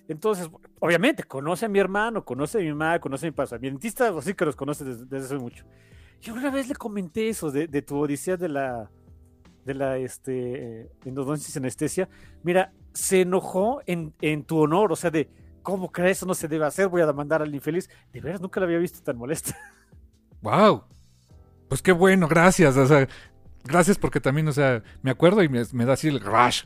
Entonces, obviamente, conoce a mi hermano, conoce a mi mamá, conoce a mi papá. Mi dentista, así que los conoce desde, desde hace mucho. Yo una vez le comenté eso de, de tu odisea de la, de la este, eh, anestesia. Mira, se enojó en, en tu honor, o sea, de cómo crees, eso no se debe hacer, voy a demandar al infeliz. De veras, nunca la había visto tan molesta. Wow. Pues qué bueno, gracias. O sea, gracias porque también, o sea, me acuerdo y me, me da así el rush.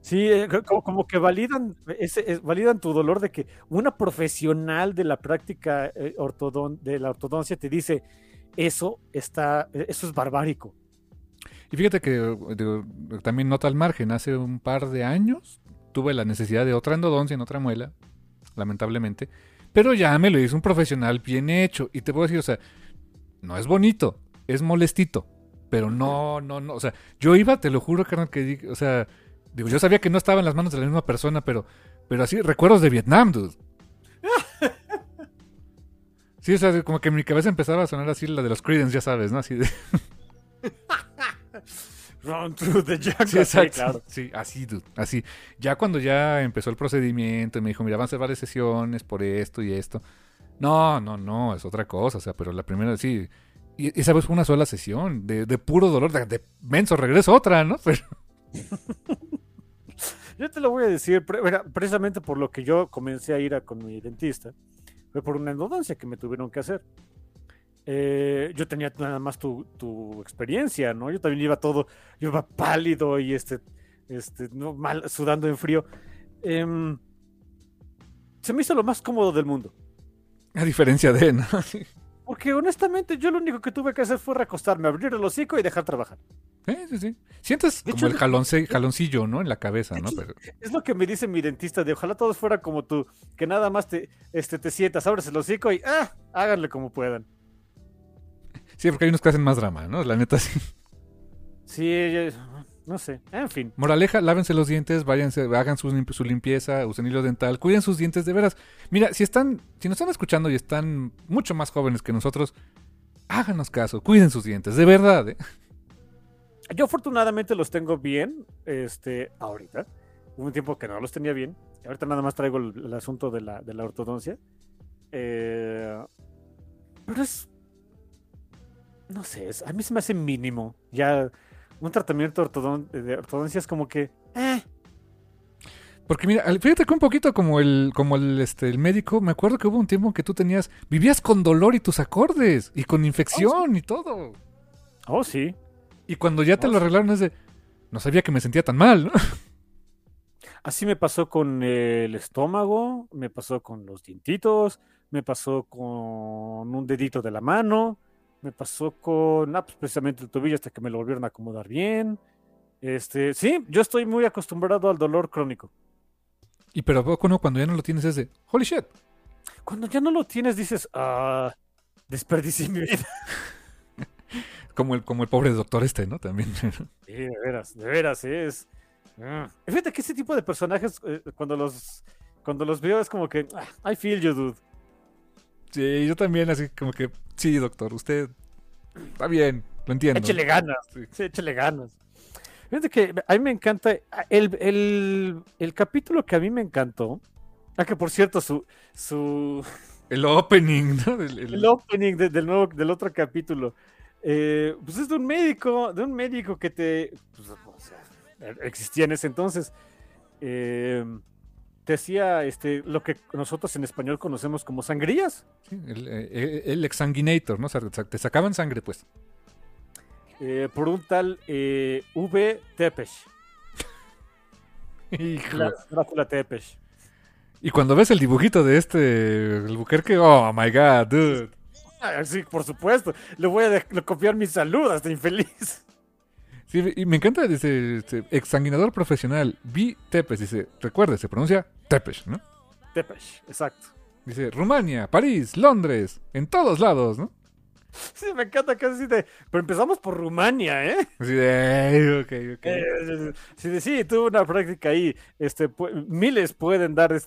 Sí, eh, co- como, como que validan, ese, es- validan tu dolor de que una profesional de la práctica eh, ortodon- de la ortodoncia te dice eso está, eso es barbárico. Y fíjate que también nota al margen, hace un par de años tuve la necesidad de otra endodoncia en otra muela, lamentablemente, pero ya me lo hizo un profesional bien hecho. Y te puedo decir, o sea, no es bonito, es molestito, pero no, no, no, o sea, yo iba, te lo juro, carnal, que, o sea, digo, yo sabía que no estaba en las manos de la misma persona, pero, pero así, recuerdos de Vietnam, dude. Sí, o sea, como que en mi cabeza empezaba a sonar así la de los Creedence, ya sabes, ¿no? Así de... Run through the jungle. Sí, exacto. claro. Sí, así, dude, así. Ya cuando ya empezó el procedimiento y me dijo, mira, van a ser varias sesiones por esto y esto. No, no, no, es otra cosa, o sea, pero la primera, sí. Y esa vez fue una sola sesión, de, de puro dolor, de, de menso, regreso otra, ¿no? Pero, Yo te lo voy a decir, precisamente por lo que yo comencé a ir a, con mi dentista, fue por una endodoncia que me tuvieron que hacer. Eh, yo tenía nada más tu, tu experiencia, ¿no? Yo también iba todo, yo iba pálido y este, este, no, mal, sudando en frío. Em, se me hizo lo más cómodo del mundo. a diferencia de, ¿no? Porque honestamente yo lo único que tuve que hacer fue recostarme, abrir el hocico y dejar trabajar. sí, sí. sí. Sientes De como hecho, el jalonce- jaloncillo, ¿no? En la cabeza, ¿no? Pero, Es lo que me dice mi dentista de ojalá todos fuera como tú, que nada más te, este, te sientas, abres el hocico y ah, háganle como puedan. sí, porque hay unos que hacen más drama, ¿no? La neta, sí. Sí, no sé, en fin. Moraleja, lávense los dientes, váyanse, hagan su, limpi- su limpieza, usen hilo dental, cuiden sus dientes de veras. Mira, si están, si nos están escuchando y están mucho más jóvenes que nosotros, háganos caso, cuiden sus dientes, de verdad. ¿eh? Yo afortunadamente los tengo bien, este, ahorita. Hubo un tiempo que no los tenía bien. Ahorita nada más traigo el, el asunto de la, de la ortodoncia. Eh, pero es, no sé, es- a mí se me hace mínimo. Ya un tratamiento ortodon- de ortodoncia es como que, eh, Porque mira, fíjate que un poquito como el, como el, este, el médico, me acuerdo que hubo un tiempo que tú tenías, vivías con dolor y tus acordes, y con infección y todo. oh sí. Y cuando ya te Oh, lo sí. arreglaron es de, no sabía que me sentía tan mal, ¿no? Así me pasó con el estómago, me pasó con los dientitos, me pasó con un dedito de la mano, me pasó con ah, pues, precisamente el tobillo hasta que me lo volvieron a acomodar bien. Este, sí, yo estoy muy acostumbrado al dolor crónico. Y pero a poco no, cuando ya no lo tienes es de, holy shit. Cuando ya no lo tienes dices, ah, desperdicié mi vida. Como el, como el pobre doctor este, ¿no? También. Sí, de veras, de veras, es. Mm. Fíjate que ese tipo de personajes, eh, cuando los cuando los veo es como que, ah, I feel you, dude. Sí, yo también, así como que, sí, doctor, usted está bien, lo entiendo. Échele ganas. Sí. Sí, échele ganas. Fíjate que a mí me encanta. El, el, el capítulo que a mí me encantó. Ah, que por cierto, su, su El opening, ¿no? El- el- el opening de- del nuevo, del otro capítulo. eh, pues es de un médico, de un médico que te. pues, o sea, existía en ese entonces. eh, te hacía este, lo que nosotros en español conocemos como sangrías. sí, el, eh, el exsanguinator, ¿no? O sea, te sacaban sangre, pues. eh, por un tal eh, V. Tepesh. Hijo. Drácula Tepesh. Y cuando ves el dibujito de este, el Buquerque, oh my god, dude. Ah, sí, por supuesto. Le voy a copiar mi salud a este infeliz. Sí, y me encanta, dice, este, exsanguinador profesional, V. Tepes, dice, recuerde, se pronuncia Tepes, ¿no? Tepesh, exacto. Dice, Rumania, París, Londres, en todos lados, ¿no? Sí, me encanta que así de. Pero empezamos por Rumania, ¿eh? Así de, "Ey, ok, ok. Eh, sí, de- sí, tuve una práctica ahí. Este, pu- miles pueden dar.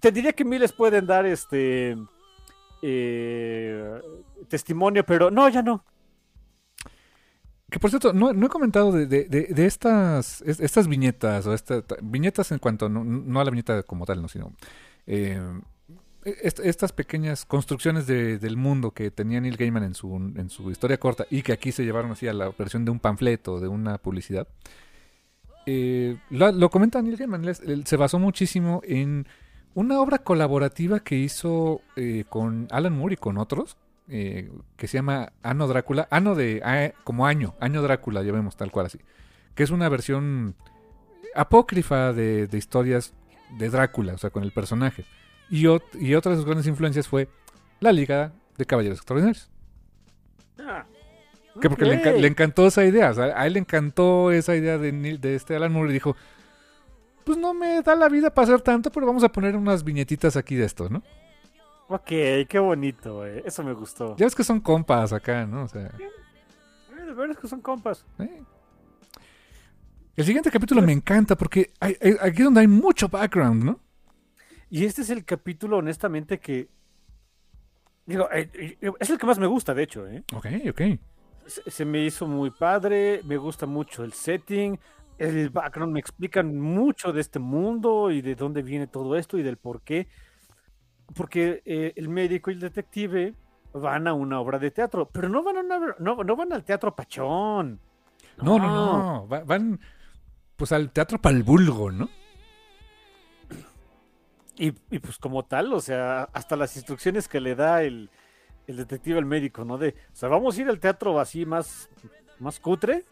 te diría que miles pueden dar este. eh, testimonio, pero no, ya no. Que por cierto, no, no he comentado de, de- de- estas, es- estas viñetas, o esta, ta- viñetas en cuanto, no, no a la viñeta como tal, no, sino eh, est- estas pequeñas construcciones de- del mundo que tenía Neil Gaiman en su, en su historia corta y que aquí se llevaron así a la versión de un panfleto, de una publicidad. Eh, lo, comenta Neil Gaiman, se basó muchísimo en una obra colaborativa que hizo eh, con Alan Moore y con otros, eh, que se llama Ano Drácula, Ano de a- como año, año Drácula, ya vemos tal cual así, que es una versión apócrifa de, de historias de Drácula, o sea, con el personaje. Y, ot- y otra de sus grandes influencias fue la Liga de Caballeros Extraordinarios. Ah, Que porque le, enca- ok. le encantó esa idea, o sea, a él le encantó esa idea de, de este Alan Moore y dijo, pues no me da la vida para hacer tanto, pero vamos a poner unas viñetitas aquí de esto, ¿no? Ok, qué bonito, eh. Eso me gustó. Ya ves que son compas acá, ¿no? O sea, Eh, de veras que son compas. eh. El siguiente capítulo me encanta porque hay- hay- aquí es donde hay mucho background, ¿no? Y este es el capítulo, honestamente, que. Digo, eh, es el que más me gusta, de hecho, ¿eh? Ok, ok. Se, se me hizo muy padre, me gusta mucho el setting, el background, me explican mucho de este mundo y de dónde viene todo esto y del por qué. Porque eh, el médico y el detective van a una obra de teatro, pero no van, a una- no, no van al teatro Pachón. No, no, no. va- van pues al teatro para el vulgo, ¿no? Y, y pues como tal, o sea, hasta las instrucciones que le da el, el detective al médico, ¿no? De, o sea, vamos a ir al teatro así más, más cutre.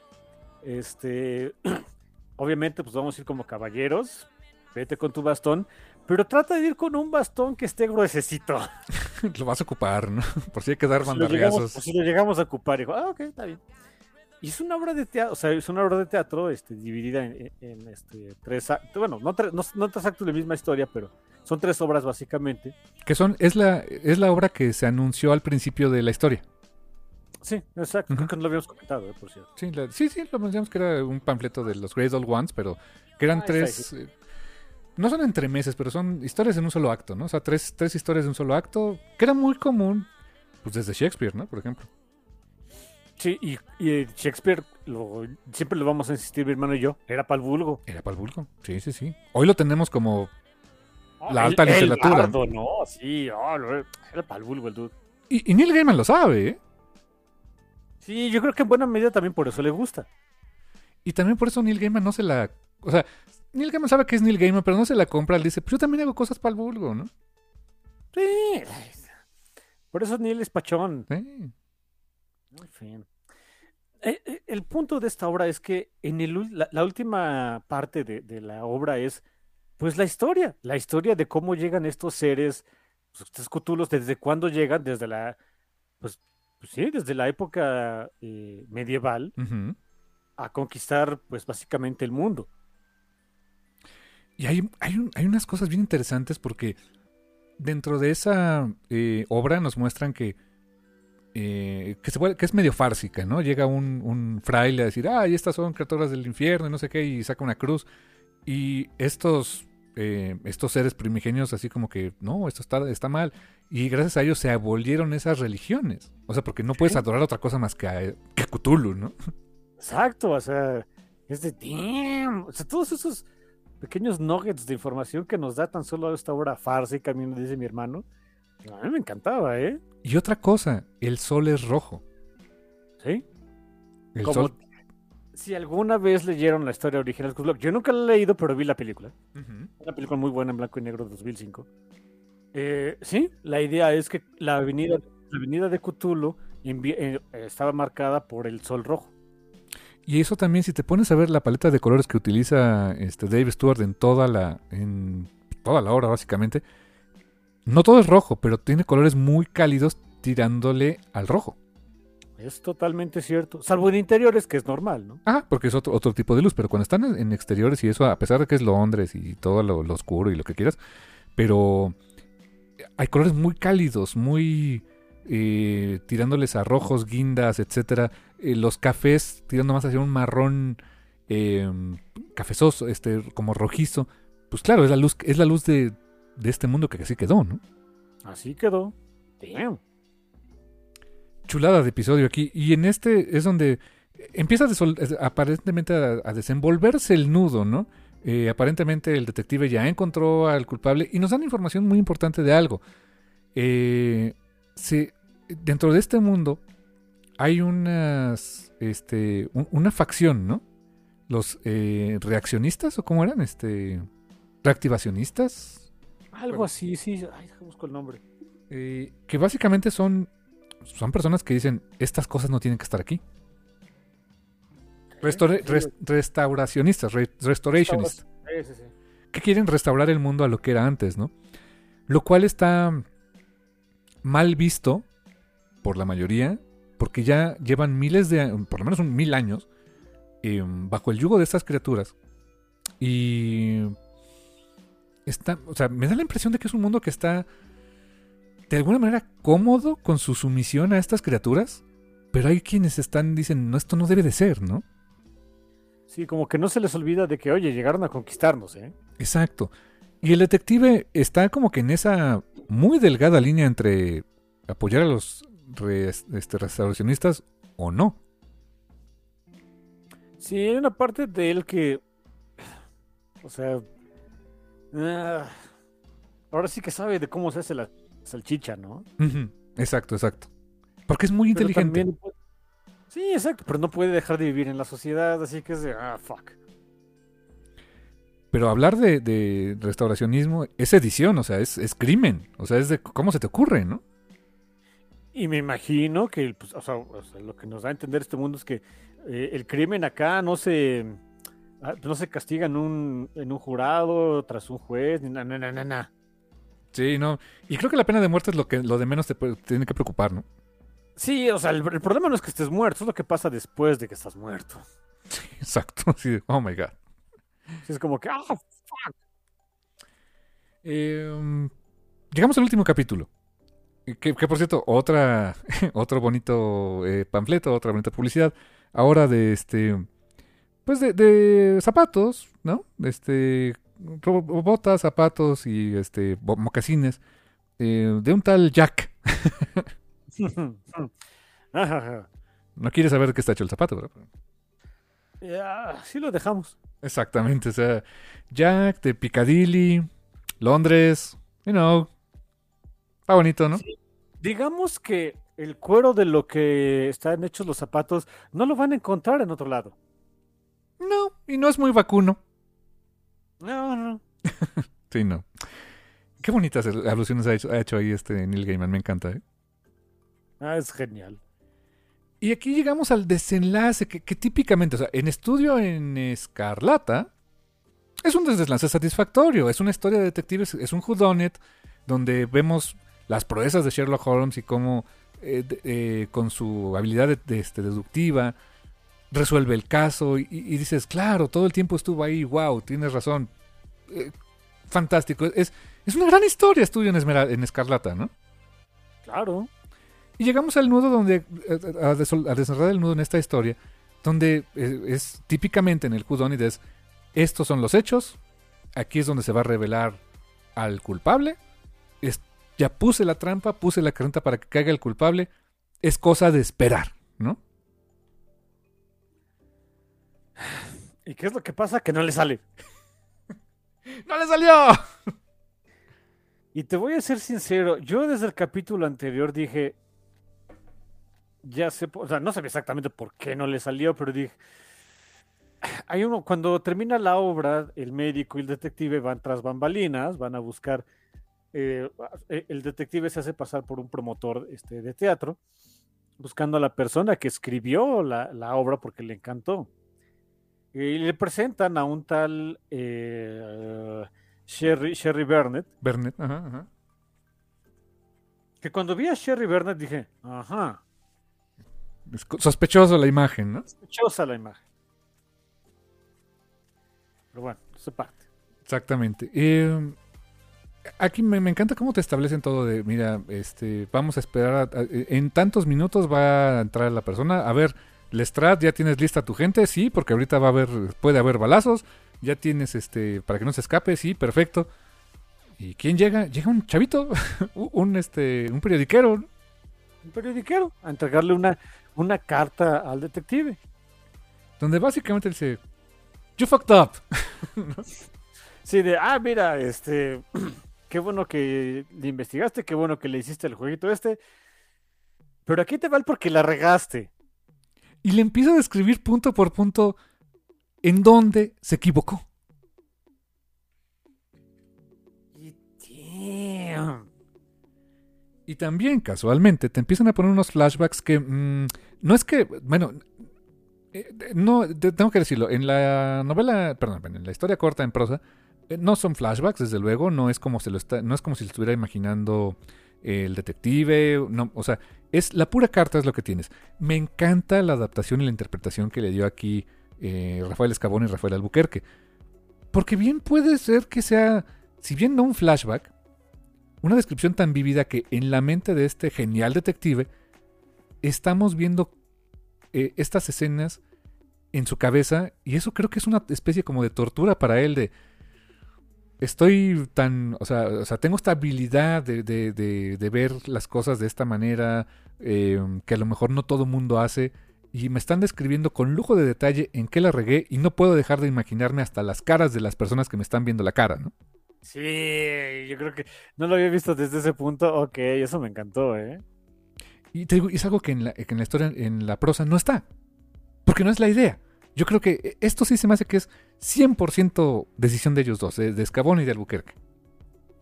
Este, obviamente, pues vamos a ir como caballeros. Vete con tu bastón. Pero trata de ir con un bastón que esté gruesecito. Lo vas a ocupar, ¿no? Por si hay que dar bandarriazos. pues, si lo llegamos a ocupar. Dijo, ah, ok, está bien. Y es una obra de teatro, o sea, es una obra de teatro este, dividida en, este, tres actos. Bueno, no, tres- no, no tres actos de la misma historia, pero son tres obras básicamente. Que son, es la, es la obra que se anunció al principio de la historia. Sí, exacto. Creo que no lo habíamos comentado, eh, por cierto. Sí, la- sí, sí, lo mencionamos que era un panfleto de los Great Old Ones, pero que eran Ah, tres. eh, no son entremeses, pero son historias en un solo acto, ¿no? O sea, tres, tres historias de un solo acto, que era muy común, pues desde Shakespeare, ¿no? Por ejemplo. Sí, y, y Shakespeare, lo, siempre lo vamos a insistir, mi hermano y yo, era para el vulgo. Era para el vulgo. Sí, sí, sí. Hoy lo tenemos como. La El- alta el literatura. bardo, no, sí, oh, lo- era para el vulgo el dude. Y, y Neil Gaiman lo sabe, ¿eh? Sí, yo creo que en buena medida también por eso le gusta. Y también por eso Neil Gaiman no se la. O sea, Neil Gaiman sabe que es Neil Gaiman, pero no se la compra. Él dice, pues yo también hago cosas para el vulgo, ¿no? Sí. Por eso Neil es pachón. Sí. En fin. Eh, eh, El punto de esta obra es que en el, la, la última parte de, de la obra es pues la historia, la historia de cómo llegan estos seres, pues, estos cutulos, desde cuándo llegan, desde la, pues, pues sí, desde la época eh, medieval a conquistar pues básicamente el mundo. Y hay, hay, un- hay unas cosas bien interesantes porque dentro de esa eh, obra nos muestran que, eh, que, se puede- que es medio fársica, ¿no? Llega un, un fraile a decir, ah, y estas son criaturas del infierno y no sé qué, y saca una cruz. Y estos, eh, estos seres primigenios así como que, no, esto está, está mal. Y gracias a ellos se abolieron esas religiones. O sea, porque no puedes adorar otra cosa más que a, que a Cthulhu, ¿no? Exacto, o sea, es de damn, o sea, todos esos pequeños nuggets de información que nos da tan solo esta obra fársica, a mí me dice mi hermano, a mí me encantaba, ¿eh? Y otra cosa, el sol es rojo. Sí. El Como sol... si alguna vez leyeron la historia original de Cthulhu, yo nunca la he leído, pero vi la película. Una película muy buena en blanco y negro de 2005. Eh, sí, la idea es que la avenida, la avenida de Cthulhu eh, estaba marcada por el sol rojo. Y eso también, si te pones a ver la paleta de colores que utiliza este Dave Stewart en toda la, en toda la obra, básicamente, no todo es rojo, pero tiene colores muy cálidos tirándole al rojo. Es totalmente cierto. Salvo en interiores, que es normal, ¿no? Ah, porque es otro, otro tipo de luz, pero cuando están en, exteriores y eso, a pesar de que es Londres y todo lo, lo oscuro y lo que quieras, pero hay colores muy cálidos, muy eh, tirándoles a rojos, guindas, etcétera. Eh, los cafés tirando más hacia un marrón eh, cafezoso, este, como rojizo. Pues claro, es la luz, es la luz de, de este mundo que así quedó, ¿no? Así quedó. Damn. chulada de episodio aquí. Y en este es donde empieza a aparentemente a, a desenvolverse el nudo, ¿no? Eh, aparentemente el detective ya encontró al culpable y nos dan información muy importante de algo. Eh, se- dentro de este mundo hay unas, este, un- una facción, ¿no? Los eh, reaccionistas o cómo eran, este, reactivacionistas, Algo así, sí. Ay, busco el nombre. eh, que básicamente son, son personas que dicen, estas cosas no tienen que estar aquí. Restore- restauracionistas, re- restorationistas, Sí, sí, sí. que quieren restaurar el mundo a lo que era antes, ¿no? Lo cual está mal visto por la mayoría, porque ya llevan miles de, por lo menos un mil años, eh, bajo el yugo de estas criaturas. Y está, o sea, me da la impresión de que es un mundo que está de alguna manera cómodo con su sumisión a estas criaturas, pero hay quienes están dicen, no, esto no debe de ser, ¿no? Sí, como que no se les olvida de que, oye, llegaron a conquistarnos, ¿eh? Exacto. Y el detective está como que en esa muy delgada línea entre apoyar a los este, restauracionistas o no. Sí, hay una parte de él que. O sea. ah, ahora sí que sabe de cómo se hace la salchicha, ¿no? Exacto, exacto. Porque es muy Pero inteligente. también Sí, exacto, pero no puede dejar de vivir en la sociedad, así que es de. Ah, fuck. Pero hablar de, de restauracionismo es edición, o sea, es, es crimen. O sea, es de cómo se te ocurre, ¿no? Y me imagino que, pues, o sea, o sea, lo que nos da a entender este mundo es que eh, el crimen acá no se. ah, No se castiga en un, en un jurado, tras un juez, ni nada, nada, nada, nada. Sí, no. Y creo que la pena de muerte es lo que lo de menos te tiene que preocupar, ¿no? Sí, o sea, el, el problema no es que estés muerto, es lo que pasa después de que estás muerto. Exacto. Así de, oh my god. Sí, es como que, ah, Eh, llegamos al último capítulo. Que, que, por cierto, otra, otro bonito eh, panfleto, otra bonita publicidad. Ahora de este, pues de, de zapatos, ¿no? Este, botas, zapatos y este, mocasines eh, de un tal Jack. No quiere saber de qué está hecho el zapato, ¿verdad? Sí lo dejamos. Exactamente, o sea, Jack de Piccadilly, Londres, you know. Está bonito, ¿no? Digamos que el cuero de lo que están hechos los zapatos no lo van a encontrar en otro lado. No, y no es muy vacuno. No, no. Sí, no. Qué bonitas al- alusiones ha hecho, ha hecho ahí este Neil Gaiman, me encanta, ¿eh? Ah, es genial. Y aquí llegamos al desenlace que, que típicamente, o sea, en estudio en Escarlata, es un desenlace satisfactorio. Es una historia de detectives, es un whodunit donde vemos las proezas de Sherlock Holmes y cómo eh, eh, con su habilidad de- de, este, deductiva resuelve el caso y, y dices, claro, todo el tiempo estuvo ahí, wow, tienes razón. Eh, fantástico. Es, es una gran historia estudio en, en Escarlata, ¿no? Claro. Y llegamos al nudo donde, a, a el nudo en esta historia, donde es típicamente en el Whodunit es, estos son los hechos, aquí es donde se va a revelar al culpable, es- ya puse la trampa, puse la carreta para que caiga el culpable, es cosa de esperar, ¿no? ¿Y qué es lo que pasa? Que no le sale. ¡No le salió! Y te voy a ser sincero, yo desde el capítulo anterior dije, ya sé, o sea, no sabía exactamente por qué no le salió, pero dije, hay uno, cuando termina la obra, el médico y el detective van tras bambalinas, van a buscar, eh, eh, el detective se hace pasar por un promotor este, de teatro, buscando a la persona que escribió la, la obra porque le encantó. Y le presentan a un tal eh, Sherry, Sherry Burnett, ajá, ajá. que cuando vi a Sherry Burnett dije, ajá, Es sospechoso la imagen, ¿no? sospechosa la imagen. Pero bueno, se parte. Exactamente. Eh, aquí me, me encanta cómo te establecen todo de, mira, este, vamos a esperar, a- a- en tantos minutos va a entrar la persona, a ver, Lestrade, ¿ya tienes lista tu gente? Sí, porque ahorita va a haber, puede haber balazos, ya tienes, este, para que no se escape, sí, perfecto. ¿Y quién llega? Llega un chavito, un, este, un periodiquero, Un periodiquero a entregarle una, una carta al detective. donde básicamente dice, you fucked up. Sí, de, ah, mira, este, qué bueno que le investigaste, qué bueno que le hiciste el jueguito este. Pero aquí te va el porque la regaste. Y le empieza a describir punto por punto en dónde se equivocó. Y damn. Y también, casualmente, te empiezan a poner unos flashbacks que mm, no es que, bueno, eh, no, te- tengo que decirlo, en la novela, perdón, en la historia corta en prosa, no son flashbacks, desde luego, no es como se lo está, no es como si lo estuviera imaginando el detective, no, o sea, es la pura carta es lo que tienes. Me encanta la adaptación y la interpretación que le dio aquí eh, Rafael Escabón y Rafael Albuquerque, porque bien puede ser que sea, si bien no un flashback, una descripción tan vívida que en la mente de este genial detective estamos viendo eh, estas escenas en su cabeza y eso creo que es una especie como de tortura para él de estoy tan, o sea, o sea tengo esta habilidad de, de- de- de ver las cosas de esta manera eh, que a lo mejor no todo mundo hace y me están describiendo con lujo de detalle en qué la regué y no puedo dejar de imaginarme hasta las caras de las personas que me están viendo la cara, ¿no? Sí, yo creo que no lo había visto desde ese punto. Ok, eso me encantó, ¿eh? Y te digo, es algo que en la, que en la historia, en la prosa, no está. Porque no es la idea. Yo creo que esto sí se me hace que es 100% decisión de ellos dos, de, de Escabón y de Albuquerque.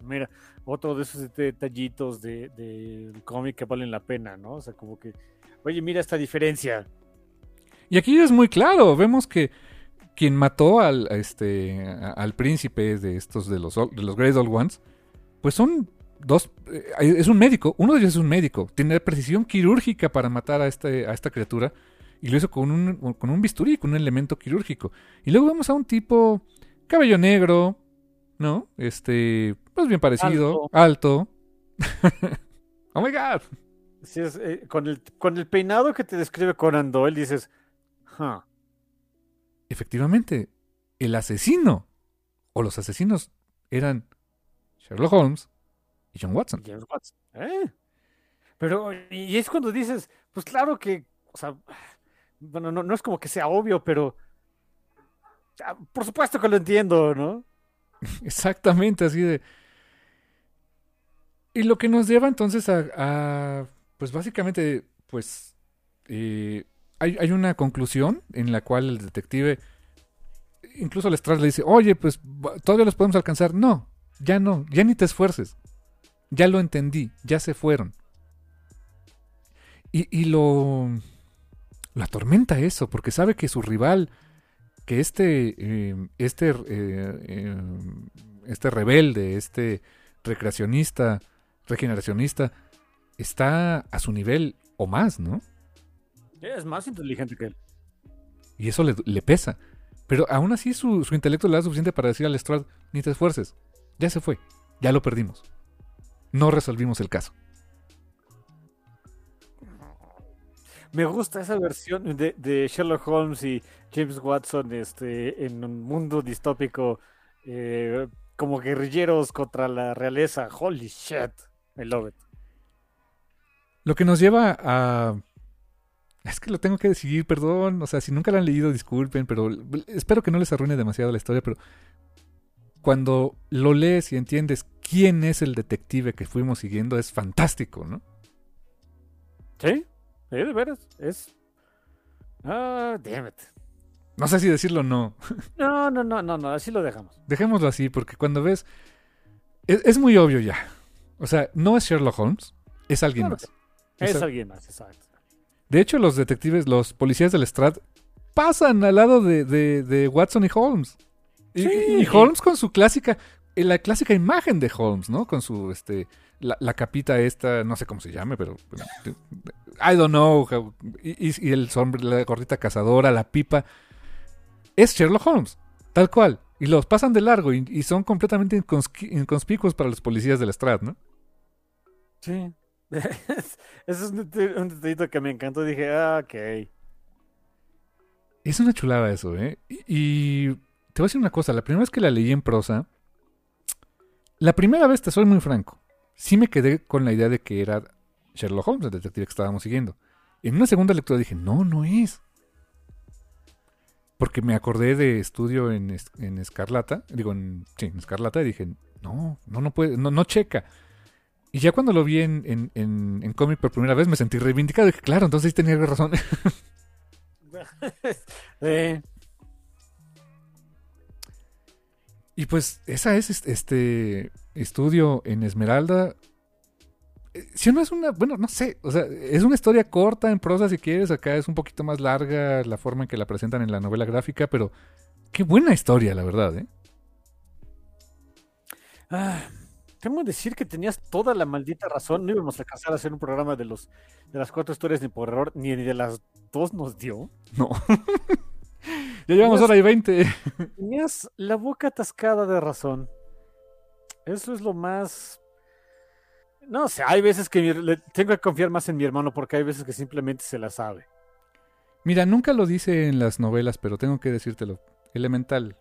Mira, otro de esos detallitos de- del cómic que valen la pena, ¿no? O sea, como que, oye, mira esta diferencia. Y aquí es muy claro, vemos que quien mató al, a este, a- al príncipe de estos, de los, de los Great Old Ones, pues son dos, eh, es un médico, uno de ellos es un médico, tiene precisión quirúrgica para matar a, este, a esta criatura, y lo hizo con un, con un bisturí, con un elemento quirúrgico. Y luego vemos a un tipo, cabello negro, ¿no? Este, pues bien parecido, alto. oh my god. Sí, es, eh, con, el, con el peinado que te describe Conan Doyle, dices, huh, Efectivamente, el asesino o los asesinos eran Sherlock Holmes y John Watson. James Watson. ¿eh? Pero, y es cuando dices, pues claro que, o sea, bueno, no, no es como que sea obvio, pero ah, por supuesto que lo entiendo, ¿no? Exactamente, así de... Y lo que nos lleva entonces a, pues básicamente, pues, eh, hay, hay una conclusión en la cual el detective, incluso Lestrade le dice, oye, pues todavía los podemos alcanzar. No, ya no, ya ni te esfuerces. Ya lo entendí, ya se fueron. Y, y lo, lo atormenta eso, porque sabe que su rival, que este, eh, este, eh, eh, este rebelde, este recreacionista, regeneracionista, está a su nivel o más, ¿no? Es más inteligente que él. Y eso le, le pesa. Pero aún así su, su intelecto le da suficiente para decir al Strad, ni te esfuerces, ya se fue, ya lo perdimos. No resolvimos el caso. Me gusta esa versión de, de Sherlock Holmes y James Watson este, en un mundo distópico eh, como guerrilleros contra la realeza. Holy shit. I love it. Lo que nos lleva a... Es que lo tengo que decidir, perdón. O sea, si nunca lo han leído, disculpen, pero espero que no les arruine demasiado la historia, pero cuando lo lees y entiendes quién es el detective que fuimos siguiendo, es fantástico, ¿no? ¿Sí? De veras. Es. Ah, damn it. No sé si decirlo o no. No, no, no, no, no, así lo dejamos. Dejémoslo así, porque cuando ves... Es, es muy obvio ya. O sea, no es Sherlock Holmes, es alguien Claro más. Es alguien más, exacto. De hecho, los detectives, los policías del Strat pasan al lado de, de- de Watson y Holmes. Y, Sí. y Holmes con su clásica, eh, la clásica imagen de Holmes, ¿no? Con su, este, la, la capita esta, no sé cómo se llame, pero... I don't know. how- y, el sombre, la gordita cazadora, la pipa. Es Sherlock Holmes, tal cual. Y los pasan de largo y, y son completamente inconspicuos para los policías del Strat, ¿no? Sí. Eso es un un detallito que me encantó. Dije, ah, ok. Es una chulada eso, ¿eh? Y, y te voy a decir una cosa, la primera vez que la leí en prosa, la primera vez, te soy muy franco, sí me quedé con la idea de que era Sherlock Holmes, el detective que estábamos siguiendo. En una segunda lectura dije, no, no es. Porque me acordé de estudio en, en Escarlata, digo, en, sí, en Escarlata, y dije, no, no, no puede, no, no checa. Y ya cuando lo vi en, en, en, en cómic por primera vez me sentí reivindicado. Dije, claro, entonces sí tenía razón. Eh, Y pues esa es este estudio en Esmeralda. Eh, Si no es una, bueno, no sé, o sea, es una historia corta en prosa si quieres, acá es un poquito más larga la forma en que la presentan en la novela gráfica, pero qué buena historia, la verdad, ¿eh? ah, Temo decir que tenías toda la maldita razón. No íbamos a alcanzar a hacer un programa de los de las cuatro historias ni por error, ni de las dos nos dio. No. ya llevamos Yes. hora y veinte. Tenías la boca atascada de razón. Eso es lo más. No sé, hay veces que mi- le- tengo que confiar más en mi hermano porque hay veces que simplemente se la sabe. Mira, nunca lo dice en las novelas, pero tengo que decírtelo. Elemental,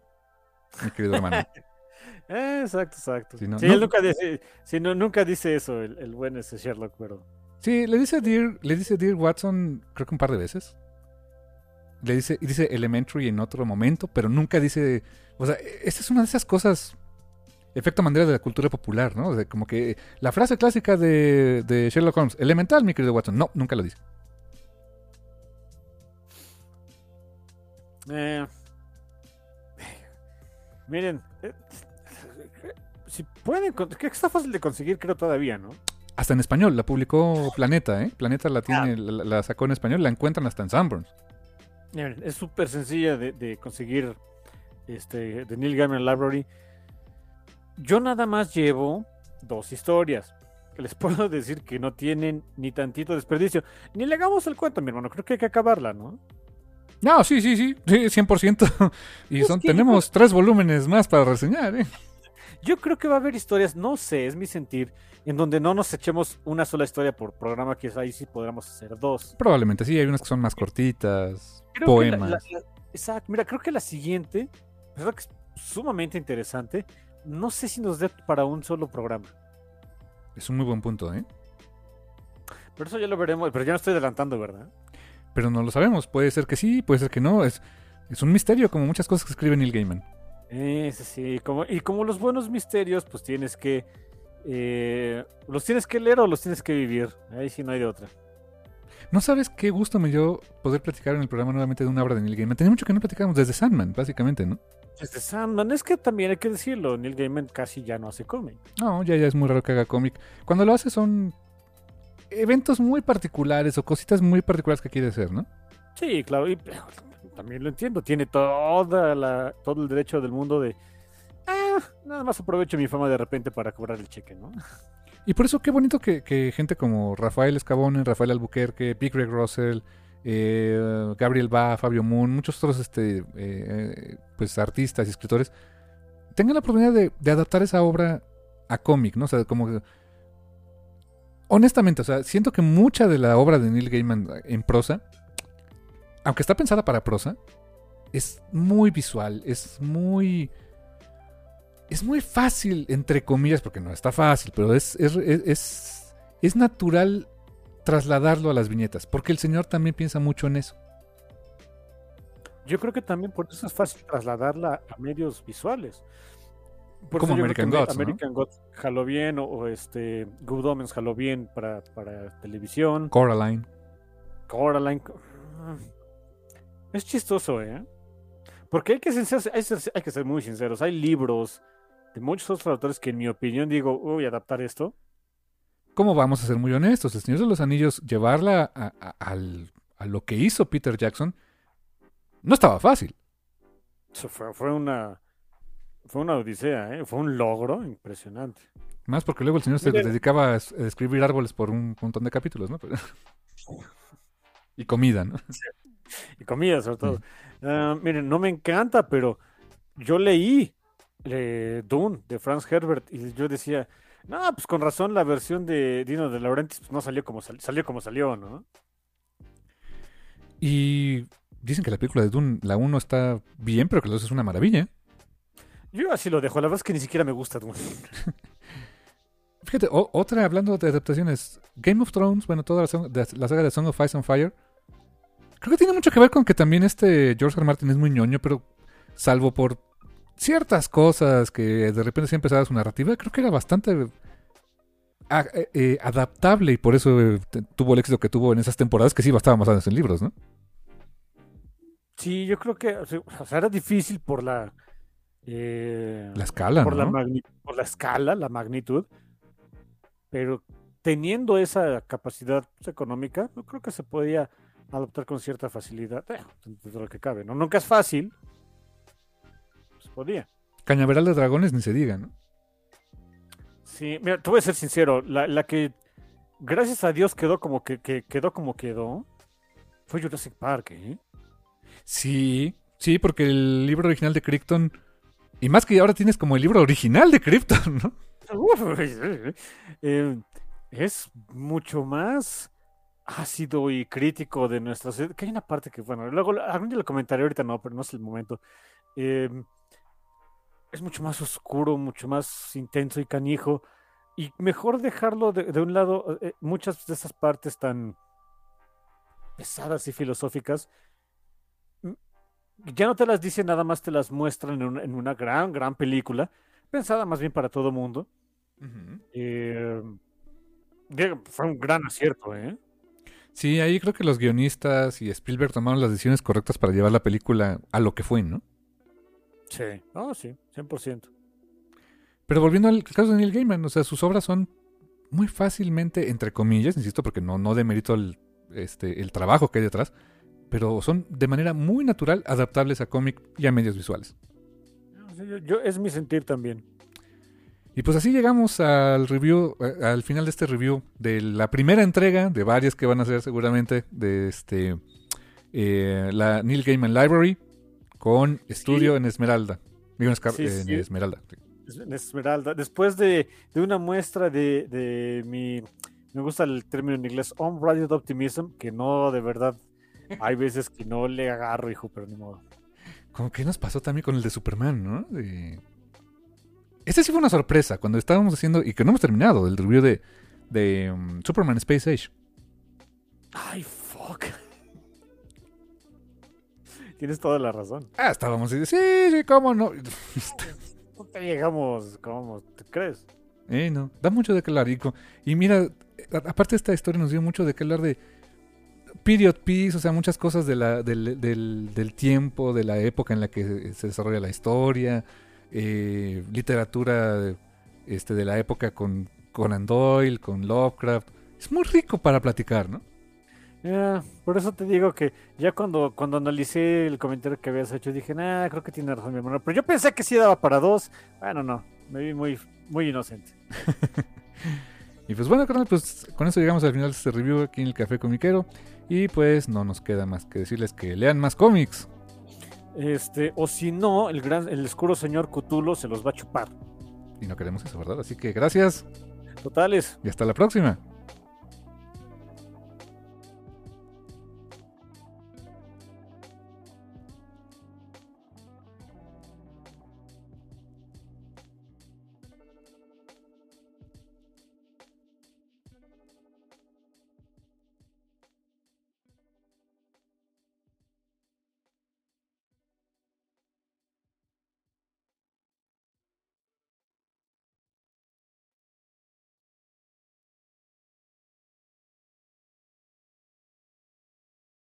mi querido hermano. Exacto, exacto. Sí, no- sí, no- él nunca dice, no, nunca dice eso, el, el buen ese Sherlock, pero. Sí, le dice Dear, le dice Dear Watson, creo que un par de veces. Le dice, dice Elementary en otro momento, pero nunca dice. O sea, esta es una de esas cosas. Efecto Mandela de la cultura popular, ¿no? Como que la frase clásica de, de Sherlock Holmes, elemental, mi querido Watson. No, nunca lo dice. Eh, miren, eh, si pueden, que está fácil de conseguir, creo todavía, ¿no? Hasta en español, la publicó Planeta, ¿eh? Planeta la tiene, la, la sacó en español, la encuentran hasta en Sanborns. Es súper sencilla de, de conseguir este, de Neil Gaiman Library. Yo nada más llevo dos historias que les puedo decir que no tienen ni tantito desperdicio. Ni le hagamos el cuento, mi hermano. Creo que hay que acabarla, ¿no? No, sí, sí, sí, sí, 100%. Y Es son, tenemos tres volúmenes más para reseñar, ¿eh? Yo creo que va a haber historias, no sé, es mi sentir, en donde no nos echemos una sola historia por programa, que ahí sí podríamos hacer dos. Probablemente sí, hay unas que son más cortitas, Creo que la- poemas. la- la- exacto, mira, creo que la siguiente, que es sumamente interesante, no sé si nos dé para un solo programa. Es un muy buen punto, ¿eh? Pero eso ya lo veremos, pero ya no estoy adelantando, ¿verdad? Pero no lo sabemos. Puede ser que sí, puede ser que no. Es, es un misterio, como muchas cosas que escribe Neil Gaiman. Ese sí, como, y como los buenos misterios, pues tienes que... eh, ¿Los tienes que leer o los tienes que vivir? Ahí sí no hay de otra. ¿No sabes qué gusto me dio poder platicar en el programa nuevamente de una obra de Neil Gaiman? Tenía mucho que no platicamos desde Sandman, básicamente, ¿no? Sandman, es que también hay que decirlo, Neil Gaiman casi ya no hace cómic. No, ya, ya es muy raro que haga cómic. Cuando lo hace son eventos muy particulares o cositas muy particulares que quiere hacer, ¿no? Sí, claro, y también lo entiendo, tiene toda la, todo el derecho del mundo de... Ah, nada más aprovecho mi fama de repente para cobrar el cheque, ¿no? Y por eso qué bonito que, que gente como Rafael Escabone, Rafael Albuquerque, Big Greg Russell, eh, Gabriel Ba, Fabio Moon, muchos otros este, eh, pues artistas y escritores tengan la oportunidad de, de adaptar esa obra a cómic, ¿no? O sea, como honestamente, o sea, siento que mucha de la obra de Neil Gaiman en prosa, aunque está pensada para prosa, es muy visual, es muy es muy fácil, entre comillas, porque no está fácil, pero es, es, es- es natural trasladarlo a las viñetas, porque el señor también piensa mucho en eso. Yo creo que también por eso es fácil trasladarla a medios visuales. Por Como American Gods, ¿no? American Gods jaló bien, o, o este Good Omens jaló bien para, para televisión. Coraline. Coraline. co- Es chistoso, ¿eh? Porque hay que, hay, que ser muy sinceros. Hay libros de muchos otros autores que, en mi opinión, digo, uy, adaptar esto. ¿Cómo vamos a ser muy honestos? El Señor de los Anillos, llevarla a, a- al- a lo que hizo Peter Jackson, no estaba fácil. Eso fue, fue una fue una odisea, ¿eh? fue un logro impresionante. Más porque luego el Señor se dedicaba a es- a escribir árboles por un montón de capítulos, ¿no? Pero- y comida, ¿no? Y comida, sobre todo. Ah, miren, no me encanta, pero yo leí eh, Dune de Franz Herbert y yo decía, no, pues con razón la versión de Dino de Laurentiis pues, no salió como sal- salió como salió, ¿no? Y dicen que la película de Dune, la 1 está bien, pero que la 2 es una maravilla. Yo así lo dejo, la verdad es que ni siquiera me gusta Dune. Fíjate, o- otra hablando de adaptaciones, Game of Thrones, bueno, toda la, song- de- la saga de Song of Ice and Fire, creo que tiene mucho que ver con que también este George R. R. Martin es muy ñoño, pero salvo por ciertas cosas que de repente se empezaba su narrativa, creo que era bastante a- eh, eh, adaptable y por eso eh, tuvo el éxito que tuvo en esas temporadas que sí estaban basadas en libros, ¿no? Sí, yo creo que o sea, era difícil por la eh, La escala, por la ¿no? magni- por la escala, la magnitud, pero teniendo esa capacidad pues, económica, yo creo que se podía adoptar con cierta facilidad, dentro de lo que cabe, ¿no? Nunca es fácil, podía. Cañaveral de Dragones ni se diga, ¿no? Sí, mira, te voy a ser sincero, la, la que gracias a Dios quedó como que, que quedó como quedó, fue Jurassic Park, ¿eh? Sí, sí, porque el libro original de Krypton, y más que ahora tienes como el libro original de Krypton, ¿no? Eh, es mucho más ácido y crítico de nuestra. Que hay una parte que, bueno, luego algún día lo comentaré ahorita, no, pero no es el momento. Eh, es mucho más oscuro, mucho más intenso y canijo. Y mejor dejarlo de, de un lado, eh, muchas de esas partes tan pesadas y filosóficas. Ya no te las dicen, nada más te las muestran en una, en una gran, gran película, pensada más bien para todo mundo. Eh, fue un gran acierto, ¿eh? Sí, ahí creo que los guionistas y Spielberg tomaron las decisiones correctas para llevar la película a lo que fue, ¿no? Sí, no, sí, 100%. Pero volviendo al caso de Neil Gaiman, o sea, sus obras son muy fácilmente, entre comillas, insisto, porque no, no demerito el, este, el trabajo que hay detrás, pero son de manera muy natural adaptables a cómic y a medios visuales. Yo- es mi sentir también. Y pues así llegamos al review, eh, al final de este review de la primera entrega de varias que van a ser seguramente de este eh, la Neil Gaiman Library con estudio en Esmeralda. Digo, en, Sí. Esmeralda. en Esmeralda. Después de, de una muestra de, de mi. Me gusta el término en inglés, unbridled optimism, que no, de verdad. Hay veces que no le agarro, hijo, pero ni modo. Como que nos pasó también con el de Superman, ¿no? De- Este sí fue una sorpresa cuando estábamos haciendo, y que no hemos terminado, el review de, de um, Superman Space Age. Ay, fuck. Tienes toda la razón. Ah, estábamos de, sí, sí, cómo no. No te llegamos, ¿cómo te crees? Eh, no, da mucho de qué hablar. Y, y mira, aparte esta historia nos dio mucho de qué hablar de period piece, o sea, muchas cosas de la, del, del- del tiempo, de la época en la que se desarrolla la historia, eh, literatura este, de la época con Conan Doyle, con Lovecraft. Es muy rico para platicar, ¿no? Ya, por eso te digo que ya cuando, cuando analicé el comentario que habías hecho, dije, nah, creo que tiene razón mi hermano. Pero yo pensé que sí daba para dos. Bueno, no, me vi muy, muy inocente. Y pues bueno, carnal, pues con eso llegamos al final de este review aquí en el Café Comiquero. Y pues no nos queda más que decirles que lean más cómics. Este, o si no, el gran, el oscuro señor Cutulo se los va a chupar. Y no queremos eso, ¿verdad? Así que gracias Totales. y hasta la próxima.